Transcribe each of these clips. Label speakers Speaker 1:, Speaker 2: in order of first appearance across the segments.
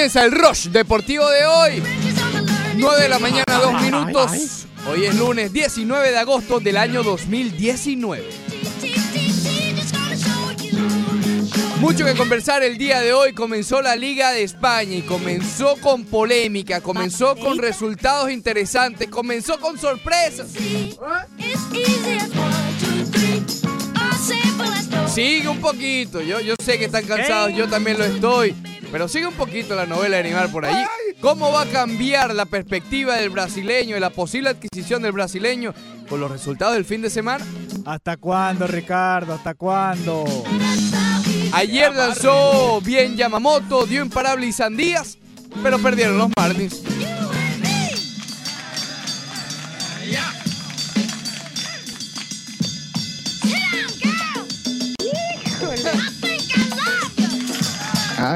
Speaker 1: comienza el Rush Deportivo de hoy. 9 de la mañana, 2 minutos. Hoy es lunes 19 de agosto del año 2019. Mucho que conversar el día de hoy. Comenzó la Liga de España y comenzó con polémica, comenzó con resultados interesantes, comenzó con sorpresas. Sigue un poquito, yo, yo sé que están cansados, yo también lo estoy, pero sigue un poquito la novela de Neymar por ahí. ¿Cómo va a cambiar la perspectiva del brasileño y la posible adquisición del brasileño con los resultados del fin de semana?
Speaker 2: ¿Hasta cuándo, Ricardo? ¿Hasta cuándo?
Speaker 1: Ayer lanzó bien Yamamoto, dio imparable y Sandías, pero perdieron los Martins.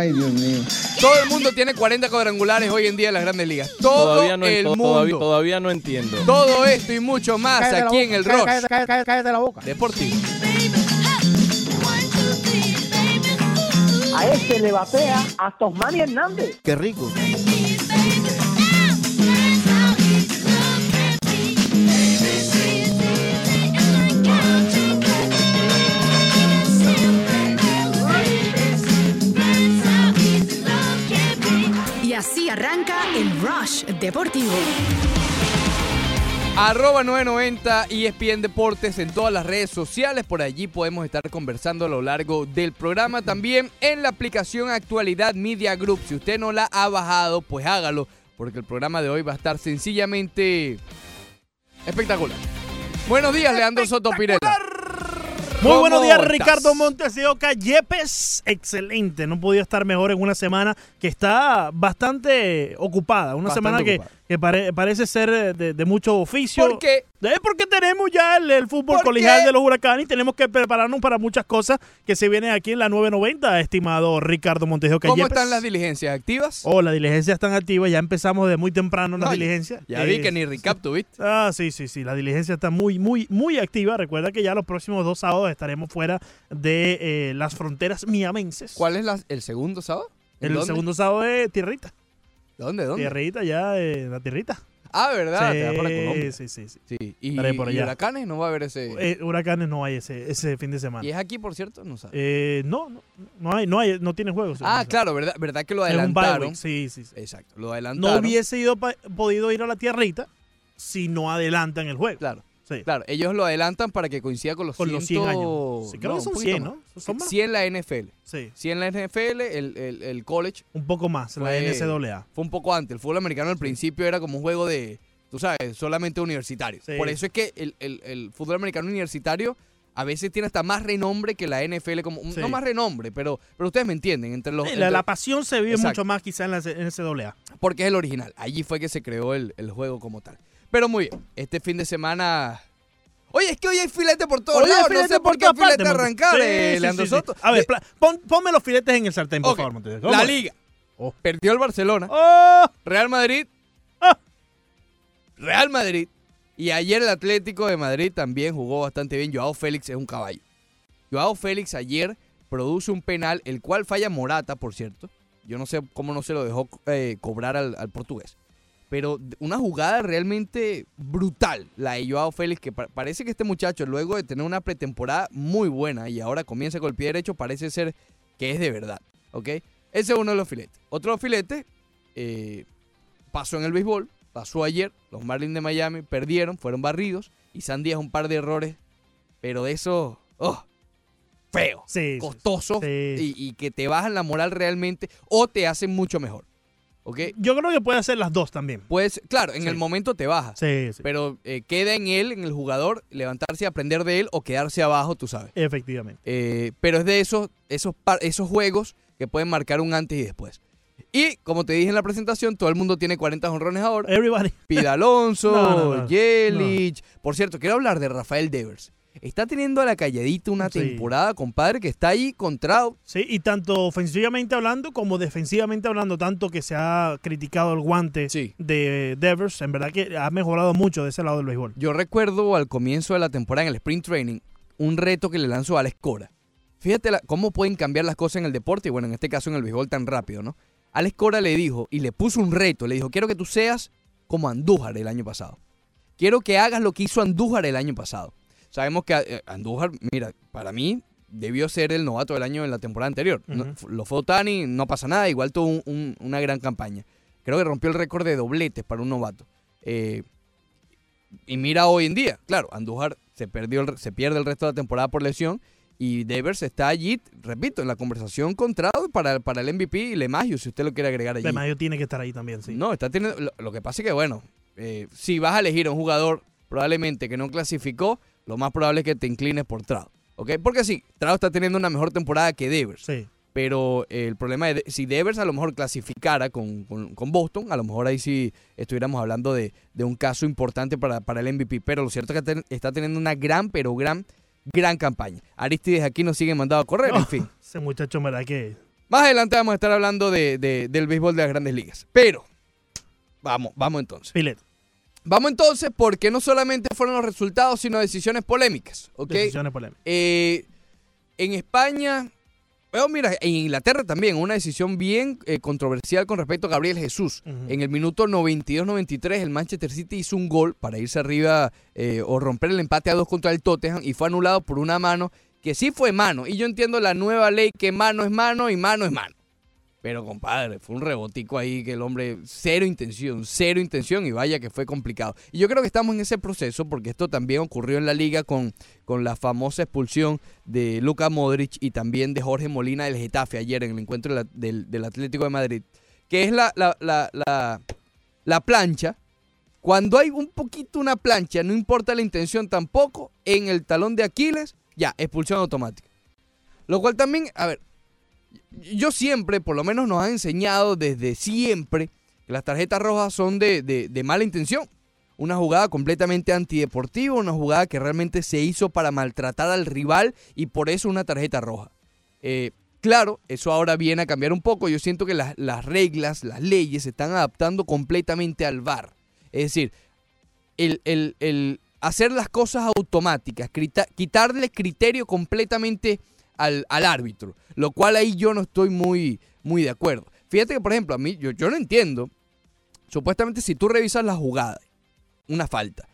Speaker 3: Ay, Dios mío.
Speaker 1: Todo el mundo tiene 40 cuadrangulares hoy en día en las grandes ligas. Todo
Speaker 4: Todavía no,
Speaker 1: el
Speaker 4: to-
Speaker 1: mundo.
Speaker 4: todavía, todavía no entiendo.
Speaker 1: Todo esto y mucho más
Speaker 2: Cállate
Speaker 1: aquí
Speaker 2: boca,
Speaker 1: en el
Speaker 2: cállate,
Speaker 1: Rush
Speaker 2: Cállate, cállate, cállate la boca.
Speaker 1: Deportivo.
Speaker 5: A este le batea a Tosmani Hernández.
Speaker 3: Qué rico.
Speaker 6: Y así arranca el Rush Deportivo.
Speaker 1: Arroba 990 ESPN Deportes en todas las redes sociales. Por allí podemos estar conversando a lo largo del programa. También en la aplicación Actualidad Media Group. Si usted no la ha bajado, pues hágalo. Porque el programa de hoy va a estar sencillamente espectacular. Buenos días, Leandro Soto Pirela.
Speaker 2: Muy
Speaker 1: ¿Cómo
Speaker 2: buenos días,
Speaker 1: estás?
Speaker 2: Ricardo Montes de Oca. Yepes, excelente. No podía estar mejor en una semana que está bastante ocupada. Una
Speaker 1: Bastante
Speaker 2: semana que,
Speaker 1: ocupada.
Speaker 2: Que pare- parece ser eh, de, de mucho oficio.
Speaker 1: ¿Por qué?
Speaker 2: Es porque tenemos ya el, el fútbol
Speaker 1: ¿Por
Speaker 2: colegial
Speaker 1: qué?
Speaker 2: de los huracanes y tenemos que prepararnos para muchas cosas que se vienen aquí en la 990, estimado Ricardo Oca.
Speaker 1: ¿Cómo
Speaker 2: Yepes.
Speaker 1: están las diligencias? ¿Activas?
Speaker 2: Oh, las diligencias están activas. Ya empezamos de muy temprano las diligencias.
Speaker 1: Ya vi que ni recap tuviste.
Speaker 2: Ah, sí, sí, sí. La diligencia está muy, muy, muy activa. Recuerda que ya los próximos dos sábados estaremos fuera de eh, las fronteras miamenses.
Speaker 1: ¿Cuál es la- el segundo sábado? ¿En
Speaker 2: El
Speaker 1: dónde?
Speaker 2: segundo sábado de Tierrita.
Speaker 1: ¿Dónde? ¿Dónde?
Speaker 2: Tierrita ya, eh, la Tierrita.
Speaker 1: Ah, ¿verdad?
Speaker 2: sí,
Speaker 1: Te vas para Colombia.
Speaker 2: sí, sí, sí.
Speaker 1: Sí. Y,
Speaker 2: Estaré por
Speaker 1: y
Speaker 2: allá.
Speaker 1: huracanes no va a haber ese.
Speaker 2: Eh, huracanes no hay ese, ese fin de
Speaker 1: ¿Y
Speaker 2: semana.
Speaker 1: es aquí, por cierto? No sabe.
Speaker 2: Eh, no, no, no hay, no hay, no tiene juegos.
Speaker 1: ah, claro, ¿verdad, ¿verdad que lo
Speaker 2: Es un bye
Speaker 1: adelantaron?
Speaker 2: week, Sí, sí, sí.
Speaker 1: Exacto, lo
Speaker 2: No
Speaker 1: adelantaron.
Speaker 2: hubiese ido pa- podido ir a la Tierrita si no adelantan el juego.
Speaker 1: Claro,
Speaker 2: Sí.
Speaker 1: claro. Ellos lo adelantan para que coincida con los,
Speaker 2: Con los 100
Speaker 1: ciento-
Speaker 2: años. Sí, creo
Speaker 1: no,
Speaker 2: que son
Speaker 1: un poquito
Speaker 2: 100,
Speaker 1: más.
Speaker 2: ¿no? Son más.
Speaker 1: 100 la NFL.
Speaker 2: Sí,
Speaker 1: 100 la NFL, el, el, el college
Speaker 2: un poco más, la
Speaker 1: Fue-
Speaker 2: NCAA.
Speaker 1: fue un poco antes. El fútbol americano al principio era como un juego de, tú sabes, solamente universitario.
Speaker 2: Sí.
Speaker 1: Por eso es que el, el- el fútbol americano universitario a veces tiene hasta más renombre que la NFL, como
Speaker 2: Sí.
Speaker 1: no más renombre, pero, pero ustedes me entienden, entre los...
Speaker 2: Sí, la, la pasión se vive
Speaker 1: Exacto.
Speaker 2: mucho más quizá en la NCAA.
Speaker 1: porque es el original. Allí fue que se creó el, el juego como tal. Pero muy bien, este fin de semana... Oye, es que hoy hay filete por todos lados. no sé por qué filete arrancar,
Speaker 2: Montes.
Speaker 1: eh,
Speaker 2: Sí, sí,
Speaker 1: Leandro
Speaker 2: sí, sí.
Speaker 1: Soto.
Speaker 2: A ver,
Speaker 1: De-
Speaker 2: pla- pon- ponme los filetes en el sartén, por
Speaker 1: Ok,
Speaker 2: favor, Montes.
Speaker 1: La. Liga.
Speaker 2: Oh.
Speaker 1: Perdió el Barcelona.
Speaker 2: ¡Oh!
Speaker 1: Real Madrid.
Speaker 2: Ah.
Speaker 1: Real Madrid. Y ayer el Atlético de Madrid también jugó bastante bien. Joao Félix es un caballo. Joao Félix ayer produce un penal, el cual falla Morata, por cierto. Yo no sé cómo no se lo dejó eh, cobrar al, al portugués. Pero una jugada realmente brutal, la de Joao Félix, que pa- parece que este muchacho, luego de tener una pretemporada muy buena y ahora comienza con el pie derecho, parece ser que es de verdad. ¿Ok? Ese es uno de los filetes. Otro filete eh, pasó en el béisbol, pasó ayer. Los Marlins de Miami perdieron, fueron barridos. Y Sandy es un par de errores, pero de eso, oh, feo,
Speaker 2: Sí,
Speaker 1: costoso
Speaker 2: sí.
Speaker 1: y, y que te bajan la moral realmente o te hacen mucho mejor. ¿Ok?
Speaker 2: Yo creo que puede hacer las dos también.
Speaker 1: Pues claro, en
Speaker 2: Sí.
Speaker 1: el momento te baja.
Speaker 2: Sí, sí.
Speaker 1: Pero eh, queda en él, en el jugador, levantarse y aprender de él o quedarse abajo, tú sabes.
Speaker 2: Efectivamente.
Speaker 1: Eh, pero es de esos, esos, esos juegos que pueden marcar un antes y después. Y como te dije en la presentación, todo el mundo tiene 40 honrones ahora.
Speaker 2: Everybody.
Speaker 1: Pida Alonso,
Speaker 2: No, no, no.
Speaker 1: Yelich. Por cierto, quiero hablar de Rafael Devers. Está teniendo a la calladita una
Speaker 2: Sí.
Speaker 1: temporada, compadre, que está ahí contra.
Speaker 2: Sí, y tanto ofensivamente hablando como defensivamente hablando, tanto que se ha criticado el guante
Speaker 1: Sí.
Speaker 2: de Devers, en verdad que ha mejorado mucho de ese lado del béisbol.
Speaker 1: Yo recuerdo al comienzo de la temporada en el sprint training un reto que le lanzó a Alex Cora. Fíjate la- cómo pueden cambiar las cosas en el deporte y bueno, en este caso en el béisbol tan rápido, ¿no? Alex Cora le dijo y le puso un reto, le dijo, quiero que tú seas como Andújar el año pasado. Quiero que hagas lo que hizo Andújar el año pasado. Sabemos que eh, Andújar, mira, para mí debió ser el novato del año en la temporada anterior. Lo fue Otani, no pasa nada, igual tuvo un- un- una gran campaña. Creo que rompió el récord de dobletes para un novato. Eh, y mira hoy en día, claro, Andújar se, perdió el- se pierde el resto de la temporada por lesión y Devers está allí, repito, en la conversación con Trout para, para el MVP y LeMahieu, si usted lo quiere agregar allí.
Speaker 2: De Mayo tiene que estar ahí también, sí.
Speaker 1: No, está teniendo. Lo, lo que pasa es que, bueno, eh, si vas a elegir a un jugador probablemente que no clasificó, lo más probable es que te inclines por Trout. ¿Ok? Porque sí, Trout está teniendo una mejor temporada que Devers.
Speaker 2: Sí.
Speaker 1: Pero el problema es, si Devers a lo mejor clasificara con, con- con Boston, a lo mejor ahí sí estuviéramos hablando de, de un caso importante para, para el MVP. Pero lo cierto es que ten- está teniendo una gran, pero gran, gran campaña. Aristides aquí nos sigue mandado a correr, en fin.
Speaker 2: Ese muchacho, en verdad que.
Speaker 1: Más adelante vamos a estar hablando de- de- del béisbol de las grandes ligas. Pero, vamos, vamos entonces.
Speaker 2: Filet.
Speaker 1: Vamos entonces porque no solamente fueron los resultados, sino decisiones polémicas. ¿ok?
Speaker 2: Decisiones polémicas.
Speaker 1: Eh, en España, bueno, mira, en Inglaterra también, una decisión bien eh, controversial con respecto a Gabriel Jesús. En el minuto 92-93, el Manchester City hizo un gol para irse arriba eh, o romper el empate a dos contra el Tottenham y fue anulado por una mano que sí fue mano. Y yo entiendo la nueva ley que mano es mano y mano es mano. Pero compadre, fue un rebotico ahí que el hombre, cero intención, cero intención y vaya que fue complicado. Y yo creo que estamos en ese proceso porque esto también ocurrió en la liga con, con la famosa expulsión de Luka Modric y también de Jorge Molina del Getafe ayer en el encuentro del, del Atlético de Madrid, que es la, la, la, la plancha. Cuando hay un poquito una plancha, no importa la intención tampoco, en el talón de Aquiles, ya, expulsión automática. Lo cual también, a ver, yo siempre, por lo menos nos han enseñado desde siempre, que las tarjetas rojas son de, de- mala intención. Una jugada completamente antideportiva, una jugada que realmente se hizo para maltratar al rival y por eso una tarjeta roja. Eh, claro, eso ahora viene a cambiar un poco. Yo siento que las, las reglas, las leyes se están adaptando completamente al VAR. Es decir, el, el- el hacer las cosas automáticas, quitarle criterio completamente al, al árbitro, lo cual ahí yo no estoy muy, muy de acuerdo. Fíjate que, por ejemplo, a mí, yo, yo no entiendo, supuestamente si tú revisas la jugada, una falta,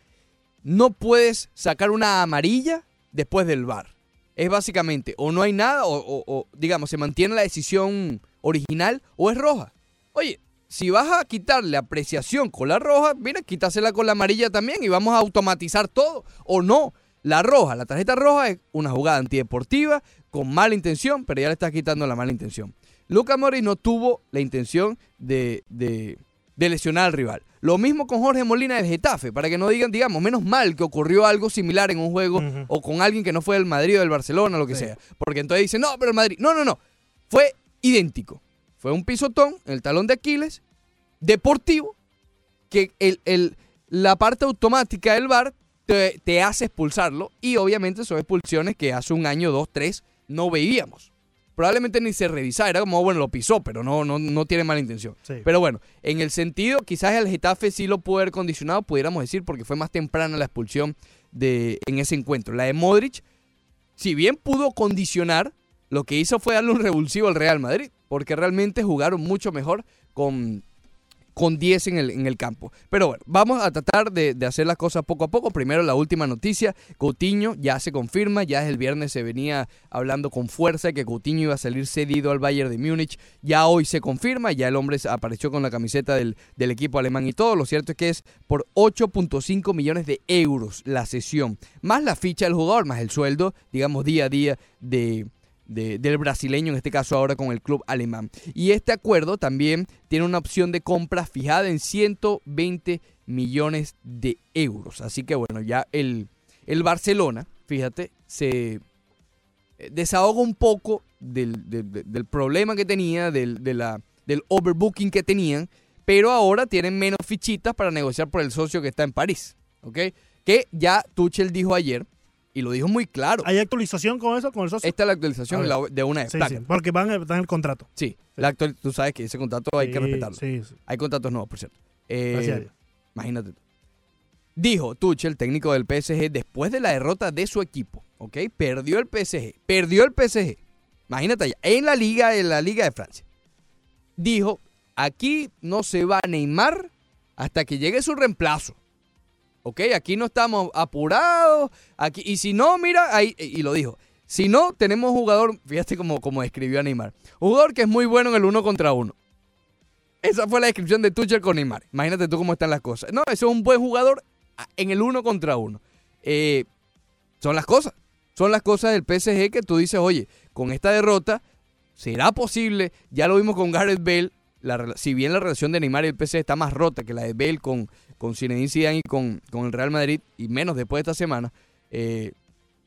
Speaker 1: no puedes sacar una amarilla después del VAR. Es básicamente, o no hay nada, o, digamos, se mantiene la decisión original, o es roja. Oye, si vas a quitarle apreciación con la roja, mira, quítasela con la amarilla también y vamos a automatizar todo. O no, la roja, la tarjeta roja es una jugada antideportiva con mala intención, pero ya le estás quitando la mala intención. Luca Mori no tuvo la intención de, de- de lesionar al rival. Lo mismo con Jorge Molina del Getafe, para que no digan, digamos, menos mal que ocurrió algo similar en un juego o con alguien que no fue del Madrid o del Barcelona, lo que
Speaker 2: Sí.
Speaker 1: sea. Porque entonces dicen, no, pero el Madrid. No, no, no. Fue idéntico. Fue un pisotón en el talón de Aquiles, deportivo, que el, el- la parte automática del VAR te, te hace expulsarlo. Y obviamente son expulsiones que hace un año, dos, tres, no veíamos. Probablemente ni se revisaba, era como, bueno, lo pisó, pero no, no, no tiene mala intención.
Speaker 2: Sí.
Speaker 1: Pero bueno, en el sentido, quizás el Getafe sí lo pudo haber condicionado, pudiéramos decir, porque fue más temprana la expulsión de, en ese encuentro. La de Modric, si bien pudo condicionar, lo que hizo fue darle un revulsivo al Real Madrid, porque realmente jugaron mucho mejor con, con 10 en el, en el campo. Pero bueno, vamos a tratar de, de hacer las cosas poco a poco. Primero la última noticia, Coutinho ya se confirma, ya el viernes se venía hablando con fuerza que Coutinho iba a salir cedido al Bayern de Múnich, ya hoy se confirma, ya el hombre apareció con la camiseta del, del equipo alemán y todo, lo cierto es que es por 8.5 millones de euros la sesión, más la ficha del jugador, más el sueldo, digamos, día a día de, de- del brasileño, en este caso ahora con el club alemán. Y este acuerdo también tiene una opción de compra fijada en 120 millones de euros. Así que bueno, ya el, el Barcelona, fíjate, se eh, desahoga un poco del, del- problema que tenía, del, del overbooking que tenían, pero ahora tienen menos fichitas para negociar por el socio que está en París. ¿Ok? Que ya Tuchel dijo ayer, y lo dijo muy claro.
Speaker 2: ¿Hay actualización con eso, con?
Speaker 1: Esta es la actualización la- de una de
Speaker 2: sí, sí, porque van a estar en el contrato.
Speaker 1: Sí, la actual- tú sabes que ese contrato hay que respetarlo.
Speaker 2: Sí, sí.
Speaker 1: Hay contratos nuevos, por cierto. Eh,
Speaker 2: Gracias a Dios.
Speaker 1: imagínate. tú. Dijo Tuchel, técnico del PSG, después de la derrota de su equipo, ¿ok? Perdió el PSG, perdió el PSG. Imagínate allá, en la liga, en la liga de Francia. Dijo, aquí no se va a Neymar hasta que llegue su reemplazo. ¿Ok? Aquí no estamos apurados. Aquí, y si no, mira, ahí, y lo dijo. Si no, tenemos un jugador, fíjate como, como escribió a Neymar. Jugador que es muy bueno en el uno contra uno. Esa fue la descripción de Tuchel con Neymar. Imagínate tú cómo están las cosas. No, ese es un buen jugador en el uno contra uno. Eh, son las cosas. Son las cosas del PSG que tú dices, oye, con esta derrota, ¿será posible? Ya lo vimos con Gareth Bale. La, si bien la relación de Neymar y el PSG está más rota que la de Bale con, con Zinedine Zidane y con, con el Real Madrid, y menos después de esta semana, eh,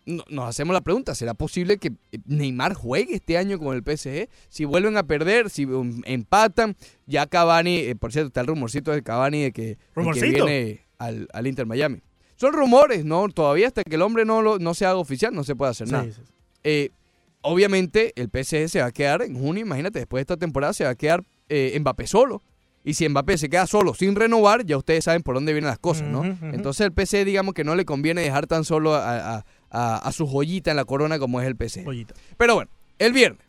Speaker 1: nos hacemos la pregunta, ¿será posible que Neymar juegue este año con el PSG? Si vuelven a perder, si um, empatan, ya Cavani, eh, por cierto, está el rumorcito de Cavani de que, de que viene al, al, Inter Miami. Son rumores, ¿no? Todavía hasta que el hombre no, lo, no se haga oficial no se puede hacer nada. Sí, sí. Eh, obviamente el PSG se va a quedar en junio, imagínate, después de esta temporada se va a quedar eh, Mbappé solo. Y si Mbappé se queda solo sin renovar, ya ustedes saben por dónde vienen las cosas, ¿no? Uh -huh, uh -huh. Entonces el PSG, digamos que no le conviene dejar tan solo a, a, a, a su joyita en la corona como es el PSG.
Speaker 2: Joyita.
Speaker 1: Pero bueno, el viernes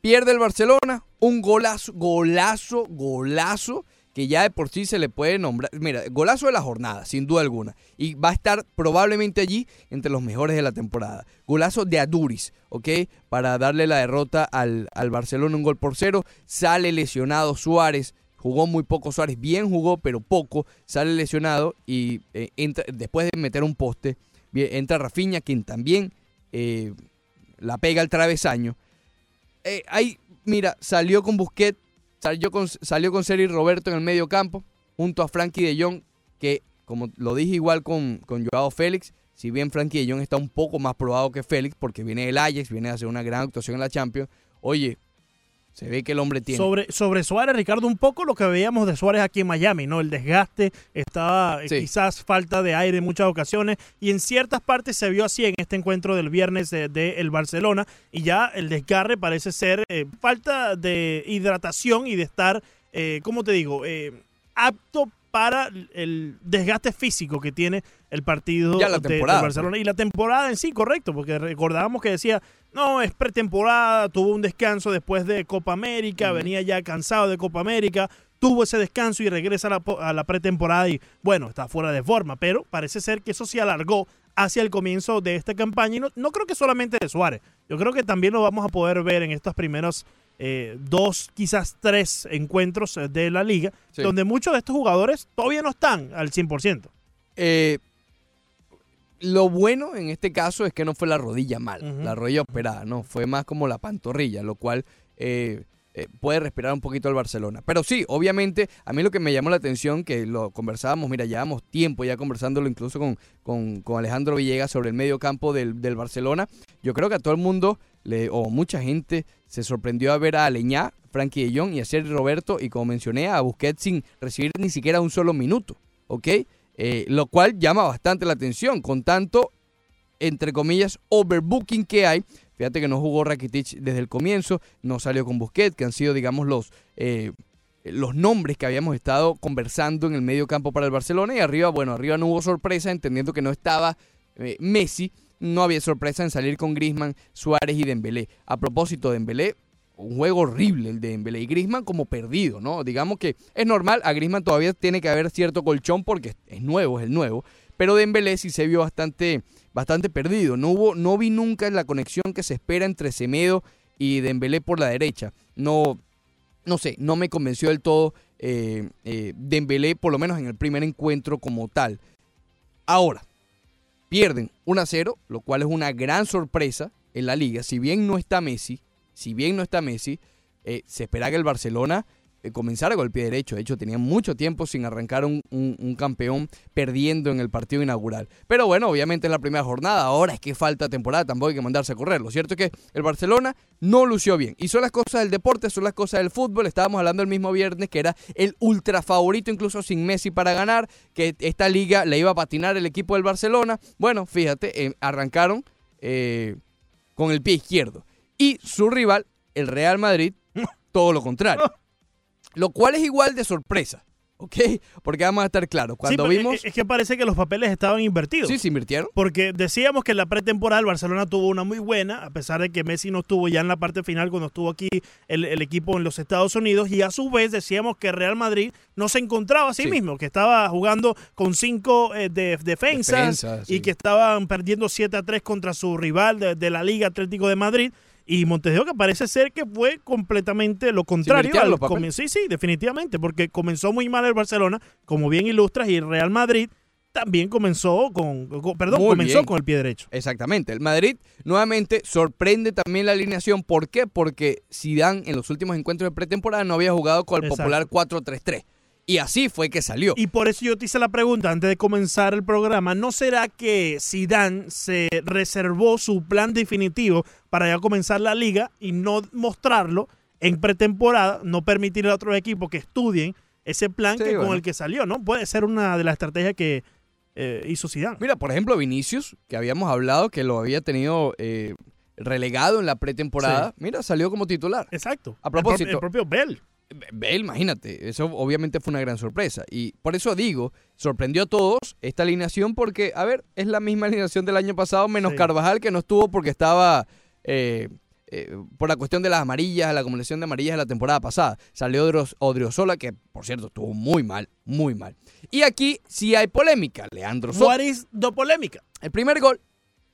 Speaker 1: pierde el Barcelona, un golazo, golazo, golazo que ya de por sí se le puede nombrar. Mira, golazo de la jornada, sin duda alguna. Y va a estar probablemente allí entre los mejores de la temporada. Golazo de Aduris, ¿ok? Para darle la derrota al, al Barcelona, un gol por cero. Sale lesionado Suárez. Jugó muy poco Suárez, bien jugó, pero poco. Sale lesionado y eh, entra, después de meter un poste, entra Rafinha, quien también eh, la pega al travesaño. Eh, ahí, mira, salió con Busquets Salió con, salió con Seri Roberto en el medio campo, junto a Frankie de Jong, que como lo dije igual con, con Joao Félix, si bien Frankie de Jong está un poco más probado que Félix, porque viene del Ajax, viene a hacer una gran actuación en la Champions, oye, se ve que el hombre tiene.
Speaker 2: Sobre, sobre Suárez, Ricardo, un poco lo que veíamos de Suárez aquí en Miami, ¿no? El desgaste, estaba sí. quizás falta de aire en muchas ocasiones y en ciertas partes se vio así en este encuentro del viernes del de, de Barcelona y ya el desgarre parece ser eh, falta de hidratación y de estar, eh, ¿cómo te digo? Eh, apto para el desgaste físico que tiene el partido de, de, Barcelona y la temporada en sí, correcto, porque recordábamos que decía, no, es pretemporada, tuvo un descanso después de Copa América, venía ya cansado de Copa América, tuvo ese descanso y regresa a la, a la, pretemporada y bueno, está fuera de forma, pero parece ser que eso se alargó hacia el comienzo de esta campaña y no, no creo que solamente de Suárez, yo creo que también lo vamos a poder ver en estos primeros eh, dos, quizás tres encuentros de la liga, sí. donde muchos de estos jugadores todavía no están al 100%.
Speaker 1: Eh, lo bueno en este caso es que no fue la rodilla mal, uh -huh. la rodilla operada, no, fue más como la pantorrilla, lo cual eh, eh, puede respirar un poquito el Barcelona. Pero sí, obviamente, a mí lo que me llamó la atención, que lo conversábamos, mira, llevamos tiempo ya conversándolo incluso con, con, con Alejandro Villegas sobre el medio campo del, del, Barcelona, yo creo que a todo el mundo, le, o mucha gente, se sorprendió a ver a Aleñá, Frankie de Jong y a Sergio Roberto, y como mencioné, a Busquets sin recibir ni siquiera un solo minuto, ¿ok? Eh, lo cual llama bastante la atención, con tanto, entre comillas, overbooking que hay. Fíjate que no jugó Rakitic desde el comienzo, no salió con Busquets, que han sido, digamos, los, eh, los nombres que habíamos estado conversando en el medio campo para el Barcelona. Y arriba, bueno, arriba no hubo sorpresa, entendiendo que no estaba eh, Messi, no había sorpresa en salir con Grisman, Suárez y Dembélé. A propósito, de Dembélé, un juego horrible el de Dembélé y Griezmann como perdido, ¿no? Digamos que es normal, a Griezmann todavía tiene que haber cierto colchón porque es nuevo, es el nuevo, pero Dembélé sí se vio bastante bastante perdido. No hubo no vi nunca la conexión que se espera entre Semedo y Dembélé por la derecha. No no sé, no me convenció del todo eh, eh, Dembélé por lo menos en el primer encuentro como tal. Ahora pierden 1 a 0, lo cual es una gran sorpresa en la liga. Si bien no está Messi, si bien no está Messi, eh, se espera que el Barcelona eh, comenzara con el pie derecho. De hecho, tenía mucho tiempo sin arrancar un, campeón perdiendo en el partido inaugural. Pero bueno, obviamente es la primera jornada. Ahora es que falta temporada, tampoco hay que mandarse a correr. Lo cierto es que el Barcelona no lució bien. Y son las cosas del deporte, son las cosas del fútbol. Estábamos hablando el mismo viernes que era el ultra favorito, incluso sin Messi para ganar, que esta liga le iba a patinar el equipo del Barcelona. Bueno, fíjate, eh, arrancaron con el pie izquierdo. Y su rival, el Real Madrid, todo lo contrario. Lo cual es igual de sorpresa. ¿ok? Porque vamos a estar claros. Cuando vimos...
Speaker 2: es, que parece que los papeles estaban invertidos.
Speaker 1: Sí, se invirtieron.
Speaker 2: Porque decíamos que en la pretemporada el Barcelona tuvo una muy buena, a pesar de que Messi no estuvo ya en la parte final cuando estuvo aquí el, el equipo en los Estados Unidos. Y a su vez decíamos que Real Madrid no se encontraba a sí,
Speaker 1: Sí.
Speaker 2: mismo, que estaba jugando con cinco eh, de, defensas
Speaker 1: Defensas,
Speaker 2: y que estaban perdiendo 7 a 3 contra su rival de, de la Liga Atlético de Madrid. Y Montes de Oca parece ser que fue completamente lo contrario. al. Sí, sí, definitivamente, porque comenzó muy mal el Barcelona, como bien ilustras, y el Real Madrid también comenzó con, con- perdón,
Speaker 1: Muy
Speaker 2: comenzó
Speaker 1: bien.
Speaker 2: con el pie derecho.
Speaker 1: Exactamente. El Madrid nuevamente sorprende también la alineación. ¿Por qué? Porque Zidane en los últimos encuentros de pretemporada no había jugado con el
Speaker 2: Exacto.
Speaker 1: popular 4-3-3. Y así fue que salió.
Speaker 2: Y por eso yo te hice la pregunta antes de comenzar el programa, ¿no será que Zidane se reservó su plan definitivo para ya comenzar la liga y no mostrarlo en pretemporada, no permitirle a otros equipos que estudien ese plan
Speaker 1: Sí,
Speaker 2: que con el que salió, ¿no? Puede ser una de las estrategias que eh, hizo Zidane.
Speaker 1: Mira, por ejemplo, Vinicius, que habíamos hablado que lo había tenido eh, relegado en la pretemporada. Mira, salió como titular.
Speaker 2: Exacto.
Speaker 1: A propósito.
Speaker 2: El, pro- el propio Bell.
Speaker 1: Bale, imagínate, eso obviamente fue una gran sorpresa. Y por eso digo, sorprendió a todos esta alineación porque, a ver, es la misma alineación del año pasado, menos
Speaker 2: Sí.
Speaker 1: Carvajal que no estuvo porque estaba eh, eh, por la cuestión de las amarillas, la acumulación de amarillas de la temporada pasada. Salió Odros- Odriozola, que por cierto estuvo muy mal, muy mal. Y aquí sí hay polémica, Leandro
Speaker 2: is the polémica?
Speaker 1: El primer gol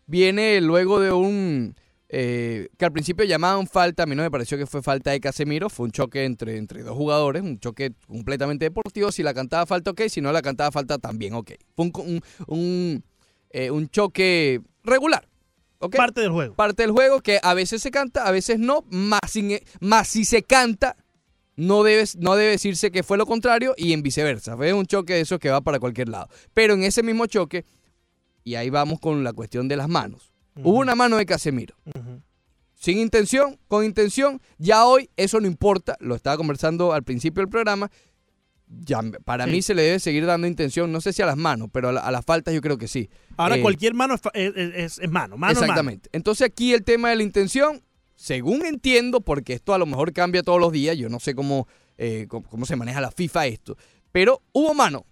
Speaker 1: viene luego de un... eh, que al principio llamaban falta, a mí no me pareció que fue falta de Casemiro, fue un choque entre, entre dos jugadores, un choque completamente deportivo, si la cantaba falta ok, si no la cantaba falta también ok. Fue un, un, un, eh, un choque regular, ok.
Speaker 2: Parte del juego.
Speaker 1: Parte del juego que a veces se canta, a veces no, más, sin- más si se canta, no debe, no debe decirse que fue lo contrario y en viceversa. Fue un choque de esos que va para cualquier lado. Pero en ese mismo choque, y ahí vamos con la cuestión de las manos, hubo una mano de Casemiro. Sin intención, con intención, ya hoy eso no importa, lo estaba conversando al principio del programa, ya para
Speaker 2: Sí.
Speaker 1: mí se le debe seguir dando intención, no sé si a las manos, pero a, la- a las faltas yo creo que sí.
Speaker 2: Ahora
Speaker 1: Eh,
Speaker 2: cualquier mano es, fa- es- es- es mano, mano es mano.
Speaker 1: Exactamente. Entonces aquí el tema de la intención, según entiendo, porque esto a lo mejor cambia todos los días, yo no sé cómo, eh, cómo, cómo se maneja la FIFA esto, pero hubo mano.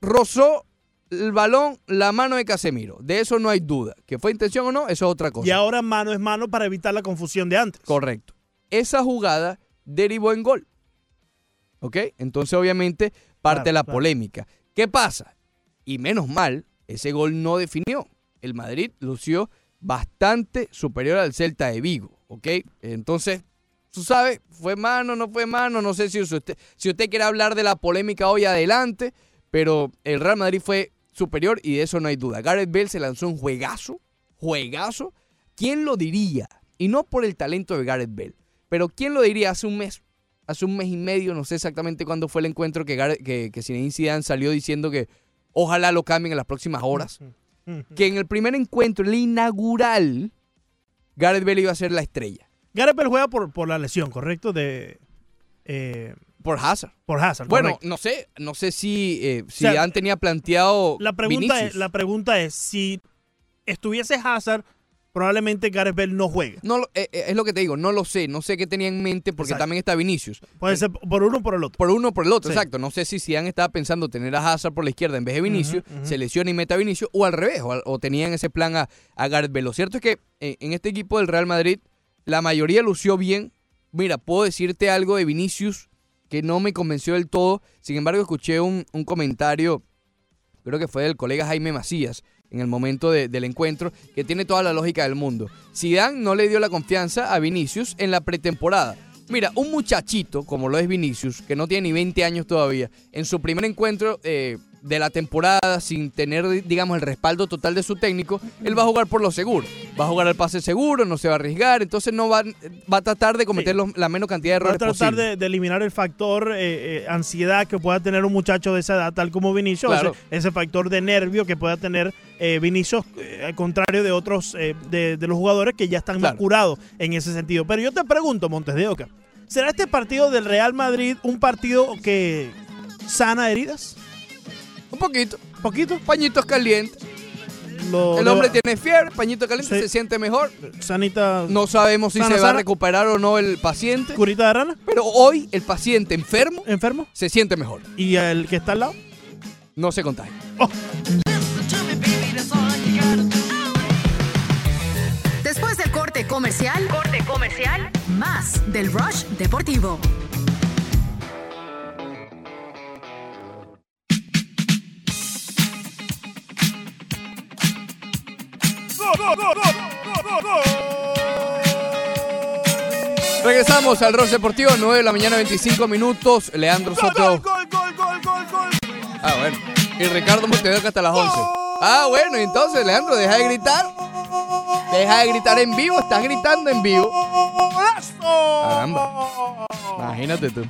Speaker 1: Rozó el balón la mano de Casemiro. De eso no hay duda. Que fue intención o no, eso es otra cosa.
Speaker 2: Y ahora mano es mano para evitar la confusión de antes.
Speaker 1: Correcto. Esa jugada derivó en gol. ¿Ok? Entonces, obviamente, parte
Speaker 2: Claro,
Speaker 1: la
Speaker 2: claro.
Speaker 1: polémica. ¿Qué pasa? Y menos mal, ese gol no definió. El Madrid lució bastante superior al Celta de Vigo. ¿Ok? Entonces, tú sabes, fue mano, no fue mano. No sé si usted, si usted quiere hablar de la polémica hoy adelante, pero el Real Madrid fue superior y de eso no hay duda. Gareth Bale se lanzó un juegazo, juegazo. ¿Quién lo diría? Y no por el talento de Gareth Bale, pero ¿quién lo diría hace un mes? Hace un mes y medio, no sé exactamente cuándo fue el encuentro que, Gareth- que, que Zinedine Zidane salió diciendo que ojalá lo cambien en las próximas horas. Que en el primer encuentro, el inaugural, Gareth Bale iba a ser la estrella.
Speaker 2: Gareth Bale juega por, por la lesión, ¿correcto? De eh,
Speaker 1: Por Hazard.
Speaker 2: por Hazard.
Speaker 1: Bueno,
Speaker 2: correcto.
Speaker 1: no sé, no sé si, eh, si
Speaker 2: sea,
Speaker 1: Zidane tenía planteado
Speaker 2: la pregunta,
Speaker 1: Vinicius.
Speaker 2: es, la pregunta es, si estuviese Hazard, probablemente Gareth Bale no juegue.
Speaker 1: No, lo- eh, eh, es lo que te digo, no lo sé, no sé qué tenía en mente porque
Speaker 2: Exacto.
Speaker 1: también está Vinicius.
Speaker 2: Puede ser por uno o por el otro.
Speaker 1: Por uno o por el otro,
Speaker 2: Sí.
Speaker 1: exacto. No sé si Zidane estaba pensando tener a Hazard por la izquierda en vez de Vinicius,
Speaker 2: ujú.
Speaker 1: se lesiona y mete a Vinicius, o al revés, o, o tenían ese plan a, a Gareth Bale. Lo cierto es que eh, en este equipo del Real Madrid, la mayoría lució bien. Mira, puedo decirte algo de Vinicius que no me convenció del todo. Sin embargo, escuché un, un comentario, creo que fue del colega Jaime Macías, en el momento de- del encuentro, que tiene toda la lógica del mundo. Zidane no le dio la confianza a Vinicius en la pretemporada. Mira, un muchachito, como lo es Vinicius, que no tiene ni 20 años todavía, en su primer encuentro eh, de la temporada, sin tener, digamos, el respaldo total de su técnico, él va a jugar por lo seguro. Va a jugar al pase seguro, no se va a arriesgar, entonces no va, va a tratar de cometer
Speaker 2: Sí.
Speaker 1: los- la menos cantidad de
Speaker 2: Va a
Speaker 1: errores
Speaker 2: tratar de, de eliminar el factor eh, eh, ansiedad que pueda tener un muchacho de esa edad, tal como Vinicius,
Speaker 1: Claro.
Speaker 2: ese, ese factor de nervio que pueda tener eh, Vinicius, eh, al contrario de otros eh, de, de los jugadores que ya están más curados en ese sentido. Pero yo te pregunto, Montes de Oca, ¿será este partido del Real Madrid un partido que sana heridas?
Speaker 1: Un poquito,
Speaker 2: ¿Poquito?
Speaker 1: pañitos calientes.
Speaker 2: lo
Speaker 1: El hombre tiene fiebre, pañito caliente,
Speaker 2: Sí.
Speaker 1: se siente mejor.
Speaker 2: sanita,
Speaker 1: No sabemos si
Speaker 2: Sana,
Speaker 1: se va a recuperar o no el paciente.
Speaker 2: curita de rana,
Speaker 1: Pero hoy el paciente enfermo
Speaker 2: enfermo,
Speaker 1: se siente mejor.
Speaker 2: y el que está al lado.
Speaker 1: No se contagia.
Speaker 6: Después del corte comercial, corte comercial, más del Rush Deportivo.
Speaker 1: Regresamos al Ross Deportivo, 9 de la mañana, 25 minutos. Leandro Soto. Ah, bueno. Y Ricardo Montevideo hasta las 11. Ah, bueno, entonces, Leandro, deja de gritar. Deja de gritar en vivo, estás gritando en vivo. Caramba. Imagínate tú.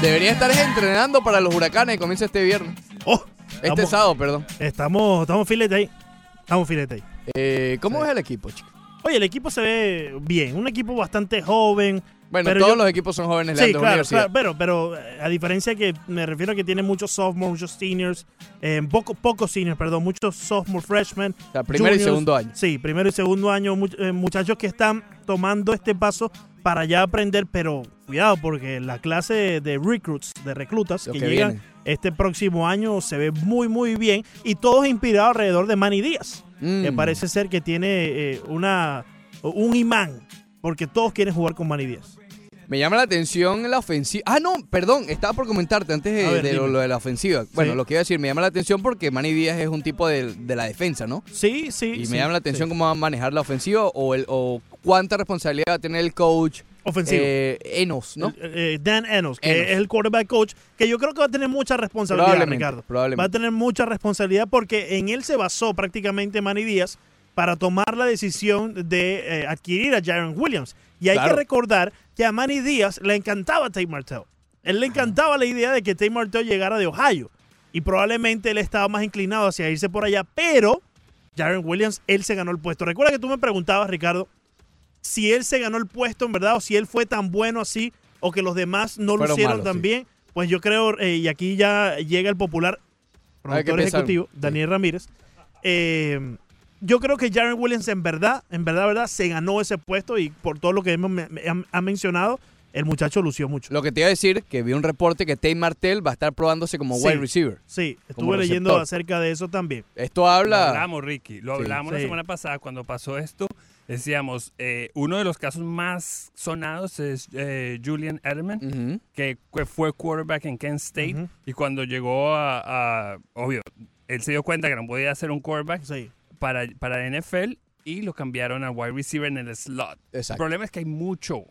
Speaker 1: Debería estar entrenando para los huracanes que comienza este viernes.
Speaker 2: Oh,
Speaker 1: Este
Speaker 2: estamos,
Speaker 1: sábado, perdón.
Speaker 2: estamos, estamos filete ahí. Estamos filete ahí.
Speaker 1: Eh, ¿Cómo es el equipo, chico?
Speaker 2: Oye, el equipo se ve bien, un equipo bastante joven.
Speaker 1: Bueno,
Speaker 2: Pero
Speaker 1: todos
Speaker 2: yo-
Speaker 1: los equipos son jóvenes,
Speaker 2: Sí, claro,
Speaker 1: universidad.
Speaker 2: claro, pero, pero eh, a diferencia que me refiero a que tiene muchos sophomores, muchos seniors, eh, poco, pocos seniors, perdón, muchos sophomore freshmen.
Speaker 1: O sea, primero y segundo año.
Speaker 2: Sí, primero y segundo año, much- eh, muchachos que están tomando este paso para ya aprender, pero cuidado porque la clase de, de recruits, de reclutas
Speaker 1: Los
Speaker 2: que,
Speaker 1: que
Speaker 2: llegan
Speaker 1: vienen.
Speaker 2: Este próximo año se ve muy, muy bien y todos inspirados alrededor de Manny Díaz,
Speaker 1: Mm.
Speaker 2: que parece ser que tiene eh, una, un imán, porque todos quieren jugar con Manny Díaz.
Speaker 1: Me llama la atención la ofensiva. Ah, no, perdón, estaba por comentarte antes de,
Speaker 2: A ver,
Speaker 1: de lo, de la ofensiva. Bueno,
Speaker 2: Sí.
Speaker 1: lo que iba a decir, me llama la atención porque Manny Díaz es un tipo de, de la defensa, ¿no?
Speaker 2: Sí, sí.
Speaker 1: Y
Speaker 2: sí,
Speaker 1: me llama la atención
Speaker 2: sí.
Speaker 1: cómo va a manejar la ofensiva o, el, o cuánta responsabilidad va a tener el coach
Speaker 2: Ofensivo.
Speaker 1: eh, Enos, ¿no?
Speaker 2: El- eh, Dan Enos, que
Speaker 1: Enos.
Speaker 2: es el quarterback coach, que yo creo que va a tener mucha responsabilidad,
Speaker 1: Probablemente,
Speaker 2: Ricardo. Va a
Speaker 1: probablemente.
Speaker 2: tener mucha responsabilidad porque en él se basó prácticamente Manny Díaz para tomar la decisión de eh, adquirir a Jaron Williams. Y hay
Speaker 1: Claro.
Speaker 2: que recordar que a Manny Díaz le encantaba Tate Martell. Él le encantaba la idea de que Tate Martell llegara de Ohio. Y probablemente él estaba más inclinado hacia irse por allá, pero Jaron Williams, él se ganó el puesto. Recuerda que tú me preguntabas, Ricardo, si él se ganó el puesto en verdad o si él fue tan bueno así o que los demás no lo hicieron
Speaker 1: malos,
Speaker 2: tan
Speaker 1: sí.
Speaker 2: bien. Pues yo creo, eh, y aquí ya llega el popular productor ejecutivo,
Speaker 1: Sí.
Speaker 2: Daniel Ramírez. eh, yo creo que Jaron Williams en verdad, en verdad, verdad, se ganó ese puesto y por todo lo que hemos me- me- ha- ha mencionado, el muchacho lució mucho.
Speaker 1: Lo que te iba a decir, que vi un reporte que Tate Martell va a estar probándose como
Speaker 2: Sí.
Speaker 1: wide receiver.
Speaker 2: Sí, estuve leyendo acerca de eso también.
Speaker 1: Esto
Speaker 4: Lo
Speaker 1: habla...
Speaker 4: hablamos, Ricky. Lo
Speaker 1: Sí.
Speaker 4: hablamos la
Speaker 2: Sí.
Speaker 4: semana pasada cuando pasó esto. Decíamos, eh, uno de los casos más sonados es eh, Julian Edelman, que que fue quarterback en Kent State. Y cuando llegó a, a- Obvio, él se dio cuenta que no podía ser un quarterback
Speaker 2: Sí.
Speaker 4: para, para NFL y lo cambiaron a wide receiver en el slot. El
Speaker 1: Exacto.
Speaker 4: problema es que hay mucho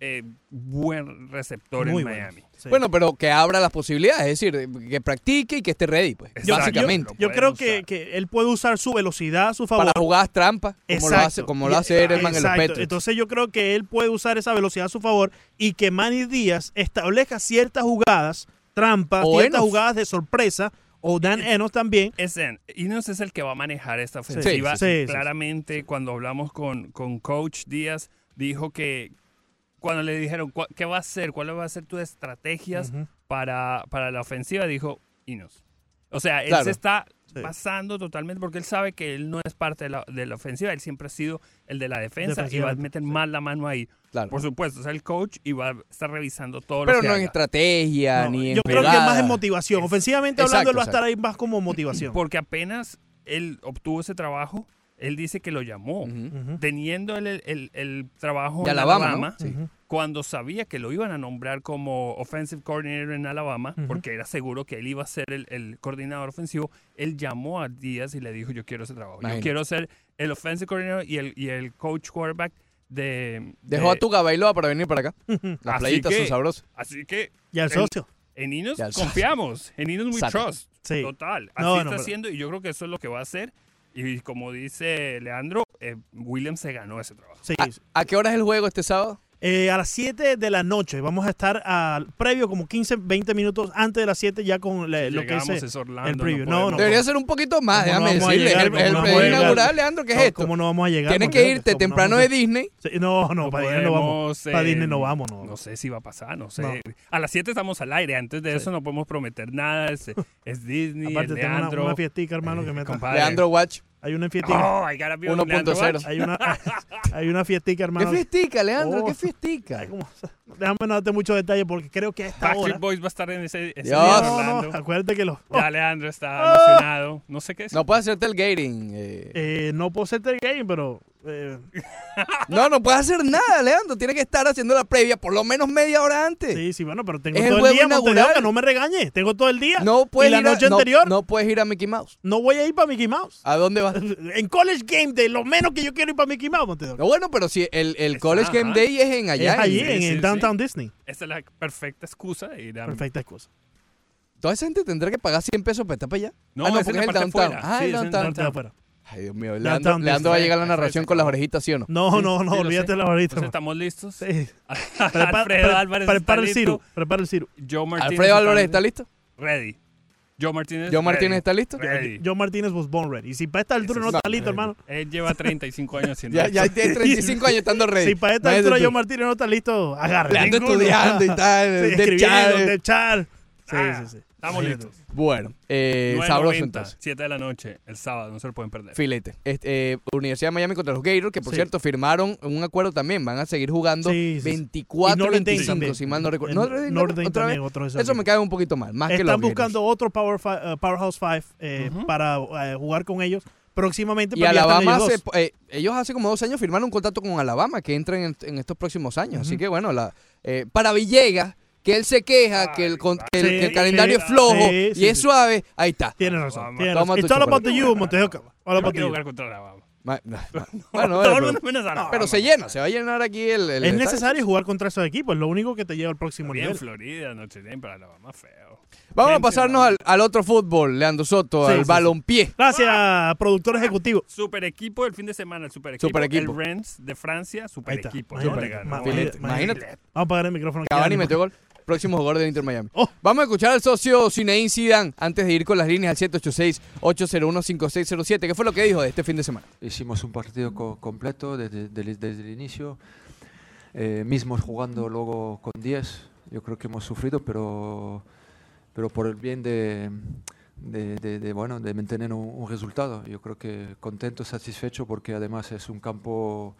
Speaker 4: eh, buen receptor
Speaker 2: Muy
Speaker 4: en
Speaker 2: bueno.
Speaker 4: Miami.
Speaker 2: Sí.
Speaker 1: Bueno, pero que abra las posibilidades, es decir, que practique y que esté ready, pues.
Speaker 4: Exacto.
Speaker 1: básicamente.
Speaker 2: Yo creo que, que él puede usar su velocidad a su favor.
Speaker 1: Para jugadas trampas, como lo hace, como lo hace Edelman en los. Patriots.
Speaker 2: Entonces yo creo que él puede usar esa velocidad a su favor y que Manny Díaz establezca ciertas jugadas, trampas,
Speaker 1: O
Speaker 2: ciertas
Speaker 1: Enos.
Speaker 2: jugadas de sorpresa, o Dan Enos también.
Speaker 4: Es en, Ineos es el que va a manejar esta ofensiva.
Speaker 1: sí,
Speaker 2: sí, sí.
Speaker 4: Claramente, cuando hablamos con, con Coach Díaz, dijo que cuando le dijeron "¿Cuál- qué va a hacer, cuáles van a ser tus estrategias para, para la ofensiva, dijo Ineos. O sea, él
Speaker 1: Claro.
Speaker 4: se está
Speaker 2: Sí.
Speaker 4: basando totalmente porque él sabe que él no es parte de la, de la ofensiva, él siempre ha sido el de la defensa y va a meter
Speaker 2: sí.
Speaker 4: más la mano ahí.
Speaker 1: Claro.
Speaker 4: Por supuesto, es el coach y va a estar revisando todo
Speaker 1: Pero
Speaker 4: lo que
Speaker 1: no en estrategia,
Speaker 2: No,
Speaker 1: ni en
Speaker 2: yo creo que más
Speaker 1: jugadas.
Speaker 2: en motivación. Ofensivamente
Speaker 1: Exacto,
Speaker 2: hablando, él va a estar ahí más como motivación.
Speaker 4: Porque apenas él obtuvo ese trabajo, él dice que lo llamó. Teniendo el, el- el trabajo
Speaker 1: De
Speaker 4: en
Speaker 1: Alabama,
Speaker 4: Alabama,
Speaker 1: ¿no? Sí.
Speaker 2: Ujú.
Speaker 4: cuando sabía que lo iban a nombrar como offensive coordinator en Alabama, porque era seguro que él iba a ser el, el coordinador ofensivo, él llamó a Díaz y le dijo, yo quiero ese trabajo.
Speaker 1: Imagínate.
Speaker 4: Yo quiero ser el offensive coordinator y el, y el coach quarterback de...
Speaker 1: Dejó a
Speaker 4: de-
Speaker 1: Tuga Bailoa para venir para acá. Las
Speaker 4: Así
Speaker 1: playitas
Speaker 4: que-
Speaker 1: son sabrosas.
Speaker 4: Así que
Speaker 2: Y al
Speaker 4: El-
Speaker 2: socio.
Speaker 4: en Inos confiamos, en Inos we
Speaker 1: Exacto.
Speaker 4: trust.
Speaker 2: Sí.
Speaker 4: Total. Así
Speaker 2: No, no,
Speaker 4: está
Speaker 2: pero-
Speaker 4: haciendo y yo creo que eso es lo que va a hacer. Y como dice Leandro, eh, Williams se ganó ese trabajo.
Speaker 2: Sí.
Speaker 1: ¿A, a qué hora es el juego este sábado?
Speaker 2: Eh, a las 7 de la noche vamos a estar al previo como 15, 20 minutos antes de las 7 ya con la- lo que es,
Speaker 4: es Orlando,
Speaker 2: el
Speaker 4: no
Speaker 2: preview. No,
Speaker 4: podemos.
Speaker 2: no,
Speaker 1: Debería ser un poquito más,
Speaker 2: ¿Cómo no
Speaker 1: déjame
Speaker 2: vamos a
Speaker 1: decirle.
Speaker 2: llegar?
Speaker 1: El,
Speaker 2: ¿Cómo
Speaker 1: el
Speaker 2: no
Speaker 1: preview inaugural, Leandro, ¿qué es
Speaker 2: no,
Speaker 1: esto?
Speaker 2: ¿Cómo no vamos a llegar?
Speaker 1: Tienes que irte
Speaker 2: ¿Cómo no
Speaker 1: temprano de Disney.
Speaker 2: Sí, no, no, para Disney no vamos.
Speaker 4: podemos,
Speaker 2: Para
Speaker 4: eh,
Speaker 2: Disney no vamos, no.
Speaker 4: No sé si va a pasar, no sé.
Speaker 2: No.
Speaker 4: A las 7 estamos al aire. Antes de eso no podemos prometer nada. Es, es Disney,
Speaker 2: Aparte
Speaker 4: es
Speaker 2: tengo una,
Speaker 4: Leandro.
Speaker 2: una fiestica, hermano, que me.
Speaker 1: Leandro Watch.
Speaker 2: Hay una fiestica.
Speaker 4: Oh, I gotta be on Leandro
Speaker 1: 1.0.
Speaker 4: Watch.
Speaker 2: Hay una, hay una fiestica,
Speaker 1: ¿Qué
Speaker 2: hermano.
Speaker 1: fiestica, Leandro?
Speaker 2: Oh.
Speaker 1: ¿Qué fiestica?
Speaker 2: Ay, ¿cómo? Déjame no darte muchos detalles porque creo que a esta hora.
Speaker 4: Backstreet Boys va a estar en ese, ese
Speaker 1: Dios.
Speaker 4: día
Speaker 2: No, acuérdate que los.
Speaker 4: Ya Leandro está emocionado. No sé qué es.
Speaker 1: No puede hacer tailgating. eh.
Speaker 2: Eh, no puedo ser game, pero. Eh,
Speaker 1: No, no puede hacer nada, Leandro. Tiene que estar haciendo la previa por lo menos media hora antes.
Speaker 2: sí, sí, bueno, pero tengo
Speaker 1: Es el
Speaker 2: todo el
Speaker 1: juego
Speaker 2: día,
Speaker 1: inaugural.
Speaker 2: no me regañes. Tengo todo el día.
Speaker 1: No puedes
Speaker 2: y la
Speaker 1: ir a-
Speaker 2: noche
Speaker 1: no-
Speaker 2: anterior, no.
Speaker 1: No, puedes ir a Mickey Mouse.
Speaker 2: voy a ir para Mickey Mouse.
Speaker 1: ¿A dónde vas?
Speaker 2: En College Game Day, lo menos que yo quiero ir para Mickey Mouse.
Speaker 1: No, bueno, pero si el, el College Game
Speaker 4: ajá.
Speaker 1: Day es en allá.
Speaker 2: es allí,
Speaker 1: en-
Speaker 2: en,
Speaker 4: sí,
Speaker 2: en
Speaker 4: sí.
Speaker 2: Downtown Disney.
Speaker 4: Esta es la perfecta excusa de ir a...
Speaker 2: Perfecta excusa.
Speaker 1: Toda esa gente tendrá que pagar 100 pesos para estar para allá.
Speaker 4: No,
Speaker 1: ah, no,
Speaker 4: es
Speaker 1: porque
Speaker 4: la
Speaker 1: es el
Speaker 4: parte
Speaker 1: downtown.
Speaker 4: afuera.
Speaker 1: Ah,
Speaker 4: Sí,
Speaker 1: el
Speaker 4: es
Speaker 1: downtown.
Speaker 2: Downtown afuera.
Speaker 1: Ay, Dios mío. Leandro, Leandro va a
Speaker 2: Disney.
Speaker 1: llegar a la narración con las orejitas, ¿sí o no?
Speaker 2: No,
Speaker 4: Sí,
Speaker 2: no, no,
Speaker 4: sí
Speaker 2: olvídate
Speaker 4: sé.
Speaker 2: la ahorita.
Speaker 4: Entonces, ¿estamos listos?
Speaker 2: Sí.
Speaker 4: Alfredo Álvarez
Speaker 2: prepara
Speaker 4: está
Speaker 2: el
Speaker 4: listo.
Speaker 2: Ciro. Prepara el Ciro.
Speaker 4: Joe Martínez
Speaker 1: Alfredo Álvarez, ¿está listo?
Speaker 4: Ready. Joe Martínez.
Speaker 1: ¿Joe Martínez
Speaker 4: ready.
Speaker 1: está listo?
Speaker 4: Ready.
Speaker 2: Joe Martínez was born ready. Y si para esta altura no
Speaker 1: No,
Speaker 2: está listo, hermano.
Speaker 4: Él lleva 35 años haciendo
Speaker 1: Ya, ya tiene 35 años estando ready.
Speaker 2: Si para esta altura. Joe Martínez no está listo, agarra.
Speaker 1: Le ando estudiando y tal.
Speaker 2: Sí,
Speaker 1: de
Speaker 2: escribiendo, de char. Sí,
Speaker 4: Ah,
Speaker 2: sí, sí.
Speaker 4: Estamos listos.
Speaker 1: Bueno, eh,
Speaker 4: 9:90,
Speaker 1: sabroso entonces.
Speaker 4: 7 de la noche, el sábado, no se lo pueden perder.
Speaker 1: Filete. Este, eh, Universidad de Miami contra los Gators, que por
Speaker 2: Sí.
Speaker 1: cierto firmaron un acuerdo también. Van a seguir jugando
Speaker 2: Sí, sí, sí. Y
Speaker 1: 24
Speaker 2: Notre Dame
Speaker 1: 25,
Speaker 2: también.
Speaker 1: si mal no recuerdo. Notre Dame otra vez.
Speaker 2: también, otro de esos
Speaker 1: Eso me cae un poquito mal, más que los
Speaker 2: Están
Speaker 1: Gators.
Speaker 2: buscando otro Power fi- eh, Powerhouse 5 eh, para jugar con ellos próximamente.
Speaker 1: Y
Speaker 2: están
Speaker 1: Alabama,
Speaker 2: ellos
Speaker 1: hace, eh, ellos hace como dos años firmaron un contrato con Alabama que entra en, en estos próximos años. Así que bueno, la, eh, para Villegas, que él se queja que, el, con- que el,
Speaker 2: Sí,
Speaker 1: que el calendario
Speaker 2: sí,
Speaker 1: es flojo
Speaker 2: sí,
Speaker 1: y
Speaker 2: sí,
Speaker 1: es
Speaker 2: sí.
Speaker 1: suave, ahí está.
Speaker 2: Tienes razón. Tienes
Speaker 1: Toma
Speaker 2: razón.
Speaker 1: tu
Speaker 2: It's all about the you, Montejo. All
Speaker 4: Yo
Speaker 2: about
Speaker 4: no
Speaker 2: the you.
Speaker 1: no,
Speaker 4: el
Speaker 1: pero, se llena, se va a llenar aquí el, el
Speaker 2: Es
Speaker 1: estadio.
Speaker 2: necesario jugar contra esos equipos, es lo único que te lleva al próximo
Speaker 4: Bien,
Speaker 2: nivel.
Speaker 4: Florida, Notre Dame, pero Alabama feo.
Speaker 1: Vamos a pasarnos
Speaker 4: no.
Speaker 1: al, al otro fútbol, Leandro Soto,
Speaker 2: Sí,
Speaker 1: al
Speaker 2: sí, sí.
Speaker 1: balompié.
Speaker 2: Gracias, productor ejecutivo.
Speaker 4: Super equipo del fin de semana, el super equipo.
Speaker 1: Super equipo.
Speaker 4: El Rennes de Francia, super equipo.
Speaker 2: Imagínate. Vamos a apagar el micrófono.
Speaker 1: Cavani metió gol. Próximo jugador del Inter Miami.
Speaker 2: Oh.
Speaker 1: Vamos a escuchar al socio Zinedine Zidane antes de ir con las líneas al 786-801-5607. ¿Qué fue lo que dijo de este fin de semana?
Speaker 7: Hicimos un partido co- completo desde, desde- desde el inicio, eh, mismos jugando luego con 10. Yo creo que hemos sufrido, pero, pero por el bien de, de, de- de, bueno, de mantener un, un resultado. Yo creo que contento, satisfecho, porque además es un campo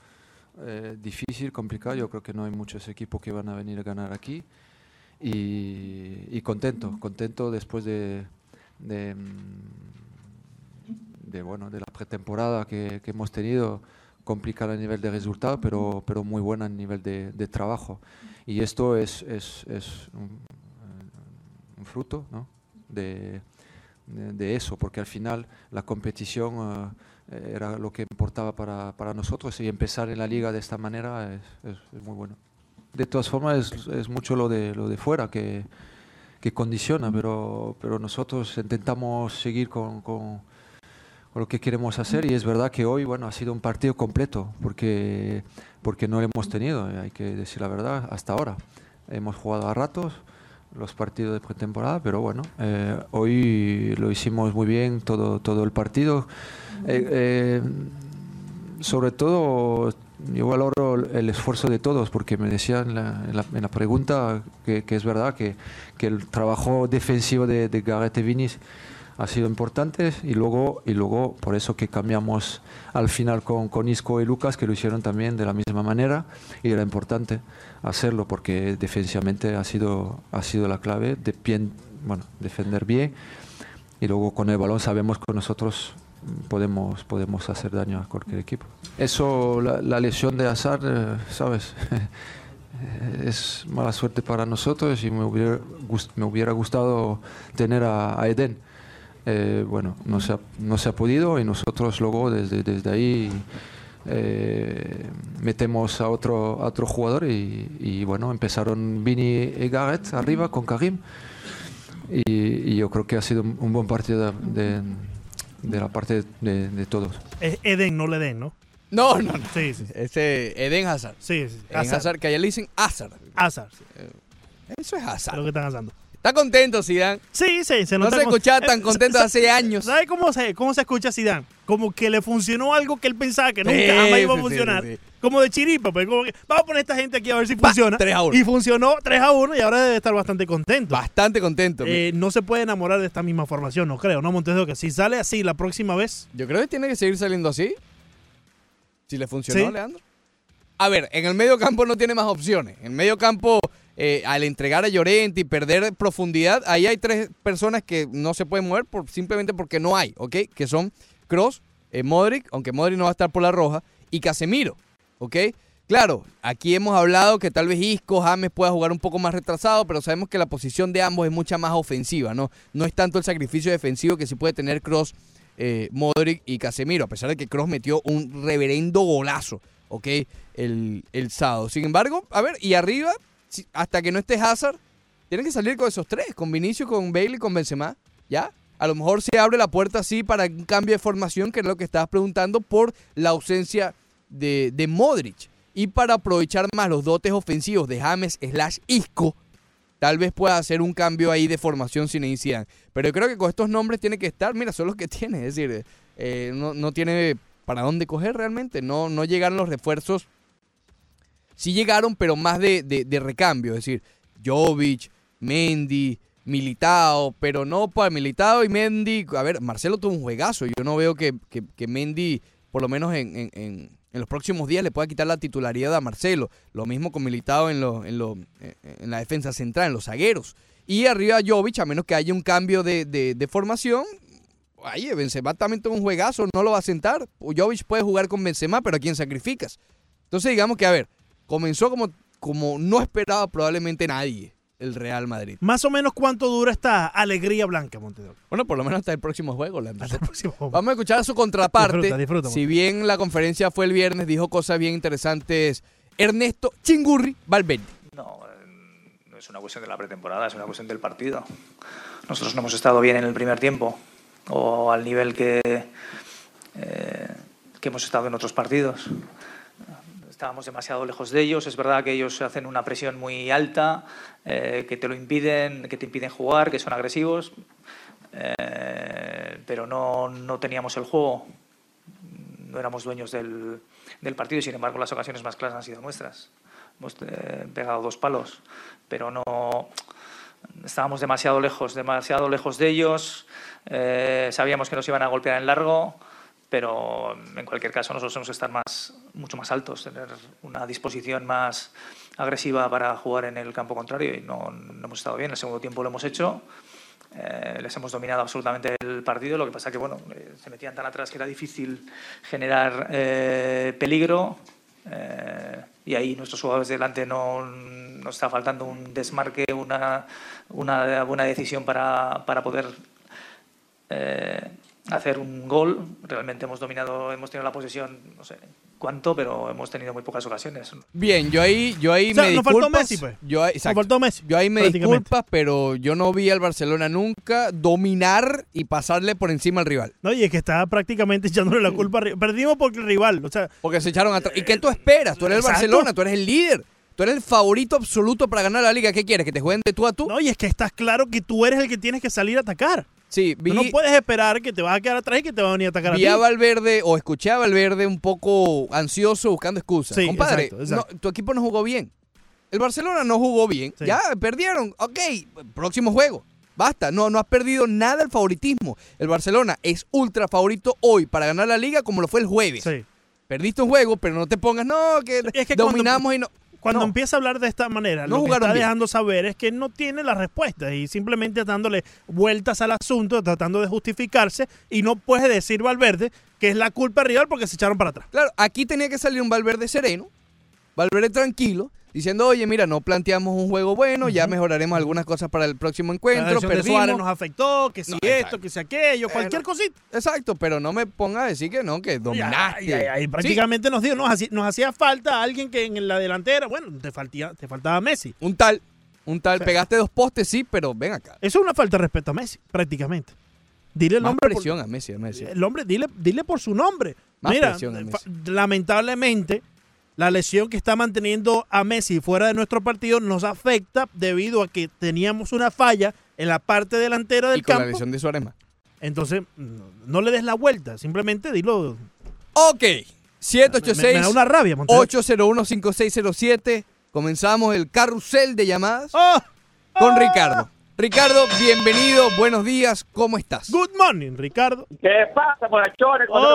Speaker 7: eh, difícil, complicado. Yo creo que no hay muchos equipos que van a venir a ganar aquí. Y, y contento, contento después de, de, mm, bueno, de la pretemporada que, hemos tenido, complicada a nivel de resultado, pero, pero muy buena a nivel de, trabajo. Y esto es, es, un, un fruto ¿no? de, de, de eso, porque al final la competición eh, era lo que importaba para, para nosotros y empezar en la liga de esta manera es- es muy bueno. De todas formas, es, es mucho lo de, lo de fuera que, que condiciona, pero, pero nosotros intentamos seguir con, con- con lo que queremos hacer y es verdad que hoy bueno, ha sido un partido completo porque, porque no lo hemos tenido, eh, hay que decir la verdad, hasta ahora. Hemos jugado a ratos los partidos de pretemporada, pero bueno, eh, hoy lo hicimos muy bien todo, todo el partido. Eh, eh, sobre todo, yo valoro el esfuerzo de todos, porque me decían en la, pregunta que, que es verdad que, que el trabajo defensivo de, de Gareth Vinis ha sido importante y luego, y luego por eso que cambiamos al final con, con Isco y Lucas, que lo hicieron también de la misma manera y era importante hacerlo porque defensivamente ha sido, ha sido la clave, de bien, bueno, defender bien y luego con el balón sabemos que nosotros podemos, podemos hacer daño a cualquier equipo. Eso, la, la lesión de Hazard, eh, ¿sabes? es mala suerte para nosotros y me hubiera, me hubiera gustado tener a, a Eden. Eh, bueno, no se, ha, no se ha podido y nosotros luego desde, desde ahí eh, metemos a otro, a otro jugador y, y bueno, empezaron Vini y Gareth arriba con Karim y, y yo creo que ha sido un buen partido de, de- de la parte de, de todos.
Speaker 2: Es Eden, no le den, ¿no?
Speaker 1: No, no, no.
Speaker 2: Sí, sí.
Speaker 1: Ese Eden Hazard.
Speaker 2: sí, sí.
Speaker 1: Eden
Speaker 2: Hazard.
Speaker 1: Hazard, que allá le dicen Hazard.
Speaker 2: Hazard, sí,
Speaker 1: Eso es
Speaker 2: es
Speaker 1: Hazard.
Speaker 2: lo que están haciendo.
Speaker 1: Está contento, Zidane.
Speaker 2: Sí, sí, se
Speaker 1: No
Speaker 2: nota
Speaker 1: se
Speaker 2: como-
Speaker 1: escuchaba tan
Speaker 2: Eh,
Speaker 1: contento hace años.
Speaker 2: ¿Sabe cómo se, cómo se escucha Zidane? Como que le funcionó algo que él pensaba que nunca
Speaker 1: Sí,
Speaker 2: jamás iba a funcionar.
Speaker 1: sí, sí.
Speaker 2: Como de chiripa, pues como que vamos a poner a esta gente aquí a ver si funciona.
Speaker 1: 3 a 1.
Speaker 2: Y funcionó 3 a 1 y ahora debe estar bastante contento.
Speaker 1: Bastante contento.
Speaker 2: Eh, no se puede enamorar de esta misma formación, no creo, ¿no, Montes de Oca? Si sale así la próxima vez,
Speaker 1: Yo creo que tiene que seguir saliendo así. Si le funcionó. Leandro. A ver, en el medio campo no tiene más opciones. En el medio campo, eh, al entregar a Llorente y perder profundidad, ahí hay tres personas que no se pueden mover por, simplemente porque no hay, ¿ok? Que son Cross, Modric, aunque Modric no va a estar por la roja, y Casemiro, ¿ok? Claro, aquí hemos hablado que tal vez Isco, James pueda jugar un poco más retrasado, pero sabemos que la posición de ambos es mucha más ofensiva, ¿no? No es tanto el sacrificio defensivo que sí puede tener Cross, eh, Modric y Casemiro, a pesar de que Cross metió un reverendo golazo, ¿ok? El, el sábado. Sin embargo, a ver, y arriba, hasta que no esté Hazard, tienen que salir con esos tres, con Vinicius, con Bale y con Benzema, ¿ya? A lo mejor se abre la puerta así para un cambio de formación, que es lo que estabas preguntando, por la ausencia de, de Modric. Y para aprovechar más los dotes ofensivos de James slash Isco, tal vez pueda hacer un cambio ahí de formación sin Zidane. Pero yo creo que con estos nombres tiene que estar, mira, son los que tiene, es decir, eh, no, no tiene para dónde coger realmente, no, no llegaron los refuerzos, sí llegaron, pero más de, de- recambio, es decir, Jovic, Mendy, Militao, pero no para Militao y Mendy, a ver, Marcelo tuvo un juegazo, yo no veo que, que, que Mendy, por lo menos en, en- en- en los próximos días, le pueda quitar la titularidad a Marcelo, lo mismo con Militao en, lo, en, lo- en la defensa central, en los zagueros. Y arriba Jovic, a menos que haya un cambio de, de- de formación, Oye, Benzema también tuvo un juegazo, no lo va a sentar. Jovic puede jugar con Benzema, pero ¿a quién sacrificas? Entonces digamos que, a ver, comenzó como, como no esperaba probablemente nadie el Real Madrid.
Speaker 2: más o menos cuánto dura esta alegría blanca, Oca?
Speaker 1: Bueno, por lo menos hasta el próximo juego, Leandro.
Speaker 2: Hasta el próximo.
Speaker 1: Vamos a escuchar a su contraparte.
Speaker 2: Disfruta, disfruta,
Speaker 1: si bien la conferencia fue el viernes, dijo cosas bien interesantes. Ernesto Chingurri Valverde.
Speaker 8: No, eh, no es una cuestión de la pretemporada, es una cuestión del partido. Nosotros no hemos estado bien en el primer tiempo o al nivel que, eh, que hemos estado en otros partidos. Estábamos demasiado lejos de ellos. Es verdad que ellos hacen una presión muy alta, eh, que te lo impiden, que te impiden jugar, que son agresivos, eh, pero no, no teníamos el juego. No éramos dueños del, del partido sin embargo, las ocasiones más claras han sido nuestras. Hemos eh, pegado dos palos, pero no estábamos demasiado lejos, demasiado lejos de ellos. Sabíamos que nos iban a golpear en largo, pero en cualquier caso nosotros tenemos que estar más, mucho más altos, tener una disposición más agresiva para jugar en el campo contrario y no, no hemos estado bien. El segundo tiempo lo hemos hecho. Eh, les hemos dominado absolutamente el partido, lo que pasa que bueno, eh, se metían tan atrás que era difícil generar eh, peligro eh, y ahí nuestros jugadores delante no nos está faltando un desmarque, una, una buena decisión para, para poder eh, hacer un gol. Realmente hemos dominado, hemos tenido la posesión, no sé cuánto, pero hemos tenido muy pocas ocasiones.
Speaker 1: Bien, yo ahí, yo ahí
Speaker 2: O sea,
Speaker 1: me
Speaker 2: nos faltó. Messi, pues.
Speaker 1: Yo ahí,
Speaker 2: Nos faltó Messi.
Speaker 1: Yo ahí me disculpas, pero yo no vi al Barcelona nunca dominar y pasarle por encima al rival.
Speaker 2: No, y es que está prácticamente echándole la culpa. Perdimos porque el rival, o sea,
Speaker 1: Porque se echaron atrás. ¿Y qué tú esperas? Tú eres el
Speaker 2: Exacto.
Speaker 1: Barcelona, tú eres el líder. Tú eres el favorito absoluto para ganar la liga. ¿Qué quieres? ¿Que te jueguen de tú a tú?
Speaker 2: no, y es que estás claro que tú eres el que tienes que salir a atacar.
Speaker 1: Sí, vi,
Speaker 2: no puedes esperar que te vas a quedar atrás y que te van a venir a atacar a
Speaker 1: a
Speaker 2: ti.
Speaker 1: Valverde o escuché a Valverde un poco ansioso buscando excusas.
Speaker 2: Sí,
Speaker 1: Compadre,
Speaker 2: exacto, exacto.
Speaker 1: no, tu equipo no jugó bien. El Barcelona no jugó bien.
Speaker 2: Sí.
Speaker 1: Ya, perdieron. Ok, próximo juego. Basta, no, no has perdido nada el favoritismo. El Barcelona es ultra favorito hoy para ganar la liga como lo fue el jueves.
Speaker 2: Sí.
Speaker 1: Perdiste un juego, pero no te pongas, no, que,
Speaker 2: Es que cuando-
Speaker 1: dominamos y no.
Speaker 2: Cuando
Speaker 1: No.
Speaker 2: empieza a hablar de esta manera,
Speaker 1: No
Speaker 2: lo que está
Speaker 1: bien.
Speaker 2: dejando saber es que no tiene la respuesta y simplemente dándole vueltas al asunto, tratando de justificarse y no puede decir Valverde que es la culpa rival porque se echaron para atrás.
Speaker 1: Claro, aquí tenía que salir un Valverde sereno, Valverde tranquilo, diciendo, oye, mira, no planteamos un juego bueno, ya mejoraremos algulesión cosas para el próximo
Speaker 2: La
Speaker 1: encuentro,
Speaker 2: de
Speaker 1: perdimos.
Speaker 2: Suárez nos afectó, que si
Speaker 1: No,
Speaker 2: esto,
Speaker 1: exacto.
Speaker 2: que si aquello, cualquier cosita.
Speaker 1: Exacto, pero no me ponga a decir que no, que dominaste.
Speaker 2: Y
Speaker 1: Sí,
Speaker 2: prácticamente nos dio, nos hacía, nos hacía falta alguien que en la delantera, bueno, te, faltía, te faltaba Messi.
Speaker 1: un tal, un tal, pegaste dos postes, sí, pero ven acá.
Speaker 2: Eso es una falta de respeto a Messi, prácticamente. Dile el
Speaker 1: Más
Speaker 2: nombre. por-
Speaker 1: presión a Messi, a Messi.
Speaker 2: el hombre, dile, dile por su nombre.
Speaker 1: Más
Speaker 2: Mira,
Speaker 1: presión a Messi.
Speaker 2: lamentablemente, la lesión que está manteniendo a Messi fuera de nuestro partido nos afecta debido a que teníamos una falla en la parte delantera del
Speaker 1: Y con la lesión de Suárez.
Speaker 2: Entonces, no, no le des la vuelta, simplemente dilo.
Speaker 1: Ok.
Speaker 2: Me,
Speaker 1: 786
Speaker 2: me da una rabia, Montero.
Speaker 1: 801-5607. Comenzamos el carrusel de llamadas
Speaker 2: ¡Oh!
Speaker 1: con
Speaker 2: ¡Oh!
Speaker 1: Ricardo. Ricardo, bienvenido, buenos días, ¿cómo estás?
Speaker 2: Good morning, Ricardo.
Speaker 5: ¿Qué pasa,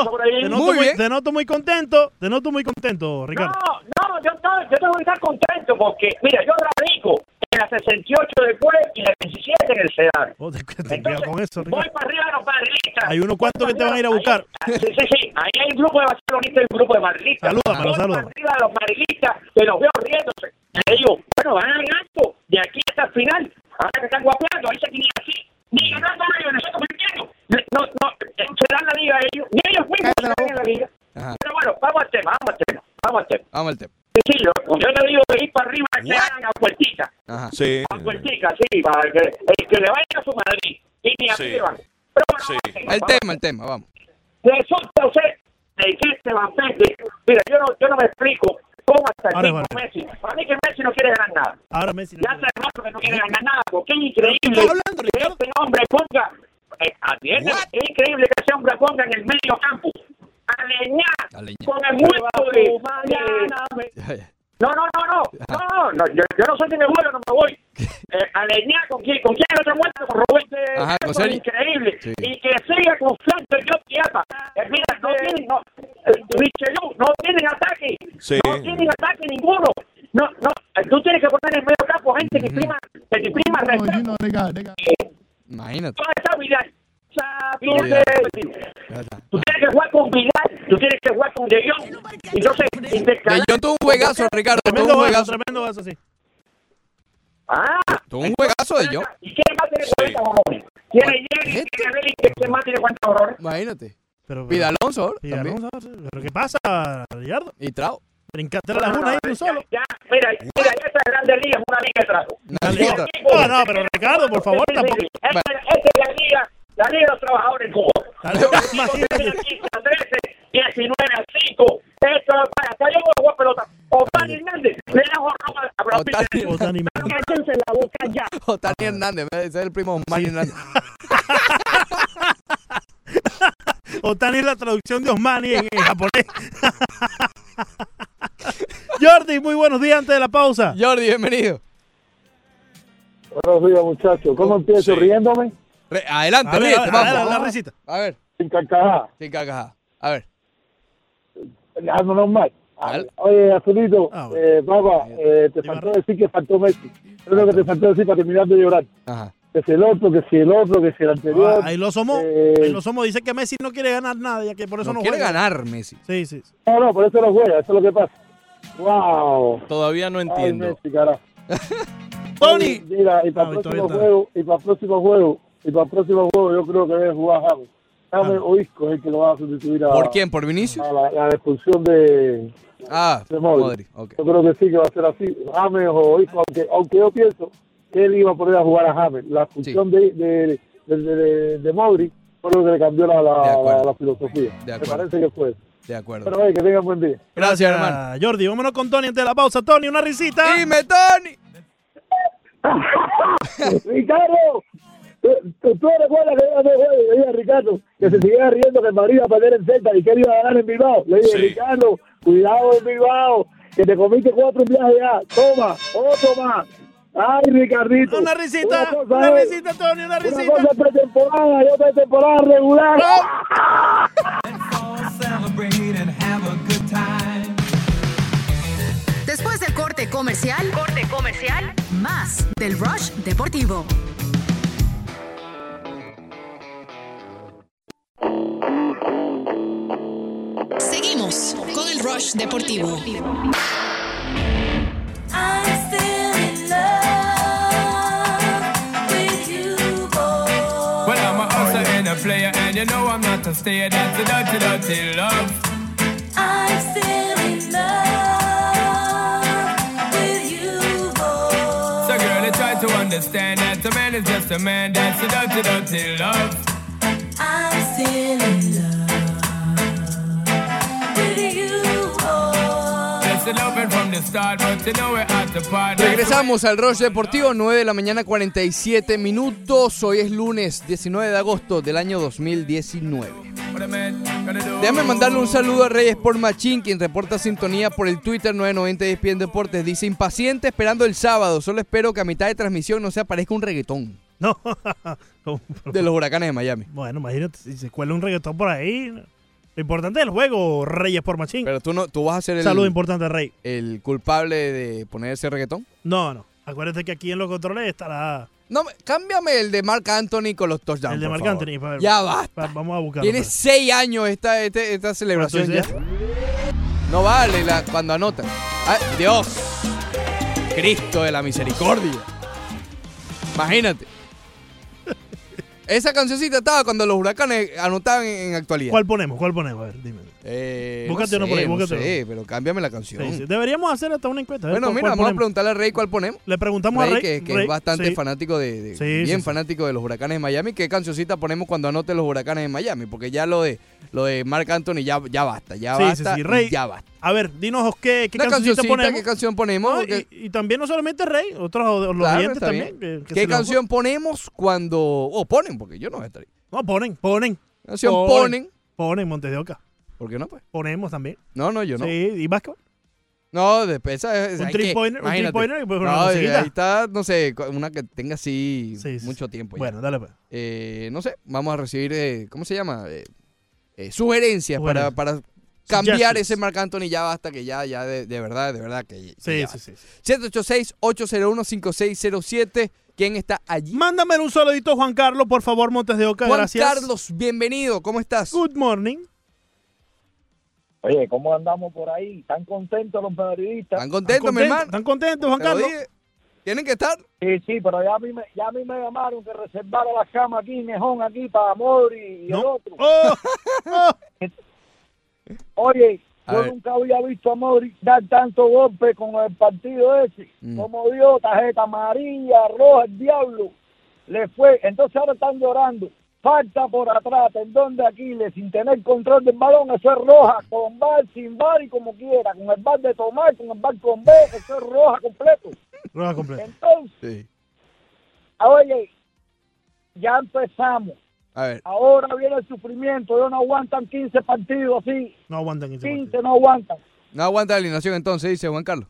Speaker 2: Oh,
Speaker 5: por ahí?
Speaker 2: te, noto
Speaker 1: Muy
Speaker 2: muy,
Speaker 1: bien.
Speaker 2: te noto muy contento. Te noto muy contento, Ricardo.
Speaker 5: No, no, yo, estoy- yo tengo que estar contento porque, mira, yo radico en la 68 después y la 17 en el Sedar.
Speaker 2: Oh,
Speaker 5: Entonces,
Speaker 2: con eso,
Speaker 5: voy para arriba de los madridistas.
Speaker 2: Hay unos cuantos que te van a ir a
Speaker 5: Ahí-
Speaker 2: buscar.
Speaker 5: Sí, sí, sí. Ahí hay un grupo de barcelonistas y un grupo de madridistas. Voy
Speaker 2: salúdamelo.
Speaker 5: para arriba de los madridistas que los veo riéndose. Y le digo, bueno, van a gasto de aquí hasta el final. Ahora que están guapeando, ahí se tienen así. Ni ganando a ellos, nosotros mintiendo. No, no, eh, se dan la liga a ellos. Ni ellos mismos se dan la liga.
Speaker 1: Ajá.
Speaker 5: Pero bueno, vamos al tema, vamos al tema. Vamos al tema.
Speaker 1: Vamos al tema.
Speaker 5: Sí, yo, yo te digo de ir para arriba que hagan a puertica.
Speaker 1: Ajá.
Speaker 9: Sí.
Speaker 5: A puertica, sí, para que, el que le vaya a su Madrid. Y ni a
Speaker 9: Sí.
Speaker 5: van. Pero bueno,
Speaker 9: Sí.
Speaker 5: vamos
Speaker 1: El
Speaker 5: vamos
Speaker 1: tema, el tema, vamos.
Speaker 5: Resulta usted de que este Van Persie, mira, yo no, yo no me explico cómo hasta el. Messi. Para mí que Messi no quiere ganar nada.
Speaker 2: Ahora Messi. no
Speaker 5: Ya hace rato que no quiere ganar nada, porque es increíble
Speaker 2: hablando,
Speaker 5: que este hombre ponga, eh, atiende, es increíble que ese hombre ponga en el medio campo leñar
Speaker 1: A leñar.
Speaker 5: con el muerto de,
Speaker 1: ya.
Speaker 5: no, no, no, no, no, no, yo, yo no soy de mi vuelo, no me voy. Eh, a leñar con quién, con quién el otro muerto, con Roberto.
Speaker 1: Ajá, con
Speaker 5: increíble.
Speaker 1: Sí.
Speaker 5: Y que siga confiando en John Chiapa. Eh, mira, no tienen, no, eh, Richelieu, no tienen ataque.
Speaker 9: Sí.
Speaker 5: No tienen ataque ninguno. No, no, eh, tú tienes que poner en el medio campo gente que prima, que prima respeto,
Speaker 1: Imagínate.
Speaker 5: toda esa habilidad. Tú, tienes- que jugar con Vidal, tú tienes que jugar con De Jong. Y no sé,
Speaker 1: De
Speaker 5: intercalar-
Speaker 1: Jong tuvo un juegazo, Ricardo.
Speaker 2: Tremendo
Speaker 1: juegazo.
Speaker 2: tremendo vaso, sí.
Speaker 5: Ah,
Speaker 1: Tuvo un juegazo de Jong.
Speaker 5: ¿Y quién más tiene 40 horrores? Tiene Jerry, tiene Belly, ¿quién más tiene 40 horrores?
Speaker 1: Imagínate.
Speaker 2: Pero,
Speaker 1: Pida Alonso
Speaker 2: Pida
Speaker 1: también.
Speaker 2: Alonso, ¿Pero qué pasa, Ricardo?
Speaker 1: Y Trao.
Speaker 2: Brincaste la laguna ahí tú solo.
Speaker 5: Ya, mira, mira, esta grande liga es una liga de
Speaker 2: liga. No, no, pero Ricardo, por favor, tampoco.
Speaker 5: esta es la liga, la liga de los trabajadores en Cuba.
Speaker 2: Imagínate.
Speaker 5: tienen 15 a 13, 19 a 5. Esto es para hasta yo voy a pelota. Otani Hernández, le dejo ropa a Pitt.
Speaker 1: Otani.
Speaker 5: Cállense la boca ya.
Speaker 1: Otani Hernández. Ese es el primo de Osmani Hernández.
Speaker 2: Otani es la traducción de Osmani en, en japonés. Jordi, muy buenos días antes de la pausa.
Speaker 1: Jordi, bienvenido.
Speaker 10: Buenos días, muchachos. ¿Cómo empiezo?
Speaker 9: Sí.
Speaker 10: ¿Riéndome?
Speaker 1: Re- adelante,
Speaker 2: A ver,
Speaker 1: ríete,
Speaker 2: a ver,
Speaker 1: vamos.
Speaker 2: a ver, la risita.
Speaker 1: A ver,
Speaker 10: Sin carcajada.
Speaker 1: sin carcajada. A ver.
Speaker 10: Algo normal.
Speaker 1: Al-
Speaker 10: Oye, Azulito,
Speaker 2: Ah, bueno.
Speaker 10: eh, papá, eh, te faltó decir que faltó Messi. Es lo que te faltó decir para terminar de llorar.
Speaker 1: Ajá.
Speaker 10: Que si el otro, que si el otro, que si el anterior.
Speaker 2: Ah, ahí lo somos.
Speaker 10: Eh,
Speaker 2: Ahí lo somos. Dice que Messi no quiere ganar nada, ya que por eso
Speaker 1: No
Speaker 2: no,
Speaker 1: quiere
Speaker 2: juega.
Speaker 1: ganar Messi.
Speaker 2: Sí, sí. sí.
Speaker 10: No, no, por eso no juega, eso es lo que pasa. ¡Wow!
Speaker 9: Todavía no
Speaker 10: Ay,
Speaker 9: entiendo.
Speaker 10: Messi, carajo.
Speaker 2: Tony.
Speaker 10: Mira, y para
Speaker 2: Ah,
Speaker 10: el próximo juego, y para el próximo juego, y para el próximo juego, yo creo que debe jugar James. James
Speaker 2: Ah.
Speaker 10: o Isco es el que lo va a sustituir a,
Speaker 1: ¿Por quién? ¿Por Vinicius?
Speaker 10: a la, a la expulsión de,
Speaker 1: Ah,
Speaker 10: de Modric. Yo creo que sí que va a ser así. James o Isco, aunque, aunque yo pienso que él iba a poner a jugar a James. La función de, de, de, de, de Modric fue lo que le cambió la,
Speaker 1: De
Speaker 10: la,
Speaker 1: acuerdo.
Speaker 10: la, la filosofía.
Speaker 1: De
Speaker 10: Me parece que fue eso.
Speaker 1: De acuerdo.
Speaker 10: Pero oye, que tengan buen día.
Speaker 1: Gracias, hermano.
Speaker 2: Ah, Jordi, vámonos con Tony antes de la pausa. Tony, una risita.
Speaker 1: Dime, Tony.
Speaker 10: Ricardo, ¿tú, tú, recuerdas que yo no? Le dije a Ricardo que se siguiera riendo que el Madrid iba a perder en Celta y que él iba a ganar en Bilbao. Le dije,
Speaker 9: Sí.
Speaker 10: Ricardo, cuidado en Bilbao, que te comiste cuatro viajes ya. Toma, otro más. Ay, Ricardito.
Speaker 2: Una risita.
Speaker 10: Una cosa
Speaker 2: Una risita, Tony, una
Speaker 10: Una
Speaker 2: risita.
Speaker 10: cosa es pretemporada y otra es temporada regular.
Speaker 6: Después del corte comercial, corte comercial, más del Rush Deportivo. Con el Rush Deportivo.
Speaker 11: Well, I'm a hustler and a player, and you know I'm not a stayer. That's a dirty, dirty love. I'm still in love with you, boy. So, girl, I try to understand that a man is just a man. That's a dirty, dirty love. I'm still in love.
Speaker 1: Regresamos al Rush Deportivo, 9 de la mañana, 47 minutos. Hoy es lunes 19 de agosto del año 2019. Déjame mandarle un saludo a Reyes por Machín, quien reporta sintonía por el Twitter 990 ESPN Deportes. Dice, impaciente esperando el sábado. Solo espero que a mitad de transmisión no se aparezca un reggaetón
Speaker 2: No.
Speaker 1: de los huracanes de Miami.
Speaker 2: bueno, imagínate, si se cuela un reggaetón por ahí. Lo importante del juego, Reyes por Machín.
Speaker 1: Pero tú, no, tú vas a ser el,
Speaker 2: Saludo importante, Rey.
Speaker 1: el culpable de poner ese reggaetón.
Speaker 2: No, no. Acuérdate que aquí en los controles estará
Speaker 1: No, me- cámbiame el de Mark Anthony con los touchdowns.
Speaker 2: el de Marc. Anthony. pa-
Speaker 1: Ya basta.
Speaker 2: Vamos a buscarlo.
Speaker 1: Tiene
Speaker 2: pues.
Speaker 1: seis años esta, este- esta celebración
Speaker 2: ¿Cuánto
Speaker 1: ya.
Speaker 2: dice?
Speaker 1: No vale la, cuando anotan. Ay, Dios. Cristo de la misericordia. Imagínate. Esa cancioncita estaba cuando los huracanes anotaban en, actualidad.
Speaker 2: ¿Cuál ponemos? ¿Cuál ponemos? A ver, dime.
Speaker 1: Eh,
Speaker 2: Búscate uno
Speaker 1: no
Speaker 2: por ahí,
Speaker 1: no
Speaker 2: búscate
Speaker 1: sé, pero cámbiame la canción.
Speaker 2: Sí, sí. Deberíamos hacer hasta una encuesta.
Speaker 1: Bueno, mira, vamos a preguntarle a Rey cuál ponemos.
Speaker 2: Le preguntamos
Speaker 1: Rey,
Speaker 2: a Rey.
Speaker 1: que, que
Speaker 2: Rey,
Speaker 1: es bastante
Speaker 2: sí.
Speaker 1: fanático de, bien fanático de los huracanes de Miami. ¿Qué cancioncita ponemos cuando anote los huracanes de Miami? Porque ya lo de lo de Mark Anthony ya, ya basta, ya basta,
Speaker 2: Rey.
Speaker 1: ya basta.
Speaker 2: A ver, dinos qué, qué
Speaker 1: Una
Speaker 2: cancioncita
Speaker 1: cancioncita,
Speaker 2: ponemos.
Speaker 1: ¿qué canción ponemos?
Speaker 2: No, y, y también no solamente Rey, otros los
Speaker 1: Claro,
Speaker 2: oyentes también.
Speaker 1: bien.
Speaker 2: que- que
Speaker 1: ¿Qué canción ponemos cuando o ponen? Porque yo no voy a estar ahí.
Speaker 2: No, ponen, ponen.
Speaker 1: Canción ponen.
Speaker 2: Ponen Montes de Oca.
Speaker 1: ¿Por qué no pues?
Speaker 2: Ponemos también.
Speaker 1: No, no, yo no.
Speaker 2: Sí, y básquetbol.
Speaker 1: No, después esa es
Speaker 2: Un three pointer, un three pointer y pues una
Speaker 1: No, ahí está, no sé, una que tenga así
Speaker 2: Sí, sí,
Speaker 1: mucho tiempo. ya.
Speaker 2: Bueno, dale pues.
Speaker 1: Eh, no sé, vamos a recibir, eh, ¿cómo se llama? Eh, eh, sugerencias para, para cambiar ese Marc Anthony ya basta, que ya, ya de, de verdad, de verdad que,
Speaker 2: Sí,
Speaker 1: ya
Speaker 2: sí,
Speaker 1: basta.
Speaker 2: sí.
Speaker 1: 786-801-5607. ¿Quién está allí?
Speaker 2: Mándame un saludito, Juan Carlos, por favor, Montes de Oca.
Speaker 1: Juan
Speaker 2: gracias.
Speaker 1: Carlos, bienvenido, ¿cómo estás?
Speaker 2: Good morning.
Speaker 10: Oye, ¿cómo andamos por ahí? ¿Están contentos los periodistas?
Speaker 1: ¿Están contentos, mi hermano?
Speaker 2: ¿Están contentos, Juan Carlos?
Speaker 1: dije. Tienen que estar.
Speaker 10: Sí, sí, pero ya a mí me, ya a mí me llamaron que reservara la cama aquí, mejón aquí para Mori y el otro.
Speaker 2: Oh,
Speaker 10: Oye,
Speaker 1: A
Speaker 10: yo
Speaker 1: ver.
Speaker 10: nunca había visto a Mori dar tanto golpe con el partido ese.
Speaker 1: Mm.
Speaker 10: Como dio tarjeta amarilla, roja, el diablo. Le fue. Entonces ahora están llorando. Falta por atrás, tendón de Aquiles, sin tener control del balón, eso es roja, con bar, sin bar y como quiera, con el bar de tomar, con el bar con B, eso es roja completo.
Speaker 2: Roja completa.
Speaker 10: Entonces,
Speaker 1: Sí.
Speaker 10: oye, ya empezamos.
Speaker 1: A ver.
Speaker 10: Ahora viene el sufrimiento, ellos no aguantan 15 partidos así,
Speaker 2: No aguantan 15
Speaker 10: 15 no aguantan.
Speaker 1: No aguanta la alineación entonces, dice Juan Carlos.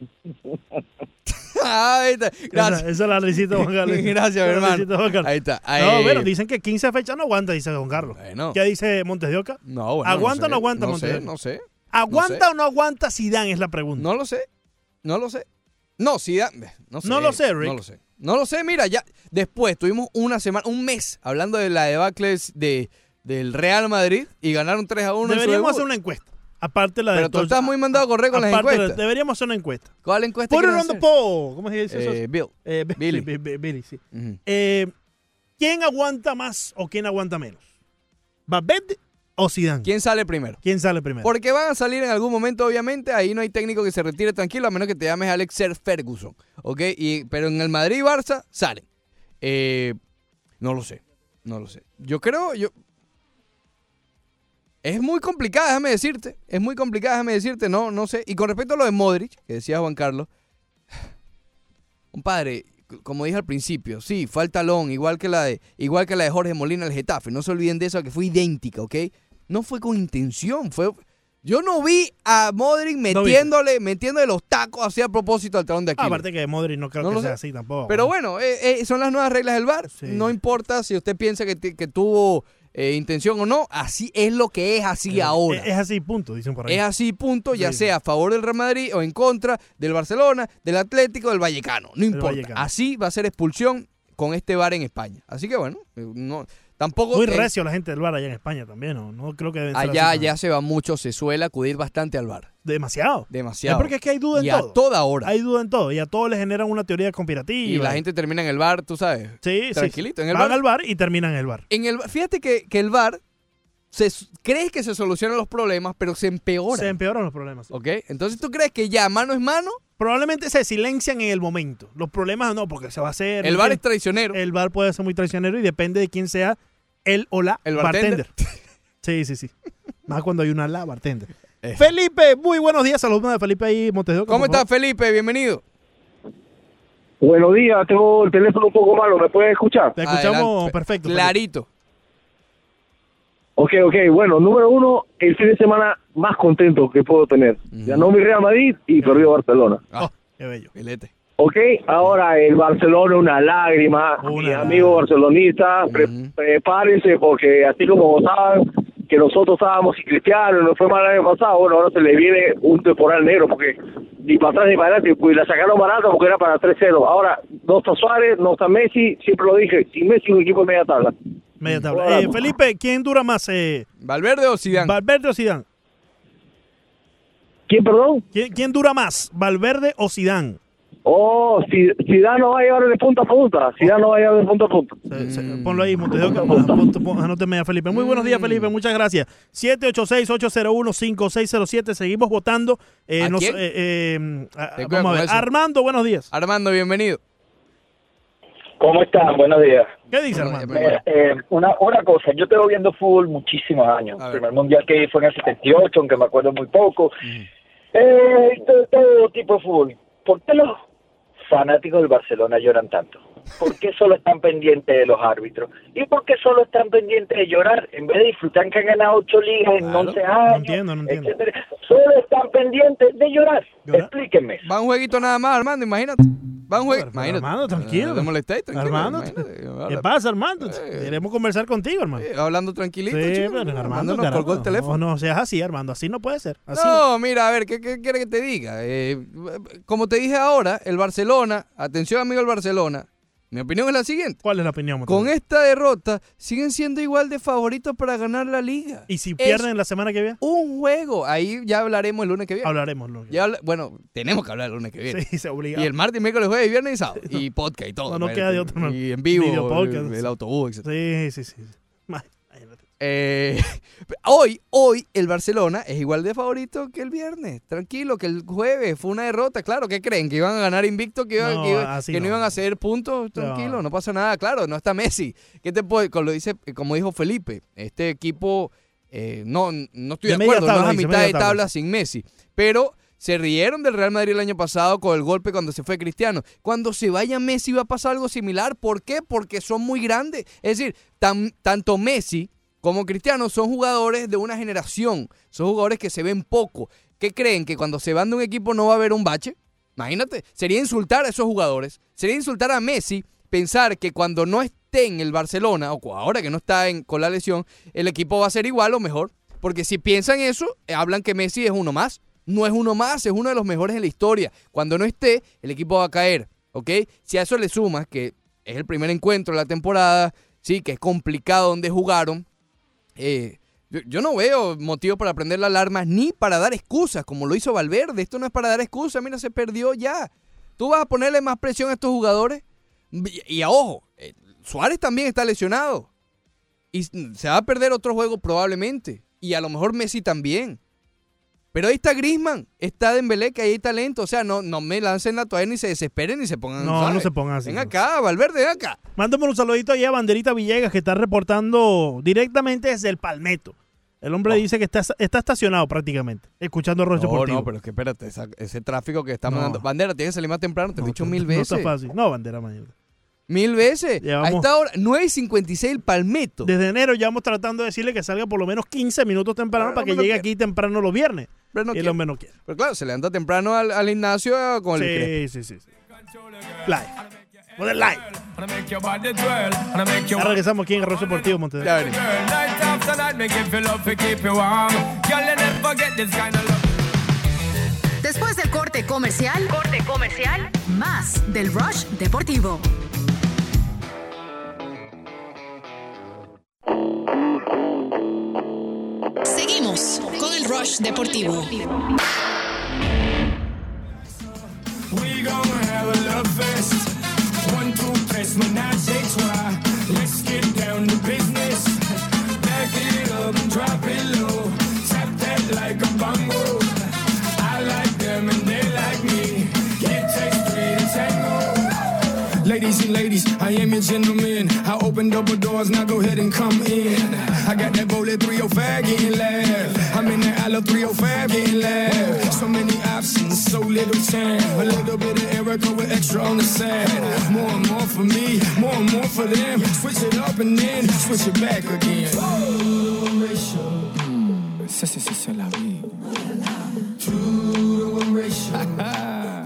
Speaker 1: Ahí está. Gracias.
Speaker 2: Esa, esa es la risita, Juan Carlos.
Speaker 1: Gracias, mi hermano.
Speaker 2: Juan.
Speaker 1: Ahí está.
Speaker 2: No,
Speaker 1: Ahí-
Speaker 2: bueno, dicen que 15 fechas no aguanta, dice Juan Carlos.
Speaker 1: Bueno.
Speaker 2: ¿Qué dice Montes de Oca?
Speaker 1: No, bueno,
Speaker 2: ¿Aguanta o
Speaker 1: sé,
Speaker 2: no aguanta
Speaker 1: no
Speaker 2: Montes
Speaker 1: sé,
Speaker 2: de Oca?
Speaker 1: no sé.
Speaker 2: ¿Aguanta
Speaker 1: sé.
Speaker 2: o no aguanta Zidane es la pregunta?
Speaker 1: No lo sé. No lo sé. No, da- no sé.
Speaker 2: No lo sé, Rick.
Speaker 1: No lo sé. No lo sé, mira, ya después tuvimos una semana, un mes hablando de la debacle de, del Real Madrid y ganaron 3 a 1. en su
Speaker 2: Deberíamos
Speaker 1: debut.
Speaker 2: hacer una encuesta. Aparte la de
Speaker 1: Pero tú estás muy mandado a correr con las
Speaker 2: aparte de-
Speaker 1: encuestas.
Speaker 2: Deberíamos hacer una encuesta.
Speaker 1: ¿Cuál encuesta
Speaker 2: Put it on the poll. ¿Cómo se dice eso?
Speaker 1: Eh, Bill.
Speaker 2: Eh, Bi-
Speaker 1: Billy.
Speaker 2: Bi- Bi- Billy, sí. Eh, ¿Quién aguanta más o quién aguanta menos? ¿Babette o Zidane?
Speaker 1: ¿Quién sale primero?
Speaker 2: ¿Quién sale primero?
Speaker 1: Porque van a salir en algún momento, obviamente. Ahí no hay técnico que se retire tranquilo, a menos que te llames Alex Ser Ferguson. ¿Ok? Y, pero en el Madrid y Barça salen. Eh, no lo sé. No lo sé. Yo creo. yo Es muy complicada, déjame decirte. Es muy complicada, déjame decirte. No, no sé. Y con respecto a lo de Modric, que decía Juan Carlos. Compadre, como dije al principio, sí, fue al talón, igual que la de, igual que la de Jorge Molina al Getafe. No se olviden de eso, que fue idéntica, ¿ok? No fue con intención, fue. Yo no vi a Modric metiéndole, metiéndole los tacos así a propósito al talón de Aquiles.
Speaker 2: aparte que Modric no creo
Speaker 1: No
Speaker 2: que sea
Speaker 1: sé.
Speaker 2: así tampoco.
Speaker 1: Pero bueno, eh, eh, son las nuevas reglas del VAR.
Speaker 2: Sí.
Speaker 1: No importa si usted piensa que, que tuvo eh, intención o no, así es lo que es así ahora.
Speaker 2: Es, así, punto, dicen por ahí.
Speaker 1: Es así, punto, ya
Speaker 2: Sí,
Speaker 1: sea a favor del Real Madrid o en contra del Barcelona, del Atlético, del Vallecano. No importa.
Speaker 2: Vallecano.
Speaker 1: Así va a ser expulsión con este VAR en España. Así que bueno, eh, no, tampoco.
Speaker 2: Muy recio la gente del bar allá en España también, ¿no? No creo que deben ser
Speaker 1: allá, allá se va mucho, se suele acudir bastante al VAR.
Speaker 2: Demasiado.
Speaker 1: Demasiado.
Speaker 2: Es porque es que hay duda en
Speaker 1: y a
Speaker 2: todo.
Speaker 1: toda hora.
Speaker 2: Hay duda en todo. Y a todos les generan una teoría conspirativa.
Speaker 1: y la gente termina en el VAR, tú sabes.
Speaker 2: sí, sí,
Speaker 1: tranquilito, en el
Speaker 2: Van
Speaker 1: bar.
Speaker 2: al bar y terminan en el bar.
Speaker 1: En el, fíjate que, que el VAR se, crees que se solucionan los problemas, pero se empeoran.
Speaker 2: Se empeoran los problemas. sí.
Speaker 1: ¿Ok? Entonces tú crees que ya mano es mano,
Speaker 2: Probablemente se silencian en el momento. Los problemas no, porque se va a hacer.
Speaker 1: el
Speaker 2: ¿me
Speaker 1: VAR es traicionero.
Speaker 2: El bar puede ser muy traicionero y depende de quién sea él o la
Speaker 1: El bartender.
Speaker 2: Sí, sí, sí. Más cuando hay una la bartender.
Speaker 1: Eh.
Speaker 2: Felipe, muy buenos días. Saludos de Felipe ahí, Montes de Oca,
Speaker 1: ¿Cómo estás, Felipe? Bienvenido.
Speaker 10: Buenos días, tengo el teléfono un poco malo, ¿me puedes escuchar?
Speaker 2: Te escuchamos
Speaker 1: Adelante.
Speaker 2: perfecto. Felipe.
Speaker 1: Clarito.
Speaker 10: Ok, ok, bueno, número uno, el fin de semana más contento que puedo tener. Ganó mi Real Madrid y perdió Barcelona.
Speaker 1: Ah,
Speaker 2: Oh, qué bello.
Speaker 1: filete.
Speaker 10: Ok, ahora el Barcelona una lágrima.
Speaker 2: Una
Speaker 10: Mi amigo barcelonista, pre- prepárense porque así como saben que nosotros estábamos sin Cristiano, nos fue mal el año pasado, bueno, ahora se le viene un temporal negro porque ni para atrás ni para adelante, pues la sacaron barata porque era para 3-0. Ahora, no está Suárez, no está Messi, siempre lo dije, sin Messi un equipo de media tabla.
Speaker 2: Media tabla. Eh, Felipe, ¿quién dura más? Eh,
Speaker 1: ¿Valverde o Zidane?
Speaker 2: ¿Valverde o Zidane?
Speaker 10: ¿Quién, perdón?
Speaker 2: ¿Quién, quién dura más? ¿Valverde o Zidane?
Speaker 10: Oh, si Zidane no va a llevar de punta a punta, Zidane no va a llevar de punta a punta.
Speaker 2: Se- se-
Speaker 1: Mm.
Speaker 2: Ponlo ahí, pon- Anóteme a Felipe. Muy buenos días, Felipe. Muchas gracias. 786-801-5607. Seguimos votando. Eh,
Speaker 1: ¿A
Speaker 2: nos-
Speaker 1: quién?
Speaker 2: eh, eh, a- vamos a ver.
Speaker 1: eso.
Speaker 2: Armando, buenos días.
Speaker 1: Armando, bienvenido.
Speaker 9: ¿Cómo están? Buenos días.
Speaker 2: ¿Qué dice, Armando?
Speaker 9: Mira, eh, una, una cosa, yo tengo viendo fútbol muchísimos años. El primer mundial que fue en el 78, aunque me acuerdo muy poco. Eh, todo, todo tipo de fútbol. ¿Por qué los fanáticos del Barcelona lloran tanto? ¿Por qué solo están pendientes de los árbitros? ¿Y por qué solo están pendientes de llorar en vez de disfrutar que han ganado ocho ligas en
Speaker 1: Claro.
Speaker 9: 11 años?
Speaker 2: No entiendo, no entiendo.
Speaker 9: etcétera? Solo están pendientes de llorar.
Speaker 2: ¿Llorar?
Speaker 9: Explíquenme.
Speaker 1: Va un jueguito nada más, Armando, imagínate. Va un Imagínate.
Speaker 2: Armando, tranquilo.
Speaker 1: No te molestéis, tranquilo.
Speaker 2: Armando. ¿qué pasa, Armando?
Speaker 1: Eh.
Speaker 2: Queremos conversar contigo, hermano.
Speaker 1: eh, Hablando tranquilito.
Speaker 2: Sí,
Speaker 1: chico.
Speaker 2: pero
Speaker 1: Armando
Speaker 2: Armando,
Speaker 1: nos
Speaker 2: caramba,
Speaker 1: colgó el teléfono.
Speaker 2: No, no seas así, Armando. Así no puede ser. Así
Speaker 1: No, mira, a ver, ¿qué, qué quiere que te diga? Eh, como te dije ahora, el Barcelona, atención amigo el Barcelona, mi opinión es la siguiente.
Speaker 2: ¿Cuál es la opinión?
Speaker 1: Con esta derrota, siguen siendo igual de favoritos para ganar la liga.
Speaker 2: ¿Y si
Speaker 1: Es
Speaker 2: pierden la semana que viene?
Speaker 1: Un juego. Ahí ya hablaremos el lunes que viene.
Speaker 2: Hablaremos. Lo que-
Speaker 1: Ya bueno, tenemos que hablar el lunes que viene.
Speaker 2: Sí, se obliga.
Speaker 1: Y el martes, miércoles, jueves, viernes y sábado. Y podcast y todo.
Speaker 2: No, no
Speaker 1: Bueno,
Speaker 2: queda de otro, hermano.
Speaker 1: Y en vivo,
Speaker 2: Video podcast.
Speaker 1: el, el autobús, etc.
Speaker 2: Sí, sí, sí.
Speaker 1: Eh, hoy, hoy el Barcelona es igual de favorito que el viernes. Tranquilo, que el jueves fue una derrota. Claro, ¿qué creen? ¿Que iban a ganar invicto? ¿Que, iba-
Speaker 2: No,
Speaker 1: que iba-
Speaker 2: así
Speaker 1: que no.
Speaker 2: no.
Speaker 1: iban a hacer puntos? Tranquilo, no. pasa nada. Claro, no está Messi. ¿Qué te puede, como dice, como dijo Felipe, este equipo, eh, no, no estoy
Speaker 2: De
Speaker 1: acuerdo,
Speaker 2: tabla,
Speaker 1: no es a mitad de
Speaker 2: tabla.
Speaker 1: tabla sin Messi. Pero se rieron del Real Madrid el año pasado con el golpe cuando se fue Cristiano. Cuando se vaya Messi va a pasar algo similar. ¿Por qué? Porque son muy grandes. Es decir, tan- tanto Messi como Cristiano son jugadores de una generación. Son jugadores que se ven poco. ¿Qué creen? ¿Que cuando se van de un equipo no va a haber un bache? Imagínate. Sería insultar a esos jugadores. Sería insultar a Messi pensar que cuando no esté en el Barcelona, o ahora que no está con la lesión, el equipo va a ser igual o mejor. Porque si piensan eso, eh, hablan que Messi es uno más. No es uno más, es uno de los mejores en la historia. Cuando no esté, el equipo va a caer. ¿Ok? Si a eso le sumas que es el primer encuentro de la temporada, sí, que es complicado donde jugaron, eh, yo, no veo motivo para prender la alarma ni para dar excusas, como lo hizo Valverde. Esto no es para dar excusas, mira, se perdió ya. ¿Tú vas a ponerle más presión a estos jugadores? Y, a ojo, eh, Suárez también está lesionado. Y se va a perder otro juego probablemente. Y a lo mejor Messi también. Pero ahí está Grisman, está Dembélé, que ahí hay talento. O sea, no, no me lancen la toalla ni se desesperen ni se pongan.
Speaker 2: No,
Speaker 1: ¿sabes?
Speaker 2: no se pongan así.
Speaker 1: Ven
Speaker 2: no.
Speaker 1: acá, Valverde, ven acá.
Speaker 2: Mándame un saludito ahí a Banderita Villegas que está reportando directamente desde el Palmetto. El hombre dice que está, está estacionado prácticamente, escuchando Roche
Speaker 1: Oh. No,
Speaker 2: Deportivo.
Speaker 1: no, pero es que espérate, esa- ese tráfico que estamos
Speaker 2: No.
Speaker 1: dando. Bandera, tienes que salir más temprano, te lo he dicho mil
Speaker 2: No
Speaker 1: veces.
Speaker 2: está fácil. No, Bandera mañana.
Speaker 1: Mil veces.
Speaker 2: Llevamos-
Speaker 1: A esta hora, 9 y 56 el palmeto.
Speaker 2: Desde enero ya vamos tratando de decirle que salga por lo menos 15 minutos temprano
Speaker 1: Ah,
Speaker 2: para que llegue aquí temprano los viernes.
Speaker 1: Pero no
Speaker 2: y el
Speaker 1: quiere.
Speaker 2: hombre no quiere.
Speaker 1: Pero claro, se levanta temprano al, al gimnasio eh, con el crepe.
Speaker 2: Sí, sí, sí. sí. Live. El live. Ya regresamos aquí en Arroz Deportivo,
Speaker 11: love.
Speaker 6: Después del corte comercial, corte comercial, más del Rush Deportivo. Seguimos con el Rush Deportivo.
Speaker 11: Ladies I am your gentleman. I opened up the doors, now go ahead and come in. I got that bullet 305 getting laugh. I'm in the a 305 getting loud. So many options, so little time. A little bit of Erica with extra on the side. More and more for me, more and more for them. Switch it up and then switch it back again. C'est, c'est, c'est la vie.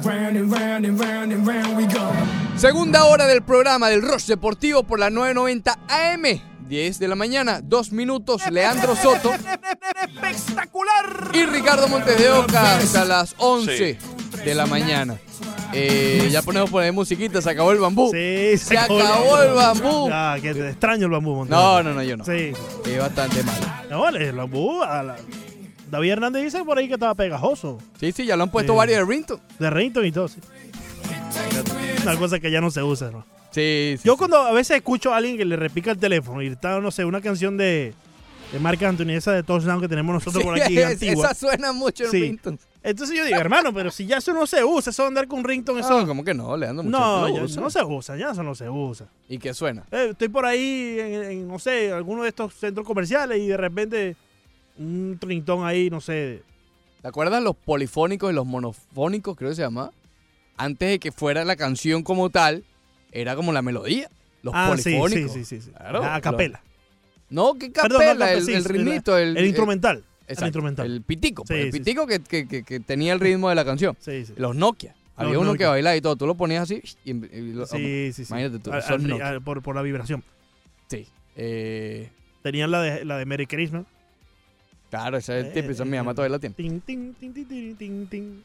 Speaker 11: Round and round and round and round we go.
Speaker 1: Segunda hora del programa del Rush Deportivo por la 990 AM. 10 de la mañana, 2 minutos, Leandro Soto
Speaker 2: ¡Espectacular!
Speaker 1: y Ricardo Montes de Oca hasta las 11 de la mañana. Eh, ya ponemos por ahí musiquita, se acabó el bambú.
Speaker 2: Sí,
Speaker 1: se acabó el bambú.
Speaker 2: Ah, que te extraño el bambú, Montero.
Speaker 1: No, no, no, yo no.
Speaker 2: Sí.
Speaker 1: Es bastante malo.
Speaker 2: No, el bambú. a la- David Hernández dice por ahí que estaba pegajoso.
Speaker 1: Sí, sí, ya lo han puesto
Speaker 2: Sí.
Speaker 1: varios de Rinton.
Speaker 2: De Rington y todo, sí. Una cosa que ya no se usa, ¿no?
Speaker 1: Sí, sí.
Speaker 2: Yo cuando a veces escucho a alguien que le repica el teléfono y está, no sé, una canción de, de Marc Anthony, esa de Touchdown que tenemos nosotros por aquí,
Speaker 1: Sí,
Speaker 2: antigua.
Speaker 1: esa suena mucho en
Speaker 2: Sí.
Speaker 1: Rinton.
Speaker 2: Entonces yo digo, hermano, pero si ya eso no se usa, eso de andar con rington, eso...
Speaker 1: No, como que no, Leandro. mucha
Speaker 2: No,
Speaker 1: gente lo
Speaker 2: ya- no se usa, ya eso no se usa.
Speaker 1: ¿Y qué suena?
Speaker 2: Eh, estoy por ahí en, en, no sé, alguno de estos centros comerciales y de repente un trintón ahí, no sé.
Speaker 1: ¿Te acuerdas los polifónicos y los monofónicos, creo que se llama? Antes de que fuera la canción como tal, era como la melodía. Los
Speaker 2: ah,
Speaker 1: polifónicos.
Speaker 2: sí, sí, sí, sí.
Speaker 1: Claro,
Speaker 2: a capela.
Speaker 1: No,
Speaker 2: Perdón,
Speaker 1: capela,
Speaker 2: no,
Speaker 1: el,
Speaker 2: sí,
Speaker 1: el
Speaker 2: sí,
Speaker 1: ritmito, el,
Speaker 2: el instrumental.
Speaker 1: exacto,
Speaker 2: el instrumental.
Speaker 1: El pitico, pues,
Speaker 2: Sí,
Speaker 1: el pitico que, que- que- que tenía el ritmo de la canción.
Speaker 2: Sí, sí.
Speaker 1: Los Nokia. Había
Speaker 2: Los
Speaker 1: uno que bailaba y todo. Tú lo ponías así y, y lo-
Speaker 2: Sí, sí, sí.
Speaker 1: Imagínate tú,
Speaker 2: Al-
Speaker 1: son
Speaker 2: al-
Speaker 1: Nokia.
Speaker 2: al- por, por la vibración.
Speaker 1: Sí. Eh,
Speaker 2: Tenían la de, la de Merry Christmas.
Speaker 1: claro, ese es el tipo, esa
Speaker 2: Eh,
Speaker 1: mi mamá
Speaker 2: eh,
Speaker 1: todavía la tiene.
Speaker 2: Tin, tin, tin,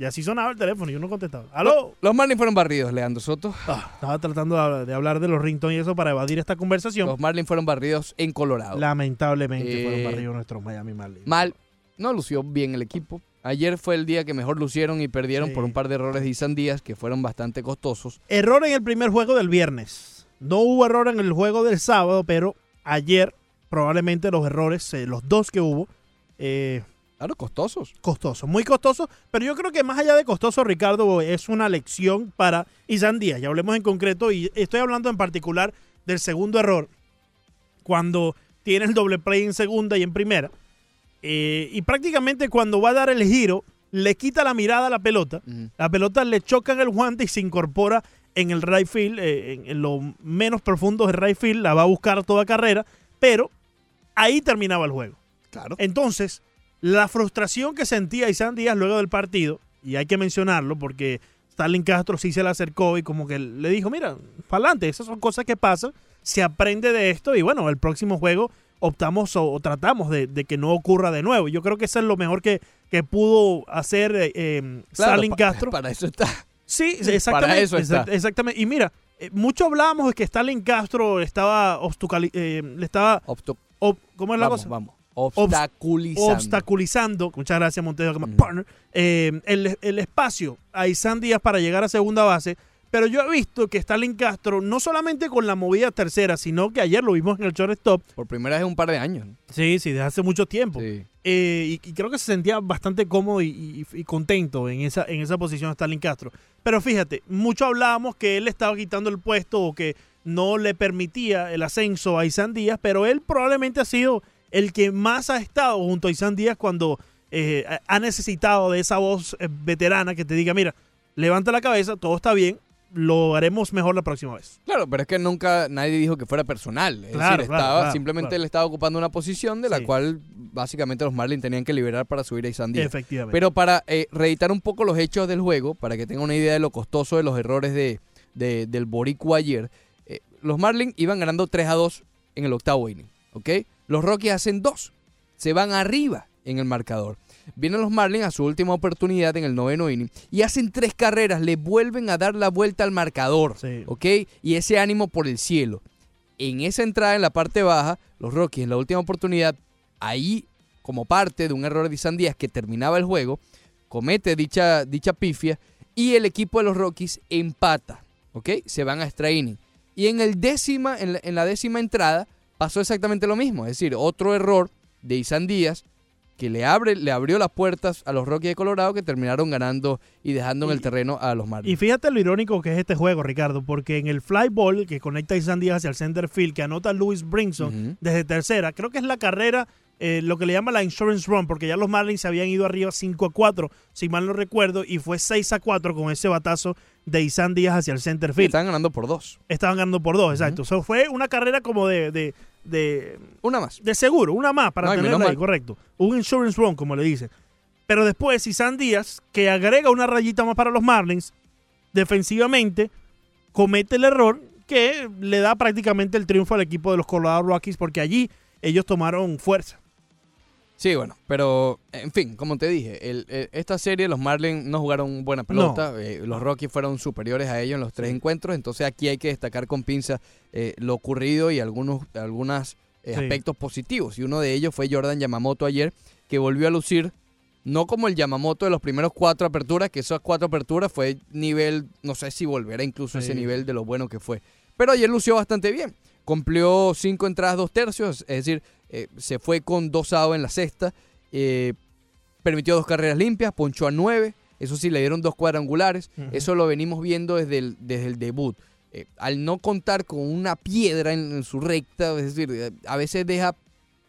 Speaker 2: Y así sonaba el teléfono y yo no contestaba. ¡Aló!
Speaker 1: Los Marlins fueron barridos, Leandro Soto.
Speaker 2: Ah, estaba tratando de hablar, de hablar de los ringtones y eso para evadir esta conversación.
Speaker 1: Los Marlins fueron barridos en Colorado.
Speaker 2: Lamentablemente
Speaker 1: Eh,
Speaker 2: fueron barridos nuestros Miami Marlins.
Speaker 1: Mal, no lució bien el equipo. Ayer fue el día que mejor lucieron y perdieron
Speaker 2: Sí.
Speaker 1: por un par de errores de Isan Díaz que fueron bastante costosos.
Speaker 2: Error en el primer juego del viernes. No hubo error en el juego del sábado, pero ayer probablemente los errores, eh, los dos que hubo, eh,
Speaker 1: Claro, costosos.
Speaker 2: costosos, muy costosos. Pero yo creo que más allá de costoso, Ricardo, es una lección para Isan Díaz. Ya hablemos en concreto y estoy hablando en particular del segundo error. Cuando tiene el doble play en segunda y en primera. eh, y prácticamente cuando va a dar el giro, le quita la mirada a la pelota. La pelota le choca en el guante y se incorpora en el right field, eh, en, en lo menos profundo del right field, la va a buscar toda carrera, pero ahí terminaba el juego.
Speaker 1: Claro.
Speaker 2: Entonces, la frustración que sentía Isan Díaz luego del partido, y hay que mencionarlo porque Stalin Castro sí se le acercó y como que le dijo, mira, para adelante, esas son cosas que pasan, se aprende de esto y bueno, el próximo juego optamos o, o tratamos de, de que no ocurra de nuevo. Yo creo que eso es lo mejor que, que pudo hacer eh,
Speaker 1: Claro,
Speaker 2: Stalin Castro.
Speaker 1: Para eso está.
Speaker 2: Sí, exactamente.
Speaker 1: Para eso está.
Speaker 2: exact- exactamente. Y mira, eh, mucho hablábamos de que Stalin Castro estaba eh, le estaba ¿cómo es la
Speaker 1: vamos,
Speaker 2: cosa?
Speaker 1: vamos. Obstaculizando.
Speaker 2: obstaculizando, muchas gracias Montejo, partner, eh, el, el espacio a Isan Díaz para llegar a segunda base. Pero yo he visto que Stalin Castro, no solamente con la movida tercera, sino que ayer lo vimos en el shortstop.
Speaker 1: Por primera vez en un par de años. ¿no?
Speaker 2: Sí, sí, desde hace mucho tiempo.
Speaker 1: Sí.
Speaker 2: Eh, y, y creo que se sentía bastante cómodo y, y- y contento en esa, en esa posición Stalin Castro. Pero fíjate, mucho hablábamos que él le estaba quitando el puesto o que no le permitía el ascenso a Isan Díaz, pero él probablemente ha sido el que más ha estado junto a Isan Díaz cuando eh, ha- necesitado de esa voz eh, veterana que te diga, mira, levanta la cabeza, todo está bien, lo haremos mejor la próxima vez.
Speaker 1: Claro, pero es que nunca nadie dijo que fuera personal. Es
Speaker 2: Claro,
Speaker 1: decir,
Speaker 2: claro,
Speaker 1: estaba,
Speaker 2: claro,
Speaker 1: simplemente él estaba ocupando una posición de la
Speaker 2: Sí.
Speaker 1: cual básicamente los Marlins tenían que liberar para subir a Isan Díaz.
Speaker 2: Efectivamente.
Speaker 1: Pero para eh, reeditar un poco los hechos del juego, para que tengan una idea de lo costoso de los errores de, de- del Boricua ayer, eh, los Marlins iban ganando 3 a 2 en el octavo inning. ¿ok? Los Rockies hacen dos, se van arriba en el marcador. Vienen los Marlins a su última oportunidad en el noveno inning y hacen tres carreras, le vuelven a dar la vuelta al marcador.
Speaker 2: Sí.
Speaker 1: ¿ok? Y ese ánimo por el cielo. En esa entrada en la parte baja, los Rockies en la última oportunidad, ahí como parte de un error de Isan Díaz que terminaba el juego, comete dicha, dicha pifia y el equipo de los Rockies empata, ¿ok? Se van a extra inning. Y en, el décima, en, la, en la décima entrada pasó exactamente lo mismo, es decir, otro error de Isan Díaz que le abre, le abrió las puertas a los Rockies de Colorado que terminaron ganando y dejando en el terreno a los Marlins.
Speaker 2: Y fíjate lo irónico que es este juego, Ricardo, porque en el fly ball que conecta a Isan Díaz hacia el center field, que anota Louis Brinson desde tercera, creo que es la carrera, eh, lo que le llama la insurance run, porque ya los Marlins se habían ido arriba 5 a 4, si mal no recuerdo, y fue 6 a 4 con ese batazo de Isan Díaz hacia el center field.
Speaker 1: Estaban ganando por dos.
Speaker 2: Estaban ganando por dos, exacto. O sea, fue una carrera como de, de, de-
Speaker 1: Una más.
Speaker 2: de seguro, una más para
Speaker 1: No,
Speaker 2: tenerla ahí, correcto. Un insurance run, como le dicen. Pero después, Isan Díaz, que agrega una rayita más para los Marlins, defensivamente, comete el error que le da prácticamente el triunfo al equipo de los Colorado Rockies, porque allí ellos tomaron fuerza.
Speaker 1: Sí, bueno, pero en fin, como te dije, el- el- esta serie los Marlins no jugaron buena pelota, eh, los Rockies fueron superiores a ellos en los tres encuentros, entonces aquí hay que destacar con pinza eh, lo ocurrido y algunos algunas eh,
Speaker 2: Sí.
Speaker 1: aspectos positivos. Y uno de ellos fue Jordan Yamamoto ayer, que volvió a lucir, no como el Yamamoto de los primeros cuatro aperturas, que esas cuatro aperturas fue nivel, no sé si volverá incluso a ese nivel de lo bueno que fue. Pero ayer lució bastante bien. Cumplió cinco entradas, dos tercios, es decir, eh, se fue con dos outs en la sexta, eh, permitió dos carreras limpias, ponchó a nueve, eso sí, le dieron dos cuadrangulares, eso lo venimos viendo desde el, desde el debut. Eh, al no contar con una piedra en, en su recta, es decir, a veces deja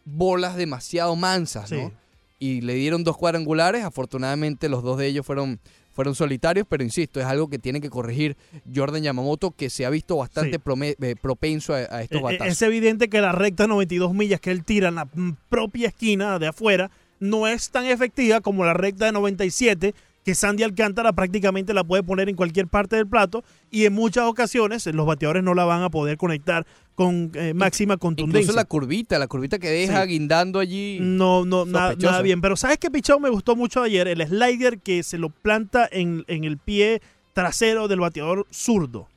Speaker 1: bolas demasiado mansas, ¿no? Y le dieron dos cuadrangulares, afortunadamente los dos de ellos fueron, fueron solitarios, pero insisto, es algo que tiene que corregir Jordan Yamamoto, que se ha visto bastante
Speaker 2: Sí.
Speaker 1: eh, propenso a, a estos
Speaker 2: Eh, eh,
Speaker 1: batazos.
Speaker 2: Es evidente que la recta 92 millas que él tira en la mm, propia esquina de afuera no es tan efectiva como la recta de 97 que Sandy Alcántara prácticamente la puede poner en cualquier parte del plato y en muchas ocasiones los bateadores no la van a poder conectar con eh, máxima contundencia.
Speaker 1: Incluso la curvita, la curvita que deja
Speaker 2: Sí.
Speaker 1: guindando allí.
Speaker 2: No, no, nada bien. Pero ¿sabes qué pichado me gustó mucho ayer? El slider que se lo planta en, en el pie trasero del bateador zurdo.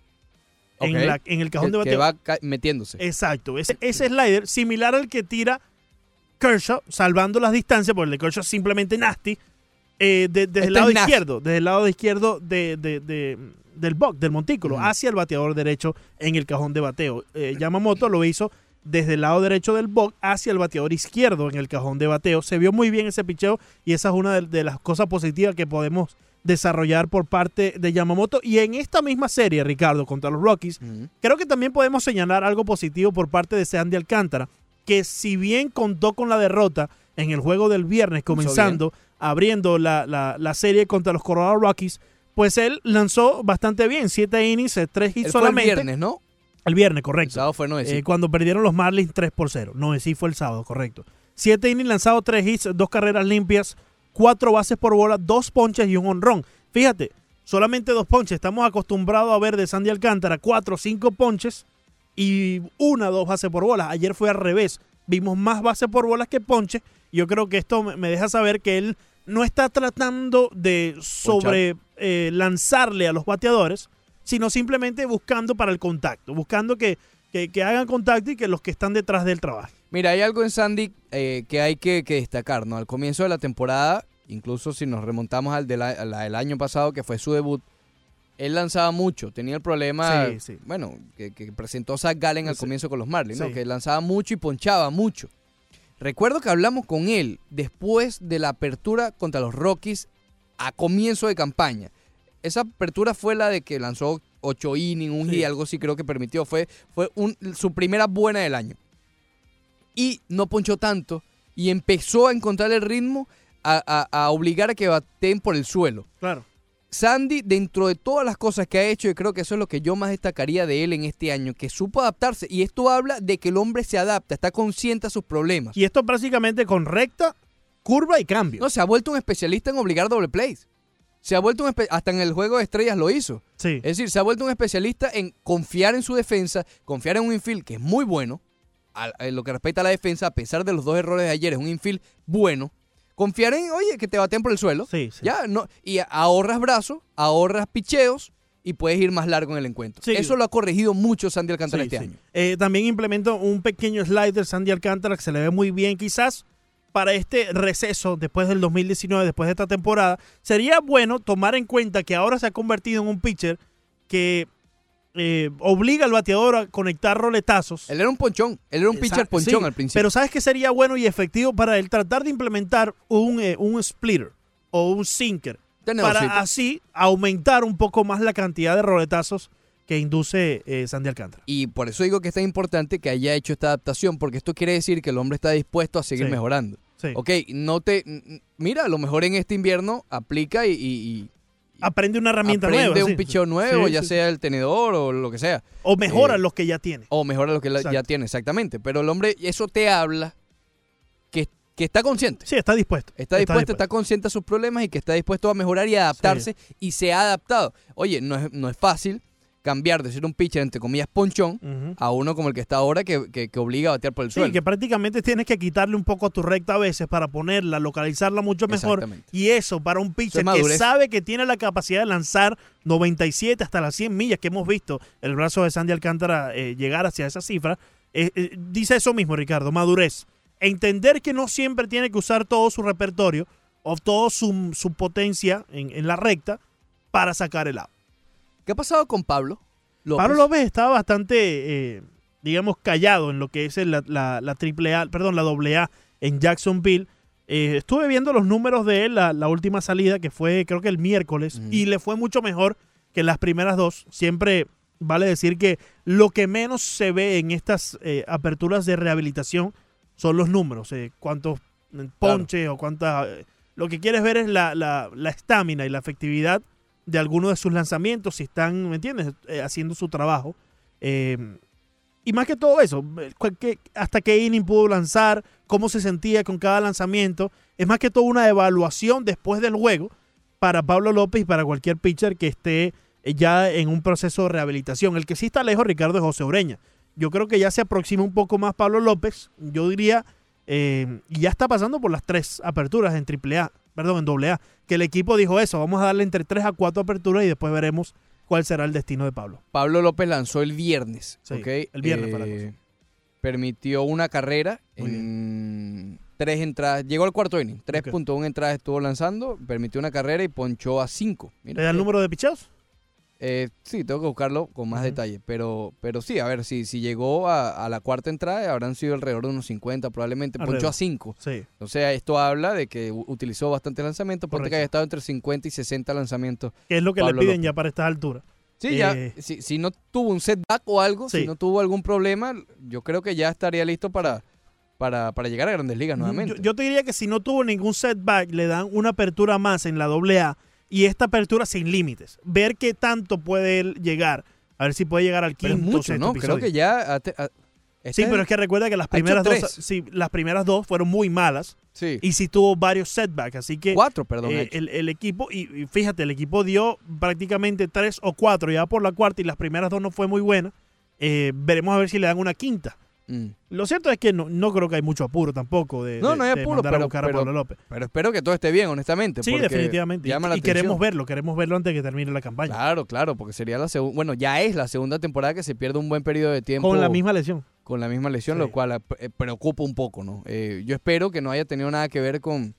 Speaker 2: En, la- en el cajón
Speaker 1: que,
Speaker 2: de
Speaker 1: que
Speaker 2: bateador.
Speaker 1: va ca- metiéndose.
Speaker 2: Exacto. Ese, ese slider, similar al que tira Kershaw, salvando las distancias, porque el de Kershaw es simplemente nasty, eh, de- desde el lado izquierdo, desde el lado izquierdo de, de- de- del box, del montículo, hacia el bateador derecho en el cajón de bateo. Eh, Yamamoto lo hizo desde el lado derecho del box hacia el bateador izquierdo en el cajón de bateo. Se vio muy bien ese picheo y esa es una de, de las cosas positivas que podemos desarrollar por parte de Yamamoto. Y en esta misma serie, Ricardo, contra los Rockies, creo que también podemos señalar algo positivo por parte de Sandy Alcántara, que si bien contó con la derrota en el juego del viernes, comenzando, abriendo la, la- la serie contra los Colorado Rockies, pues él lanzó bastante bien, siete innings, eh, tres hits
Speaker 1: Él fue el
Speaker 2: solamente.
Speaker 1: viernes, ¿no?
Speaker 2: El viernes, correcto.
Speaker 1: El sábado fue no
Speaker 2: Eh, cuando perdieron los Marlins 3 por 0. No, sí fue el sábado, correcto. Siete innings lanzados, tres hits, dos carreras limpias, cuatro bases por bola, dos ponches y un honrón. Fíjate, solamente dos ponches. Estamos acostumbrados a ver de Sandy Alcántara cuatro, cinco ponches y una, dos bases por bola. Ayer fue al revés. Vimos más bases por bolas que ponches. Yo creo que esto me deja saber que él no está tratando de sobre eh, lanzarle a los bateadores, sino simplemente buscando para el contacto, buscando que, que, que hagan contacto y que los que están detrás del trabajo.
Speaker 1: Mira, hay algo en Sandy eh, que hay que, que destacar, ¿no? Al comienzo de la temporada, incluso si nos remontamos al la- año pasado, que fue su debut, él lanzaba mucho. Tenía el problema,
Speaker 2: Sí, sí.
Speaker 1: bueno, que, presentó Zach Gallen al
Speaker 2: Sí.
Speaker 1: comienzo con los Marlins, ¿no? Que lanzaba mucho y ponchaba mucho. Recuerdo que hablamos con él después de la apertura contra los Rockies a comienzo de campaña. Esa apertura fue la de que lanzó 8 innings, un
Speaker 2: Sí.
Speaker 1: hit, algo así creo que permitió. Fue, fue un- su primera buena del año. Y no ponchó tanto y empezó a encontrar el ritmo a, a- a obligar a que baten por el suelo.
Speaker 2: Claro.
Speaker 1: Sandy, dentro de todas las cosas que ha hecho, y creo que eso es lo que yo más destacaría de él en este año, que supo adaptarse. Y esto habla de que el hombre se adapta, está consciente a sus problemas.
Speaker 2: Y esto básicamente con recta, curva y cambio.
Speaker 1: No, se ha vuelto un especialista en obligar doble plays. Se ha vuelto un hasta en el juego de estrellas lo hizo.
Speaker 2: Sí.
Speaker 1: Es decir, se ha vuelto un especialista en confiar en su defensa, confiar en un infield que es muy bueno, a- en lo que respecta a la defensa, a pesar de los dos errores de ayer, es un infield bueno. Confiar en, oye, que te baten por el suelo.
Speaker 2: Sí, sí.
Speaker 1: Ya, no, y ahorras brazos, ahorras picheos y puedes ir más largo en el encuentro.
Speaker 2: Sí.
Speaker 1: Eso lo ha corregido mucho Sandy Alcántara
Speaker 2: Sí,
Speaker 1: este
Speaker 2: sí.
Speaker 1: año.
Speaker 2: Eh, también implementó un pequeño slider Sandy Alcántara que se le ve muy bien. Quizás para este receso después del 2019, después de esta temporada, sería bueno tomar en cuenta que ahora se ha convertido en un pitcher que eh, obliga al bateador a conectar roletazos.
Speaker 1: Él era un ponchón, él era un pitcher
Speaker 2: Exacto,
Speaker 1: ponchón
Speaker 2: sí,
Speaker 1: al principio.
Speaker 2: Pero ¿sabes qué sería bueno y efectivo para él? Tratar de implementar un, eh, un splitter o un sinker para así aumentar un poco más la cantidad de roletazos que induce eh, Sandy Alcántara.
Speaker 1: Y por eso digo que es tan importante que haya hecho esta adaptación, porque esto quiere decir que el hombre está dispuesto a seguir
Speaker 2: Sí.
Speaker 1: mejorando.
Speaker 2: Sí.
Speaker 1: Ok, no te. Mira, a lo mejor en este invierno aplica y. y- y
Speaker 2: Aprende una herramienta
Speaker 1: aprende
Speaker 2: nueva.
Speaker 1: un
Speaker 2: sí.
Speaker 1: picheo nuevo,
Speaker 2: Sí,
Speaker 1: ya
Speaker 2: sí,
Speaker 1: sea el tenedor o lo que sea.
Speaker 2: O mejora
Speaker 1: Eh,
Speaker 2: los que ya tiene.
Speaker 1: O mejora lo que ya tiene, exactamente. Pero el hombre, eso te habla que, que está consciente.
Speaker 2: Sí, está dispuesto.
Speaker 1: Está dispuesto, está consciente a sus problemas y que está dispuesto a mejorar y adaptarse y se ha adaptado. Oye, no es, no es fácil cambiar de ser un pitcher, entre comillas, ponchón, a uno como el que está ahora que, que- que obliga a batear por el
Speaker 2: Sí,
Speaker 1: suelo.
Speaker 2: que prácticamente tienes que quitarle un poco a tu recta a veces para ponerla, localizarla mucho mejor. Y eso para un pitcher que sabe que tiene la capacidad de lanzar 97 hasta las 100 millas que hemos visto el brazo de Sandy Alcántara eh, llegar hacia esa cifra, eh, eh, dice eso mismo, Ricardo, madurez. Entender que no siempre tiene que usar todo su repertorio o toda su, su potencia en, en la recta para sacar el out.
Speaker 1: ¿Qué ha pasado con Pablo? López?
Speaker 2: Pablo López estaba bastante, eh, digamos, callado en lo que es la, la, la triple A, perdón, la doble A en Jacksonville. Eh, estuve viendo los números de él, la, la última salida, que fue creo que el miércoles, y le fue mucho mejor que las primeras dos. Siempre vale decir que lo que menos se ve en estas eh, aperturas de rehabilitación son los números, eh, cuántos eh, ponches o cuántas... eh, lo que quieres ver es la la- la estamina y la efectividad de alguno de sus lanzamientos, si están, ¿me entiendes?, Eh, haciendo su trabajo. Eh, y más que todo eso, eh, qué- hasta qué inning pudo lanzar, cómo se sentía con cada lanzamiento. Es más que todo una evaluación después del juego para Pablo López y para cualquier pitcher que esté ya en un proceso de rehabilitación. El que sí está lejos, Ricardo, es José Ureña. Yo creo que ya se aproxima un poco más Pablo López. Yo diría, eh, ya está pasando por las tres aperturas en AAA, perdón, en AA, que el equipo dijo eso, vamos a darle entre tres a cuatro aperturas y después veremos cuál será el destino de Pablo.
Speaker 1: Pablo López lanzó el viernes.
Speaker 2: El viernes fue la
Speaker 1: Eh, Permitió una carrera en tres entradas. Llegó al cuarto inning. 3.1 entradas estuvo lanzando. Permitió una carrera y ponchó a 5.
Speaker 2: ¿Le da el número de pichados?
Speaker 1: Eh, sí, tengo que buscarlo con más detalle. Pero, pero sí, a ver, si, si llegó a, a la cuarta entrada, habrán sido alrededor de unos 50, probablemente. Ponchó
Speaker 2: Alrededor.
Speaker 1: a 5.
Speaker 2: Sí.
Speaker 1: O sea, esto habla de que utilizó bastante lanzamientos. Ponte que haya estado entre 50 y 60 lanzamientos.
Speaker 2: Que es lo que
Speaker 1: Pablo
Speaker 2: le piden
Speaker 1: López.
Speaker 2: ya para estas alturas.
Speaker 1: Sí, ya,
Speaker 2: Eh,
Speaker 1: si, si no tuvo un setback o algo,
Speaker 2: Sí.
Speaker 1: si no tuvo algún problema, yo creo que ya estaría listo para, para, para llegar a Grandes Ligas nuevamente.
Speaker 2: Yo, yo te diría que si no tuvo ningún setback, le dan una apertura más en la AA y esta apertura sin límites. Ver qué tanto puede él llegar. A ver si puede llegar al
Speaker 1: Pero es
Speaker 2: quinto
Speaker 1: mucho,
Speaker 2: sexto
Speaker 1: ¿no? Creo que ya... a-
Speaker 2: Sí,
Speaker 1: este
Speaker 2: pero es que recuerda que las primeras dos, sí, las primeras dos fueron muy malas.
Speaker 1: Sí.
Speaker 2: Y sí tuvo varios setbacks, así que
Speaker 1: Cuatro, perdón,
Speaker 2: eh, el, el equipo y, y fíjate, el equipo dio prácticamente tres o cuatro ya por la cuarta y las primeras dos no fue muy buena. Eh, veremos a ver si le dan una quinta.
Speaker 1: Mm.
Speaker 2: Lo cierto es que no, no creo que hay mucho apuro tampoco de,
Speaker 1: No,
Speaker 2: de-
Speaker 1: no hay apuro,
Speaker 2: mandar a
Speaker 1: pero,
Speaker 2: buscar a
Speaker 1: pero-
Speaker 2: Pablo López.
Speaker 1: pero espero que todo esté bien, honestamente.
Speaker 2: Sí, definitivamente. Y, queremos verlo, queremos verlo antes de que termine la campaña.
Speaker 1: Claro, claro, porque sería la segunda... Bueno, ya es la segunda temporada que se pierde un buen periodo de tiempo.
Speaker 2: Con la misma lesión.
Speaker 1: Con la misma lesión,
Speaker 2: Sí.
Speaker 1: lo cual eh, preocupa un poco, ¿no? Eh, yo espero que no haya tenido nada que ver con,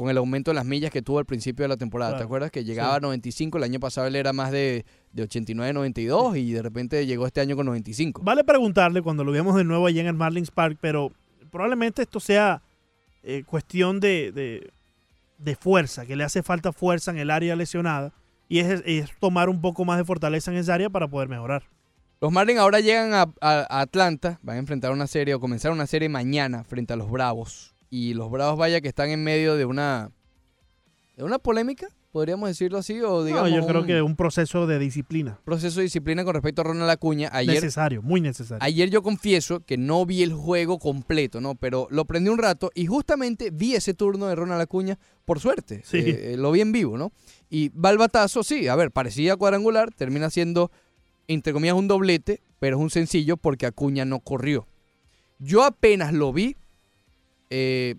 Speaker 1: con el aumento de las millas que tuvo al principio de la temporada. ¿Te acuerdas? Que llegaba
Speaker 2: Sí.
Speaker 1: a 95, el año pasado él era más de, de 89, 92 y de repente llegó este año con 95.
Speaker 2: Vale preguntarle cuando lo veamos de nuevo allá en el Marlins Park, pero probablemente esto sea eh, cuestión de, de- de fuerza, que le hace falta fuerza en el área lesionada y es, es tomar un poco más de fortaleza en esa área para poder mejorar.
Speaker 1: Los Marlins ahora llegan a, a- a Atlanta, van a enfrentar una serie o comenzar una serie mañana frente a los Bravos. Y los Bravos, vaya que están en medio de una, de una polémica, podríamos decirlo así, o
Speaker 2: No,
Speaker 1: digamos
Speaker 2: yo creo
Speaker 1: un
Speaker 2: que un proceso de disciplina
Speaker 1: proceso de disciplina con respecto a Ronald Acuña. Ayer,
Speaker 2: necesario, muy necesario.
Speaker 1: Ayer yo confieso que no vi el juego completo, ¿no? Pero lo prendí un rato y justamente vi ese turno de Ronald Acuña, por suerte.
Speaker 2: Sí.
Speaker 1: Eh, eh, lo vi en vivo, ¿no? Y va el batazo, sí, a ver, parecía cuadrangular, termina siendo, entre comillas, un doblete, pero es un sencillo porque Acuña no corrió. Yo apenas lo vi, eh,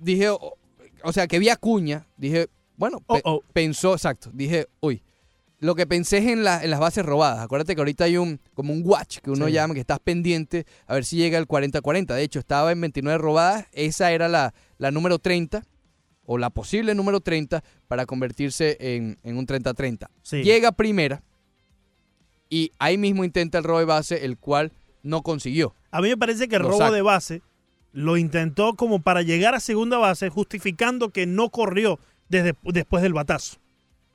Speaker 1: dije, o, o sea, que vi a Acuña, dije, bueno, pe- pensó, exacto, dije, uy, lo que pensé es en, la- en las bases robadas. Acuérdate que ahorita hay un como un watch que uno
Speaker 2: Sí.
Speaker 1: llama, que estás pendiente a ver si llega el 40-40. De hecho, estaba en 29 robadas. Esa era la, la número 30 o la posible número 30 para convertirse en, en un 30-30.
Speaker 2: Sí.
Speaker 1: Llega primera, y ahí mismo intenta el robo de base, el cual no consiguió.
Speaker 2: A mí me parece que el robo
Speaker 1: saca.
Speaker 2: de base lo intentó como para llegar a segunda base, justificando que no corrió desde, después del batazo.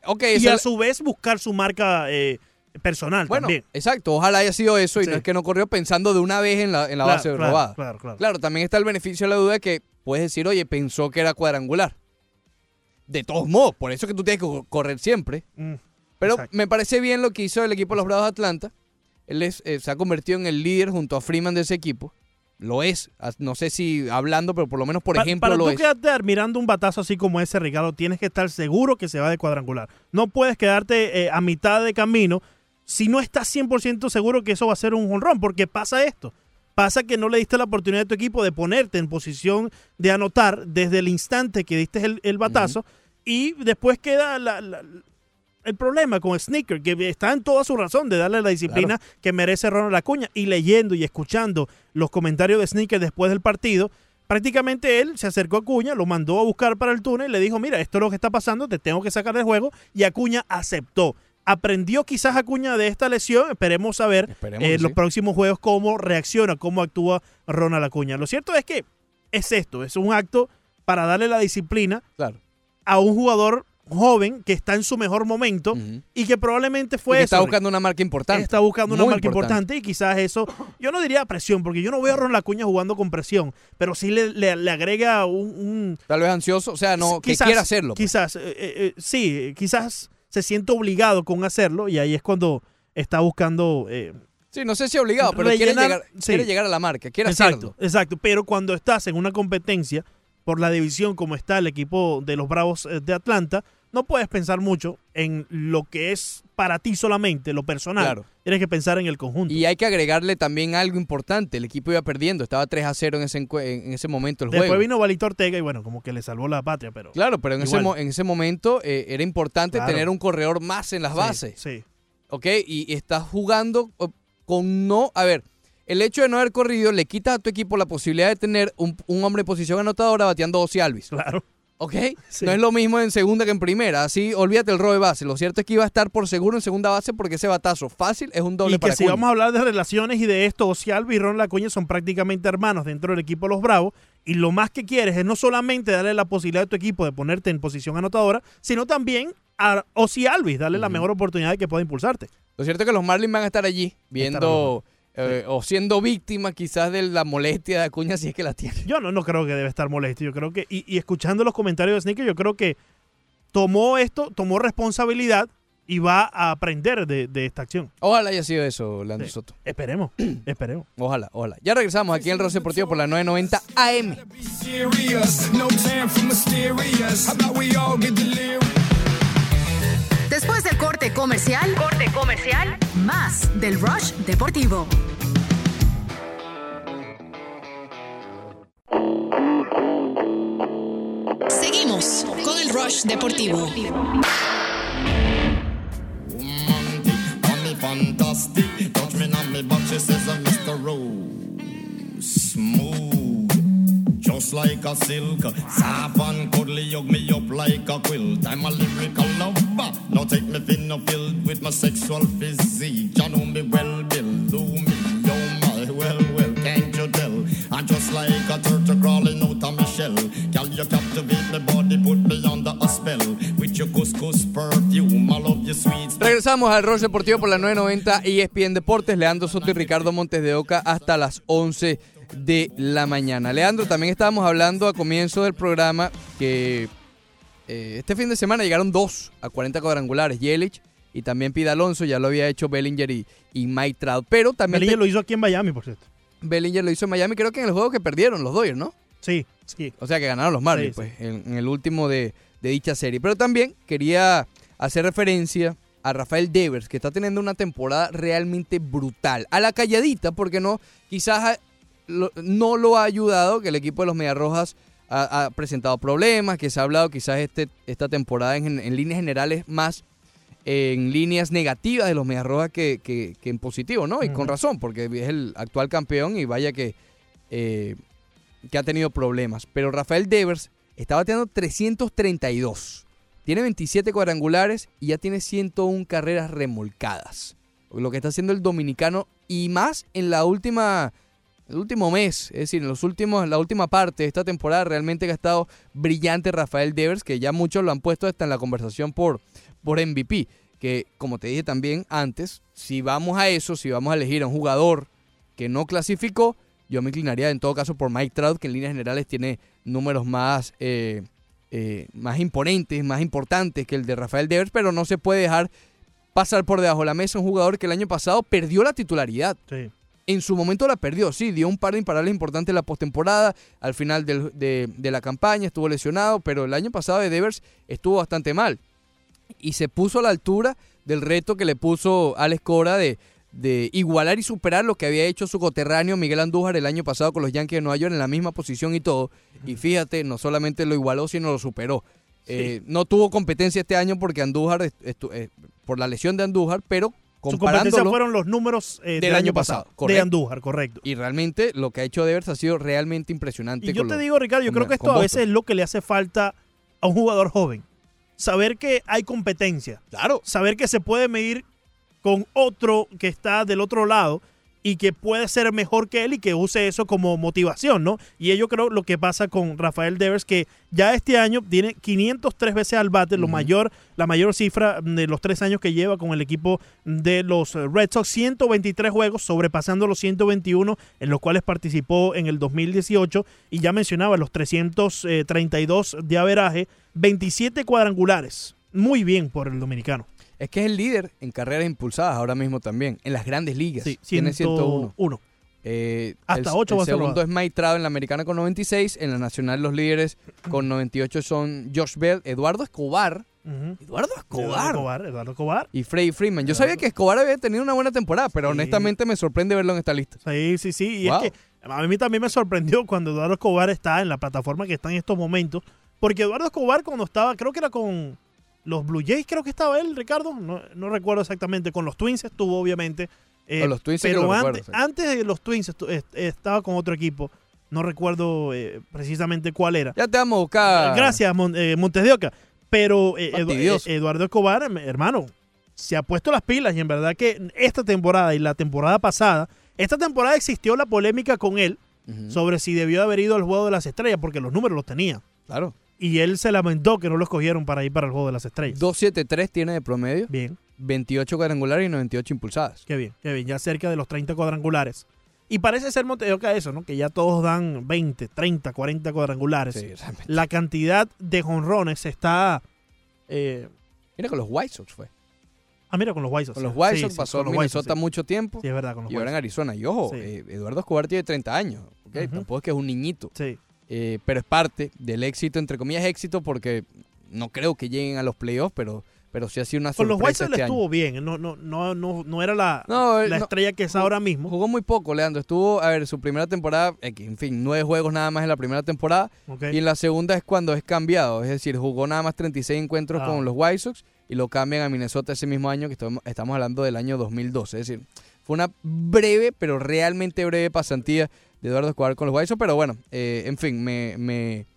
Speaker 1: Ok,
Speaker 2: y a su vez buscar su marca eh, personal
Speaker 1: Bueno,
Speaker 2: también.
Speaker 1: exacto, ojalá haya sido eso y
Speaker 2: Sí.
Speaker 1: no es que no corrió pensando de una vez en la, en la
Speaker 2: Claro,
Speaker 1: base
Speaker 2: claro,
Speaker 1: robada.
Speaker 2: claro, claro.
Speaker 1: Claro, también está el beneficio de la duda de que puedes decir, oye, pensó que era cuadrangular. De todos modos, por eso es que tú tienes que co- correr siempre.
Speaker 2: Mm,
Speaker 1: Pero
Speaker 2: exacto.
Speaker 1: me parece bien lo que hizo el equipo de los Bravos de Atlanta. Él es, eh, se ha convertido en el líder junto a Freeman de ese equipo. Lo es. No sé si hablando, pero por lo menos por
Speaker 2: Pa-
Speaker 1: ejemplo
Speaker 2: para
Speaker 1: lo
Speaker 2: tú
Speaker 1: es.
Speaker 2: quedarte admirando un batazo así como ese, Ricardo, tienes que estar seguro que se va de cuadrangular. No puedes quedarte eh, a mitad de camino si no estás 100% seguro que eso va a ser un honrón, porque pasa esto. Pasa que no le diste la oportunidad a tu equipo de ponerte en posición de anotar desde el instante que diste el, el batazo y después queda la- la- el problema con Sneaker, que está en toda su razón de darle la disciplina que merece Ronald Acuña y leyendo y escuchando los comentarios de Sneaker después del partido, prácticamente él se acercó a Acuña, lo mandó a buscar para el túnel y le dijo, mira, esto es lo que está pasando, te tengo que sacar del juego y Acuña aceptó. Aprendió quizás Acuña de esta lesión, esperemos saber
Speaker 1: Esperemos
Speaker 2: en Eh, los próximos juegos cómo reacciona, cómo actúa Ronald Acuña. Lo cierto es que es esto, es un acto para darle la disciplina
Speaker 1: Claro.
Speaker 2: a un jugador joven que está en su mejor momento y que probablemente fue
Speaker 1: Y que
Speaker 2: eso.
Speaker 1: está buscando una marca importante.
Speaker 2: Está buscando una marca importante. y quizás eso, yo no diría presión, porque yo no veo a Ron Lacuña jugando con presión, pero sí le, le- le agrega un, un-
Speaker 1: Tal vez ansioso, o sea, no, que
Speaker 2: quizás-
Speaker 1: quiera hacerlo. pues.
Speaker 2: Quizás, eh, eh, eh, sí, quizás se siente obligado con hacerlo y ahí es cuando está buscando... eh,
Speaker 1: Sí, no sé si obligado, pero quiere llegar,
Speaker 2: sí.
Speaker 1: quiere llegar a la marca, quiere
Speaker 2: exacto,
Speaker 1: hacerlo.
Speaker 2: exacto. Pero cuando estás en una competencia por la división como está el equipo de los Bravos eh, de Atlanta, no puedes pensar mucho en lo que es para ti solamente, lo personal.
Speaker 1: Claro.
Speaker 2: Tienes que pensar en el conjunto.
Speaker 1: Y hay que agregarle también algo importante. El equipo iba perdiendo, estaba 3 a 0 en ese, en ese momento el
Speaker 2: Después
Speaker 1: juego.
Speaker 2: vino Valito Ortega y bueno, como que le salvó la patria, pero...
Speaker 1: Claro, pero en ese,
Speaker 2: Igual.
Speaker 1: en ese momento eh, era importante
Speaker 2: Claro.
Speaker 1: tener un corredor más en las
Speaker 2: Sí,
Speaker 1: bases.
Speaker 2: Sí.
Speaker 1: ¿Ok? Y, y estás jugando con no. A ver, el hecho de no haber corrido le quita a tu equipo la posibilidad de tener un, un hombre en posición anotadora bateando Ozzy Alvis.
Speaker 2: Claro.
Speaker 1: ¿Ok?
Speaker 2: Sí.
Speaker 1: No es lo mismo en segunda que en primera. Así, olvídate el robo de base. Lo cierto es que iba a estar por seguro en segunda base porque ese batazo fácil es un doble
Speaker 2: y que
Speaker 1: para
Speaker 2: si vamos a hablar de relaciones y de esto, Ocialvi y Ron Lacuña son prácticamente hermanos dentro del equipo de los Bravos. Y lo más que quieres es no solamente darle la posibilidad a tu equipo de ponerte en posición anotadora, sino también a Ozzy Alvis, darle la mejor oportunidad de que pueda impulsarte.
Speaker 1: Lo cierto es que los Marlins van a estar allí viendo eh, o siendo víctimas quizás de la molestia de Acuña si es que la tiene.
Speaker 2: Yo no, no creo que debe estar molesto. Yo creo que, y, y escuchando los comentarios de Sneaker, yo creo que tomó esto, tomó responsabilidad y va a aprender de, de esta acción.
Speaker 1: Ojalá haya sido eso, Lando
Speaker 2: Sí.
Speaker 1: Soto.
Speaker 2: Esperemos, esperemos.
Speaker 1: Ojalá, ojalá. Ya regresamos aquí en el Roce Deportivo por la 990 AM.
Speaker 6: Después del corte comercial, corte comercial, más del Rush Deportivo. Seguimos con el Rush Deportivo.
Speaker 12: Mommy fantastic, touch me on me butt, she says I'm Mr. Rose. Smooth, just like a silk. Soft and cuddly, hug me up like a quilt. I'm a lyrical lover, now take me thin or filled with my sexual physique. You know me well, Bill, do me, oh my, well, well, can't you tell? I'm just like a turtle crawling out of my shell. Girl, you captivate my body, put me under a spell. With your couscous perfume, I love your sweet
Speaker 1: Regresamos al Roche Deportivo por la 990 ESPN Deportes. Leandro Soto y Ricardo Montes de Oca hasta las 11 de la mañana. Leandro, también estábamos hablando a comienzo del programa que eh, este fin de semana llegaron dos a 40 cuadrangulares. Yelich y también Pida Alonso, ya lo había hecho Bellinger y, y Mike Trout. Pero también
Speaker 2: Bellinger
Speaker 1: te-
Speaker 2: lo hizo aquí en Miami, por cierto.
Speaker 1: Bellinger lo hizo en Miami, creo que en el juego que perdieron los Dodgers, ¿no?
Speaker 2: Sí, sí.
Speaker 1: O sea que ganaron los Marlins,
Speaker 2: Sí,
Speaker 1: pues, en, en el último de, de dicha serie. Pero también quería hacer referencia a Rafael Devers, que está teniendo una temporada realmente brutal. A la calladita, porque no, quizás lo- no lo ha ayudado, que el equipo de los Mediarrojas ha, ha presentado problemas, que se ha hablado quizás este, esta temporada en, en líneas generales más en líneas negativas de los Mediarrojas que, que, que en positivo, ¿no? Y con razón, porque es el actual campeón y vaya que, eh, que ha tenido problemas. Pero Rafael Devers está bateando 332. Tiene 27 cuadrangulares y ya tiene 101 carreras remolcadas. lo que está haciendo el dominicano y más en la última el último mes, es decir, en los últimos la última parte de esta temporada realmente ha estado brillante Rafael Devers, que ya muchos lo han puesto hasta en la conversación por por MVP, que como te dije también antes, si vamos a eso, si vamos a elegir a un jugador que no clasificó, yo me inclinaría en todo caso por Mike Trout, que en líneas generales tiene números más, eh, eh, más imponentes, más importantes que el de Rafael Devers, pero no se puede dejar pasar por debajo de la mesa un jugador que el año pasado perdió la titularidad.
Speaker 2: Sí.
Speaker 1: En su momento la perdió, sí, dio un par de imparables importantes en la postemporada, al final del- de, de la campaña estuvo lesionado, pero el año pasado de Devers estuvo bastante mal. Y se puso a la altura del reto que le puso Alex Cora de, de igualar y superar lo que había hecho su coterráneo Miguel Andújar el año pasado con los Yankees de Nueva York en la misma posición y todo. Y fíjate, no solamente lo igualó, sino lo superó. Eh, no tuvo competencia este año porque Andújar, eh, por la lesión de Andújar, pero
Speaker 2: Su competencia fueron los números eh,
Speaker 1: del año pasado,
Speaker 2: De. Andújar, correcto.
Speaker 1: y realmente lo que ha hecho Devers ha sido realmente impresionante.
Speaker 2: Y yo te digo, Ricardo, yo
Speaker 1: con-
Speaker 2: creo que esto a veces es lo que le hace falta a un jugador joven. Saber que hay competencia.
Speaker 1: Claro.
Speaker 2: Saber que se puede medir con otro que está del otro lado y que puede ser mejor que él y que use eso como motivación, ¿no? Y ello creo lo que pasa con Rafael Devers, que ya este año tiene 503 veces al bate, lo mayor, la mayor cifra de los tres años que lleva con el equipo de los Red Sox, 123 juegos, sobrepasando los 121 en los cuales participó en el 2018 y ya mencionaba los 332 de averaje, 27 cuadrangulares. Muy bien por el dominicano.
Speaker 1: Es que es el líder en carreras impulsadas ahora mismo también, en las grandes ligas.
Speaker 2: Sí,
Speaker 1: Tiene 101.
Speaker 2: 101.
Speaker 1: Eh,
Speaker 2: Hasta
Speaker 1: el,
Speaker 2: ocho
Speaker 1: el
Speaker 2: va a ser
Speaker 1: segundo es Mike Trout en la americana con 96. En la nacional los líderes con 98 son Josh Bell, Eduardo Escobar. Eduardo
Speaker 2: Eduardo
Speaker 1: Escobar.
Speaker 2: Escobar, Eduardo Escobar.
Speaker 1: Y Freddy Freeman. Yo sabía que Escobar había tenido una buena temporada, pero honestamente me sorprende verlo en esta lista.
Speaker 2: Sí, sí, sí. Y
Speaker 1: Wow.
Speaker 2: es que a mí también me sorprendió cuando Eduardo Escobar está en la plataforma que está en estos momentos. Porque Eduardo Escobar cuando estaba, creo que era con los Blue Jays, creo que estaba él, Ricardo. No, no recuerdo exactamente. Con los Twins estuvo, obviamente. Eh,
Speaker 1: Con los Twins
Speaker 2: pero
Speaker 1: lo
Speaker 2: antes,
Speaker 1: recuerdo, sí.
Speaker 2: antes de los Twins estu- estaba con otro equipo. No recuerdo eh, precisamente cuál era.
Speaker 1: Ya te vamos a buscar.
Speaker 2: Gracias, Mon- eh, Montes de Oca. Pero eh, Edu- eh, Eduardo Escobar, em- hermano, se ha puesto las pilas y en verdad que esta temporada y la temporada pasada, esta temporada existió la polémica con él sobre si debió haber ido al Juego de las Estrellas porque los números los tenía.
Speaker 1: Claro.
Speaker 2: Y él se lamentó que no lo escogieron para ir para el Juego de las Estrellas.
Speaker 1: 273 tiene de promedio.
Speaker 2: Bien.
Speaker 1: 28 cuadrangulares y 98 impulsadas.
Speaker 2: Qué bien, qué bien, ya cerca de los 30 cuadrangulares. Y parece ser Montes de Oca eso, ¿no? Que ya todos dan 20, 30, 40 cuadrangulares.
Speaker 1: Sí,
Speaker 2: la cantidad de jonrones está... eh,
Speaker 1: Mira, con los White Sox fue.
Speaker 2: ah, mira, con los White Sox.
Speaker 1: Con los White
Speaker 2: Sí,
Speaker 1: Sox
Speaker 2: sí,
Speaker 1: pasó
Speaker 2: con
Speaker 1: en Minnesota
Speaker 2: sí.
Speaker 1: mucho tiempo.
Speaker 2: Sí, es verdad, con los
Speaker 1: y ahora en Arizona. Y ojo,
Speaker 2: Sí.
Speaker 1: eh, Eduardo Escobar tiene 30 años. ¿ok?
Speaker 2: Ujú.
Speaker 1: Tampoco es que es un niñito.
Speaker 2: Sí.
Speaker 1: Eh, pero es parte del éxito, entre comillas éxito, porque no creo que lleguen a los playoffs, pero, pero sí ha sido una
Speaker 2: Con los White
Speaker 1: sorpresa
Speaker 2: Sox le
Speaker 1: este
Speaker 2: estuvo bien. No, no, no, no, no era la,
Speaker 1: No,
Speaker 2: la
Speaker 1: no-
Speaker 2: estrella que es ahora mismo.
Speaker 1: Jugó muy poco, Leandro. Estuvo, a ver, su primera temporada, eh, en fin, nueve juegos nada más en la primera temporada. Y en la segunda es cuando es cambiado. Es decir, jugó nada más 36 encuentros
Speaker 2: Ah.
Speaker 1: con los White Sox y lo cambian a Minnesota ese mismo año, que estamos, estamos hablando del año 2012. Es decir, fue una breve, pero realmente breve pasantía de Eduardo Escobar con los Sox. Pero bueno, eh, en fin, me, me,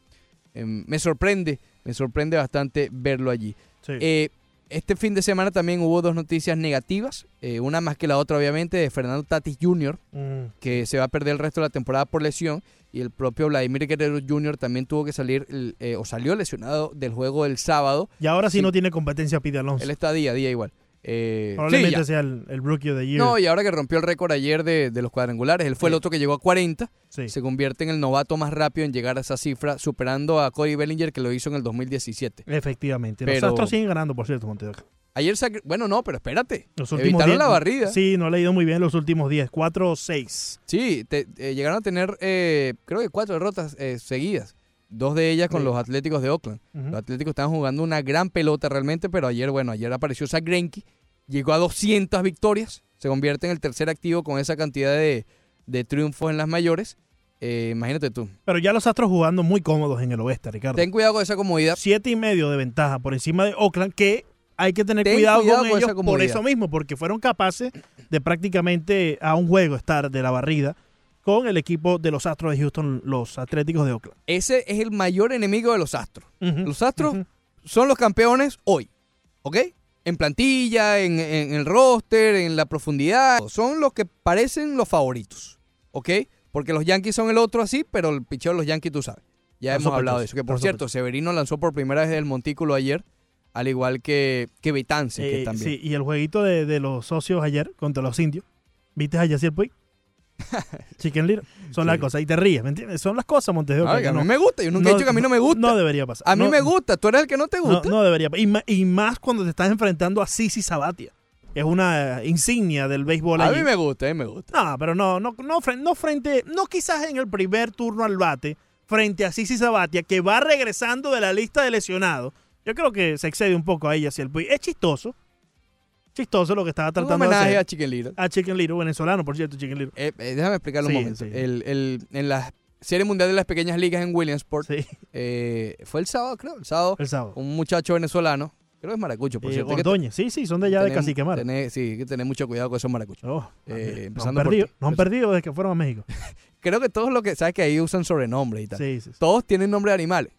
Speaker 1: em, me sorprende, me sorprende bastante verlo allí.
Speaker 2: Sí.
Speaker 1: Eh, este fin de semana también hubo dos noticias negativas, eh, una más que la otra obviamente de Fernando Tatis Jr.,
Speaker 2: Mm.
Speaker 1: que se va a perder el resto de la temporada por lesión, y el propio Vladimir Guerrero Jr. también tuvo que salir, eh, o salió lesionado del juego del sábado.
Speaker 2: Y ahora sí,
Speaker 1: Sí.
Speaker 2: no tiene competencia Pete Alonso.
Speaker 1: Él está día a día igual. Eh,
Speaker 2: Probablemente sea el, el Rookie the Year.
Speaker 1: No, y ahora que rompió el récord ayer de, de los cuadrangulares, él fue el otro que llegó a 40,
Speaker 2: Sí.
Speaker 1: se convierte en el novato más rápido en llegar a esa cifra, superando a Cody Bellinger que lo hizo en el 2017.
Speaker 2: Efectivamente.
Speaker 1: Pero-
Speaker 2: Los Astros siguen ganando, por cierto, Montes de Oca.
Speaker 1: Ayer, bueno, no, pero espérate.
Speaker 2: Los
Speaker 1: Evitaron la barrida.
Speaker 2: Sí, no le ha ido muy bien los últimos días. 4-6.
Speaker 1: Sí, te- eh, llegaron a tener, eh, creo que cuatro derrotas eh, seguidas. Dos de ellas con
Speaker 2: Sí.
Speaker 1: los Atléticos de Oakland. Los Atléticos estaban jugando una gran pelota realmente, pero ayer, bueno, ayer apareció Zach Greinke, llegó a 200 victorias, se convierte en el tercer activo con esa cantidad de, de triunfos en las mayores. Eh, imagínate tú.
Speaker 2: Pero ya los Astros jugando muy cómodos en el oeste, Ricardo.
Speaker 1: Ten cuidado con esa comodidad.
Speaker 2: Siete y medio de ventaja por encima de Oakland, que hay que tener
Speaker 1: Ten
Speaker 2: cuidado,
Speaker 1: cuidado
Speaker 2: con
Speaker 1: con
Speaker 2: ellos
Speaker 1: esa
Speaker 2: por eso mismo, porque fueron capaces de prácticamente a un juego estar de la barrida con el equipo de los Astros de Houston, los Atléticos de Oakland.
Speaker 1: Ese es el mayor enemigo de los Astros. Los Astros son los campeones hoy, ¿ok? En plantilla, en, en el roster, en la profundidad. Son los que parecen los favoritos, ¿ok? Porque los Yankees son el otro así, pero el picheo de los Yankees tú sabes. Ya hemos hablado de eso. Que por
Speaker 2: por
Speaker 1: cierto, Severino lanzó por primera vez el montículo ayer, al igual que, que Betance, que
Speaker 2: Eh,
Speaker 1: también.
Speaker 2: sí, y el jueguito de, de los socios ayer contra los indios. ¿Viste a Yaciel Puig? Chicken Little. Son las cosas. Y te ríes, ¿me entiendes? Son las cosas, Montes de Oca,
Speaker 1: Ay,
Speaker 2: que
Speaker 1: a mí
Speaker 2: no-
Speaker 1: me gusta. Yo nunca he dicho que a mí no me gusta.
Speaker 2: No debería pasar.
Speaker 1: A mí me gusta. Tú eres el que no te gusta.
Speaker 2: no debería. Y, ma- y más cuando te estás enfrentando a Sisi Sabatia. Es una eh, insignia del béisbol
Speaker 1: a
Speaker 2: allí.
Speaker 1: mí me gusta, a mí me gusta.
Speaker 2: No, pero no, no, no, no frente, no quizás en el primer turno al bate, frente a Sisi Sabatia, que va regresando de la lista de lesionados. Yo creo que se excede un poco a ella hacia el. Es chistoso. Chistoso lo que estaba
Speaker 1: Un
Speaker 2: tratando de
Speaker 1: homenaje
Speaker 2: hacer.
Speaker 1: a Chicken Little.
Speaker 2: A Chicken Little, venezolano, por cierto, Chicken Little.
Speaker 1: Eh, eh, déjame explicarlo
Speaker 2: Sí,
Speaker 1: un momento.
Speaker 2: sí.
Speaker 1: El, el- en la Serie Mundial de las Pequeñas Ligas en Williamsport, eh, fue el sábado, creo, el sábado,
Speaker 2: El sábado.
Speaker 1: un muchacho venezolano, creo que es maracucho, por
Speaker 2: Eh,
Speaker 1: cierto.
Speaker 2: Ordóñez. Sí, sí, son de allá de
Speaker 1: tener- sí, hay que tener mucho cuidado con esos maracuchos.
Speaker 2: Oh,
Speaker 1: Eh,
Speaker 2: no han
Speaker 1: por
Speaker 2: perdido, han desde que fueron a México.
Speaker 1: Creo que todos los que, sabes que ahí usan sobrenombres y tal.
Speaker 2: Sí, sí, sí.
Speaker 1: Todos tienen nombre de animales.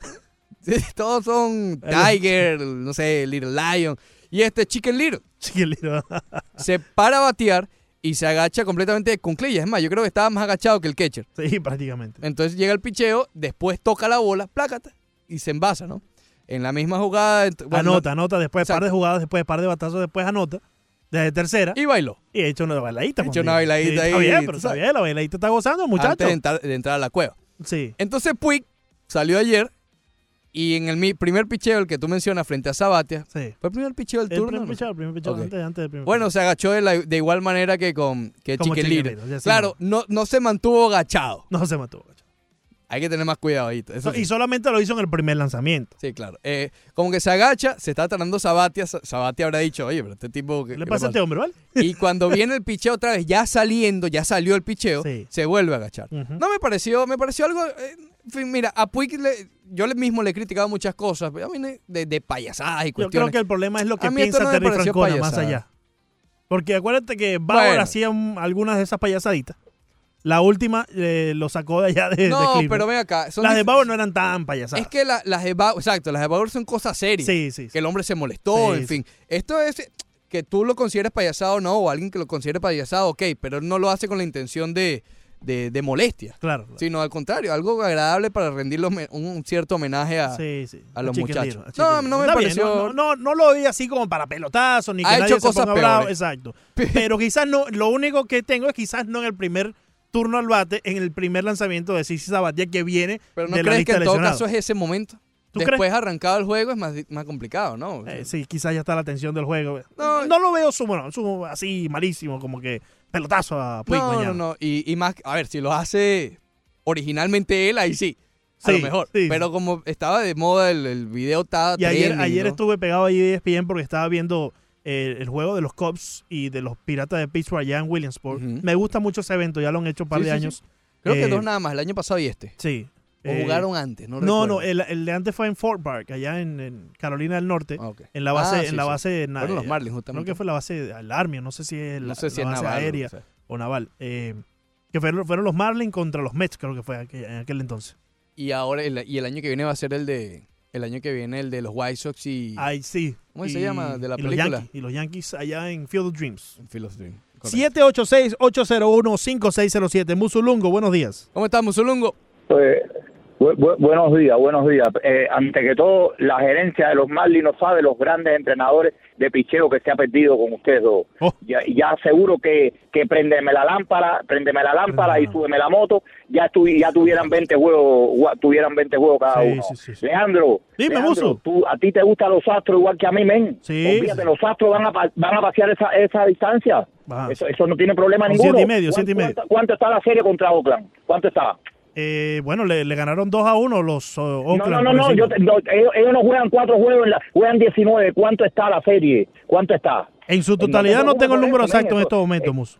Speaker 1: Todos son Tiger, no sé, Little Lion. Y este Chicken Little.
Speaker 2: Chicken Little.
Speaker 1: se para a batear y se agacha completamente de cunclillas. Es más, yo creo que estaba más agachado que el catcher.
Speaker 2: Sí, prácticamente.
Speaker 1: Entonces llega el picheo, después toca la bola, plácata, y se envasa, ¿no? En la misma jugada. bueno,
Speaker 2: anota, anota, después de par de jugadas, después de par de batazos, después anota. Desde tercera.
Speaker 1: Y bailó.
Speaker 2: Y ha hecho una bailadita.
Speaker 1: Ha hecho
Speaker 2: conmigo.
Speaker 1: una bailadita
Speaker 2: Sí, Está
Speaker 1: ahí,
Speaker 2: bien, pero está bien, la bailadita está gozando, muchacho.
Speaker 1: Antes de entrar, de entrar a la cueva.
Speaker 2: Sí.
Speaker 1: Entonces Puig salió ayer y en el primer picheo, el que tú mencionas, frente a Sabatia,
Speaker 2: Sí.
Speaker 1: fue el primer picheo del
Speaker 2: El
Speaker 1: turno.
Speaker 2: primer el primer picheo, antes, antes del primer
Speaker 1: Bueno, se agachó de, la- de igual manera que con que Claro, no, no se mantuvo agachado.
Speaker 2: No se mató.
Speaker 1: Hay que tener más cuidado ahí. Eso sí.
Speaker 2: Y solamente lo hizo en el primer lanzamiento.
Speaker 1: Sí, claro. Eh, como que se agacha, se está tratando Sabatia. Sa- Sabatia habrá dicho, oye, pero este tipo. ¿qué,
Speaker 2: ¿Qué le pasa a este hombre, vale?
Speaker 1: Y cuando viene el picheo otra vez, ya saliendo, ya salió el picheo,
Speaker 2: Sí.
Speaker 1: se vuelve a agachar. No me pareció, me pareció algo. eh, mira, a Puig le- yo mismo le he criticado muchas cosas, pero a mí de, de payasadas y
Speaker 2: Yo
Speaker 1: cuestiones.
Speaker 2: creo que el problema es lo que piensa
Speaker 1: no
Speaker 2: Terry Francona más allá. Porque acuérdate que Bauer
Speaker 1: Bueno.
Speaker 2: hacía un- algunas de esas payasaditas. La última eh, lo sacó de allá de,
Speaker 1: No, pero ven acá. son
Speaker 2: Las de Bauer no eran tan payasadas.
Speaker 1: Es que la- las de Bauer, exacto, las de Bauer son cosas serias.
Speaker 2: Sí, sí, sí.
Speaker 1: Que el hombre se molestó, en fin. Esto es que tú lo consideres payasado o no, o alguien que lo considere payasado, ok, pero no lo hace con la intención de, de, de molestia.
Speaker 2: Claro. claro.
Speaker 1: Sino al contrario, algo agradable para rendirle un cierto homenaje a,
Speaker 2: Sí, sí.
Speaker 1: a los muchachos. No, no me
Speaker 2: Está bien,
Speaker 1: pareció.
Speaker 2: no, no, no lo vi así como para pelotazos, ni que
Speaker 1: Ha
Speaker 2: nadie
Speaker 1: hecho
Speaker 2: se
Speaker 1: cosas
Speaker 2: ponga bravo.
Speaker 1: peores.
Speaker 2: Exacto. Pero quizás no, lo único que tengo es quizás no en el primer turno al bate, en el primer lanzamiento de Sisi Sabatia que viene
Speaker 1: Pero no
Speaker 2: de la
Speaker 1: crees
Speaker 2: lista
Speaker 1: que en todo caso es ese momento.
Speaker 2: ¿Tú
Speaker 1: Después arrancado el juego es más, más complicado, ¿no?
Speaker 2: Eh, sí, quizás ya está la tensión del juego.
Speaker 1: No,
Speaker 2: No, lo veo su, bueno, su- así malísimo, como que pelotazo a Puig
Speaker 1: no,
Speaker 2: mañana.
Speaker 1: no, no. Y, y más, a ver, si lo hace originalmente él, ahí sí. A
Speaker 2: Sí,
Speaker 1: lo mejor.
Speaker 2: sí.
Speaker 1: Pero como estaba de moda el, el video, estaba
Speaker 2: Y ayer,
Speaker 1: trending,
Speaker 2: ayer
Speaker 1: ¿no?
Speaker 2: estuve pegado ahí de ESPN porque estaba viendo eh, el juego de los Cubs y de los Piratas de Pittsburgh allá en Williamsport.
Speaker 1: Ujú.
Speaker 2: Me gusta mucho ese evento, ya lo han hecho un par
Speaker 1: Sí,
Speaker 2: de años.
Speaker 1: Creo que
Speaker 2: Eh,
Speaker 1: dos nada más, el año pasado y este.
Speaker 2: Sí.
Speaker 1: O
Speaker 2: Eh,
Speaker 1: jugaron antes, no
Speaker 2: No, no, el, el de antes fue en Fort Park, allá en, en Carolina del Norte,
Speaker 1: Ah,
Speaker 2: en la base,
Speaker 1: Ah, sí,
Speaker 2: en la
Speaker 1: sí.
Speaker 2: base de na-
Speaker 1: Fueron los
Speaker 2: eh,
Speaker 1: Marlins,
Speaker 2: Creo
Speaker 1: justamente.
Speaker 2: que fue la base del Army, no sé si es la,
Speaker 1: No sé si
Speaker 2: la
Speaker 1: es
Speaker 2: base
Speaker 1: naval
Speaker 2: aérea o naval. eh, que fueron, fueron los Marlins contra los Mets, creo que fue aquel- en aquel entonces.
Speaker 1: Y ahora, el, y el año que viene va a ser el de. El año que viene el de los White Sox y.
Speaker 2: Ay, sí.
Speaker 1: ¿Cómo se llama? De la
Speaker 2: y los
Speaker 1: película.
Speaker 2: Yankees, y los Yankees allá en Field of Dreams.
Speaker 1: Field of Dream. Correcto.
Speaker 2: 786-801-5607. Musulungo, buenos días.
Speaker 1: ¿Cómo estás, Musulungo?
Speaker 10: Pues, bu- bu- buenos días, buenos días. Eh, ante que todo, la gerencia de los Marlins no sabe los grandes entrenadores de picheo que se ha perdido con ustedes dos.
Speaker 2: Oh.
Speaker 10: Ya, ya seguro que, que prendeme la lámpara, prendeme la lámpara y súbeme la moto, ya, tuvi- ya tuvieran 20 juegos, tuvieran 20 juegos cada
Speaker 2: Sí,
Speaker 10: uno.
Speaker 2: sí.
Speaker 10: Leandro,
Speaker 2: Dime,
Speaker 10: Leandro, tú, a ti te gustan los astros igual que a mí, men.
Speaker 2: Sí,
Speaker 10: Olvídate, los astros van a, van a pasear esa, esa distancia. Eso, eso no tiene problema ninguno.
Speaker 2: siete y medio,
Speaker 10: ¿Cuánto-
Speaker 2: siete y medio.
Speaker 10: cuánto- ¿Cuánto está la serie contra Oakland? ¿Cuánto está?
Speaker 2: Eh, bueno, le, le ganaron 2 a 1 los uh,
Speaker 10: No,
Speaker 2: Oakland.
Speaker 10: no, no, no, yo te- ellos, ellos no juegan cuatro juegos, en la, juegan 19. ¿Cuánto está la serie? ¿Cuánto está?
Speaker 2: En su totalidad no tengo el número exacto en estos momentos, Musu.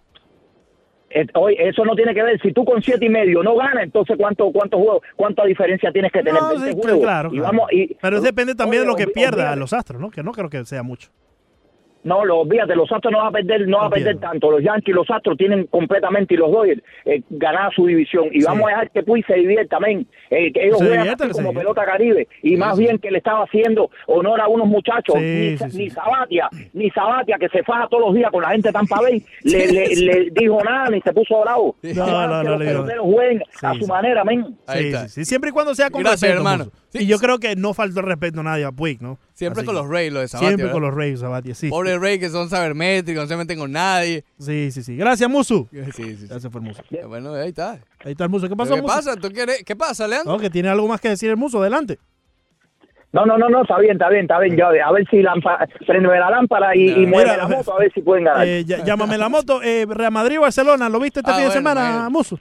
Speaker 10: Eh, hoy, eso no tiene que ver. Si tú con siete y medio no ganas, entonces ¿cuánto cuánto juego, cuánta diferencia tienes que tener?
Speaker 2: No,
Speaker 10: 20
Speaker 2: sí,
Speaker 10: juegos.
Speaker 2: claro,
Speaker 10: Y
Speaker 2: claro.
Speaker 10: vamos, y-
Speaker 2: Pero depende también de lo
Speaker 10: Oye,
Speaker 2: que pierda
Speaker 10: olvídate.
Speaker 2: los Astros, ¿no? Que no creo que sea mucho.
Speaker 9: No, lo, olvídate, los Astros no van a perder, no van a perder tanto. Los Yankees y los Astros tienen completamente y los Dodgers eh, ganar su división. Y vamos a dejar que Puig se divierta, men. Eh, que ellos
Speaker 2: Se
Speaker 9: juegan así como pelota caribe. Y más bien que le estaba haciendo honor a unos muchachos.
Speaker 2: Sí,
Speaker 9: ni,
Speaker 2: sí,
Speaker 9: ni Sabatia, ni Sabatia, que se faja todos los días con la gente de Tampa Bay, le, le, le dijo nada ni se puso bravo.
Speaker 2: No,
Speaker 9: Dejaron
Speaker 2: no,
Speaker 9: que
Speaker 2: no,
Speaker 9: los peloteros jueguen a su manera, men.
Speaker 2: Siempre y cuando sea con
Speaker 1: Gracias, hermano.
Speaker 2: Y yo creo que no faltó el respeto a nadie a Puig, ¿no?
Speaker 1: Siempre
Speaker 2: Así
Speaker 1: con
Speaker 2: que-
Speaker 1: los Rays, lo de Sabatia.
Speaker 2: Siempre
Speaker 1: ¿verdad?
Speaker 2: con los Rays, Sabatia, sí.
Speaker 1: Pobre Rey que son sabermétricos, no se meten con nadie.
Speaker 2: Sí, sí, sí. Gracias, Musu.
Speaker 1: Sí, sí, sí.
Speaker 2: Gracias por Musu.
Speaker 1: Bueno, ahí está.
Speaker 2: Ahí está el Muso. ¿Qué pasó,
Speaker 1: ¿Qué
Speaker 2: Muso?
Speaker 1: pasa? ¿Tú quieres? ¿Qué pasa, Leandro?
Speaker 2: No, que tiene algo más que decir el Muso. Adelante.
Speaker 9: No, no, no, no, está bien, está bien, está bien. Ya, a ver si lámpara, prende la lámpara y, y mueve
Speaker 2: Mira,
Speaker 9: la moto, a ver si pueden ganar.
Speaker 2: Eh, llámame la moto. Eh, Real Madrid, Barcelona. ¿Lo viste este
Speaker 9: Ah,
Speaker 2: fin de semana,
Speaker 9: bueno.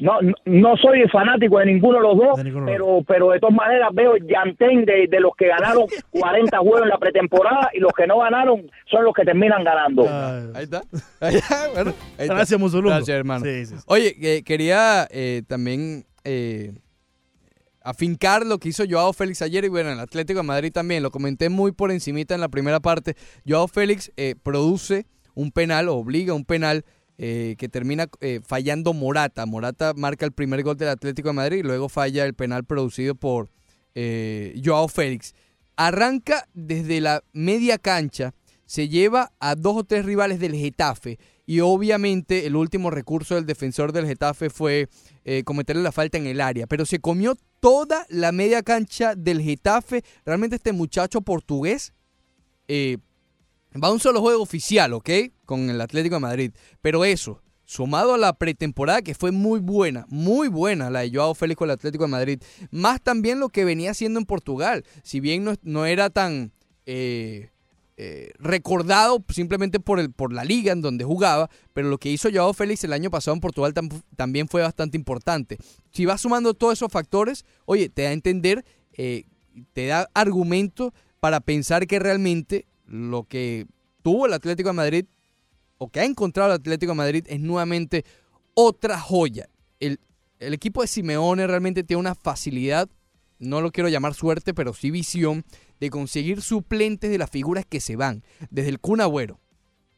Speaker 9: No, no, no soy fanático de ninguno de los dos, pero, pero de todas maneras veo el llantén de, de los que ganaron 40 juegos en la pretemporada y los que no ganaron son los que terminan ganando.
Speaker 1: Ahí está. Ahí está, bueno, ahí está.
Speaker 2: Gracias, Musulungo.
Speaker 1: Gracias, hermano.
Speaker 2: Sí, sí, sí.
Speaker 1: Oye, que- quería eh, también eh, afincar lo que hizo Joao Félix ayer y bueno, el Atlético de Madrid también. Lo comenté muy por encimita en la primera parte. Joao Félix eh, produce un penal, o obliga un penal eh, que termina eh, fallando Morata. Morata marca el primer gol del Atlético de Madrid y luego falla el penal producido por eh, Joao Félix. Arranca desde la media cancha, se lleva a dos o tres rivales del Getafe y obviamente el último recurso del defensor del Getafe fue cometerle la falta en el área, pero se comió toda la media cancha del Getafe. Realmente este muchacho portugués va un solo juego oficial, ¿ok? Con el Atlético de Madrid. Pero eso, sumado a la pretemporada que fue muy buena, muy buena la de Joao Félix con el Atlético de Madrid, más también lo que venía haciendo en Portugal, si bien no, no era tan eh, eh, recordado simplemente por, el, por la liga en donde jugaba, pero lo que hizo Joao Félix el año pasado en Portugal tam- también fue bastante importante. Si vas sumando todos esos factores, oye, te da a entender, eh, te da argumento para pensar que realmente lo que tuvo el Atlético de Madrid o que ha encontrado el Atlético de Madrid es nuevamente otra joya. El, el equipo de Simeone realmente tiene una facilidad, no lo quiero llamar suerte, pero sí visión, de conseguir suplentes de las figuras que se van. Desde el Kun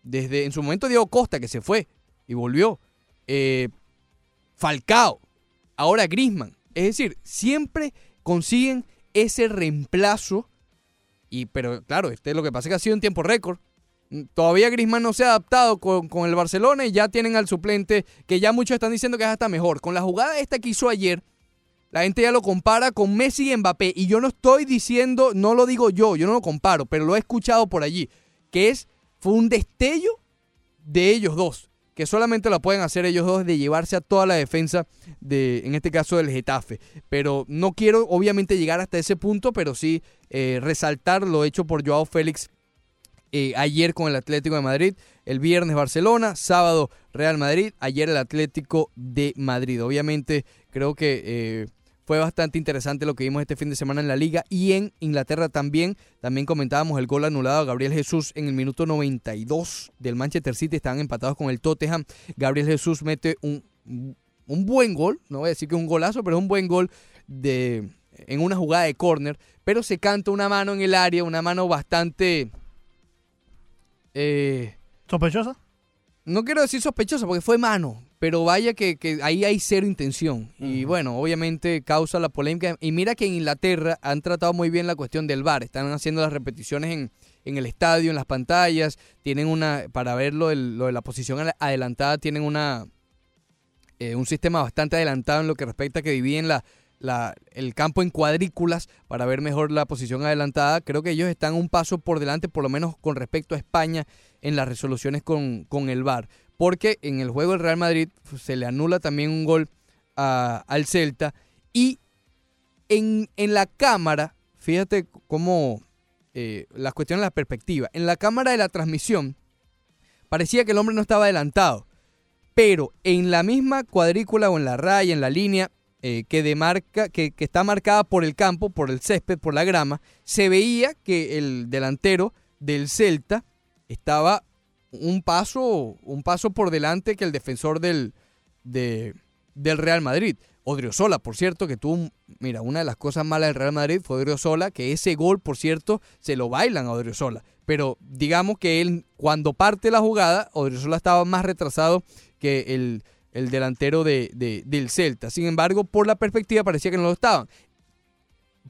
Speaker 1: desde en su momento Diego Costa, que se fue y volvió, eh, Falcao, ahora Grisman. Es decir, siempre consiguen ese reemplazo. Y, pero claro, este lo que pasa es que ha sido en tiempo récord. Mm, Todavía Grisman no se ha adaptado con, con el Barcelona y ya tienen al suplente que ya muchos están diciendo que es hasta mejor. Con la jugada esta que hizo ayer, la gente ya lo compara con Messi y Mbappé. Y yo no estoy diciendo, no lo digo yo, yo no lo comparo, pero lo he escuchado por allí. Que es, fue un destello de ellos dos. Que solamente lo pueden hacer ellos dos de llevarse a toda la defensa de, en este caso, del Getafe. Pero no quiero, obviamente, llegar hasta ese punto, pero sí eh, resaltar lo hecho por Joao Félix eh, ayer con el Atlético de Madrid, el viernes Barcelona, sábado Real Madrid, ayer el Atlético de Madrid. Obviamente creo que eh, fue bastante interesante lo que vimos este fin de semana en la liga y en Inglaterra también. También comentábamos el gol anulado a Gabriel Jesús en el minuto 92 del Manchester City, estaban empatados con el Tottenham. Gabriel Jesús mete un, un buen gol, no voy a decir que es un golazo, pero es un buen gol de, en una jugada de córner, pero se canta una mano en el área, una mano bastante... Eh,
Speaker 2: ¿Sospechosa?
Speaker 1: no quiero decir sospechosa porque fue mano, pero vaya que, que ahí hay cero intención. Y bueno, obviamente causa la polémica. Y mira que en Inglaterra han tratado muy bien la cuestión del VAR. Están haciendo las repeticiones en, en el estadio, en las pantallas. Tienen una, para ver lo, del- lo de la posición adelantada, tienen una eh, un sistema bastante adelantado en lo que respecta a que dividen la, la- el campo en cuadrículas para ver mejor la posición adelantada. Creo que ellos están un paso por delante, por lo menos con respecto a España, en las resoluciones con, con el VAR. Porque en el juego del Real Madrid pues, se le anula también un gol al Celta. Y en, en la cámara, fíjate cómo eh, la cuestión de la perspectiva. En la cámara de la transmisión parecía que el hombre no estaba adelantado pero en la misma cuadrícula o en la raya, en la línea eh, que, demarca, que, que está marcada por el campo, por el césped, por la grama, se veía que el delantero del Celta estaba un paso, un paso por delante que el defensor del, de- del Real Madrid. Odriozola, por cierto, que tuvo mira, una de las cosas malas del Real Madrid fue Odriozola, que ese gol, por cierto, se lo bailan a Odriozola. Pero digamos que él, cuando parte la jugada, Odriozola estaba más retrasado que el, el delantero de, de- del Celta. Sin embargo, por la perspectiva parecía que no lo estaban.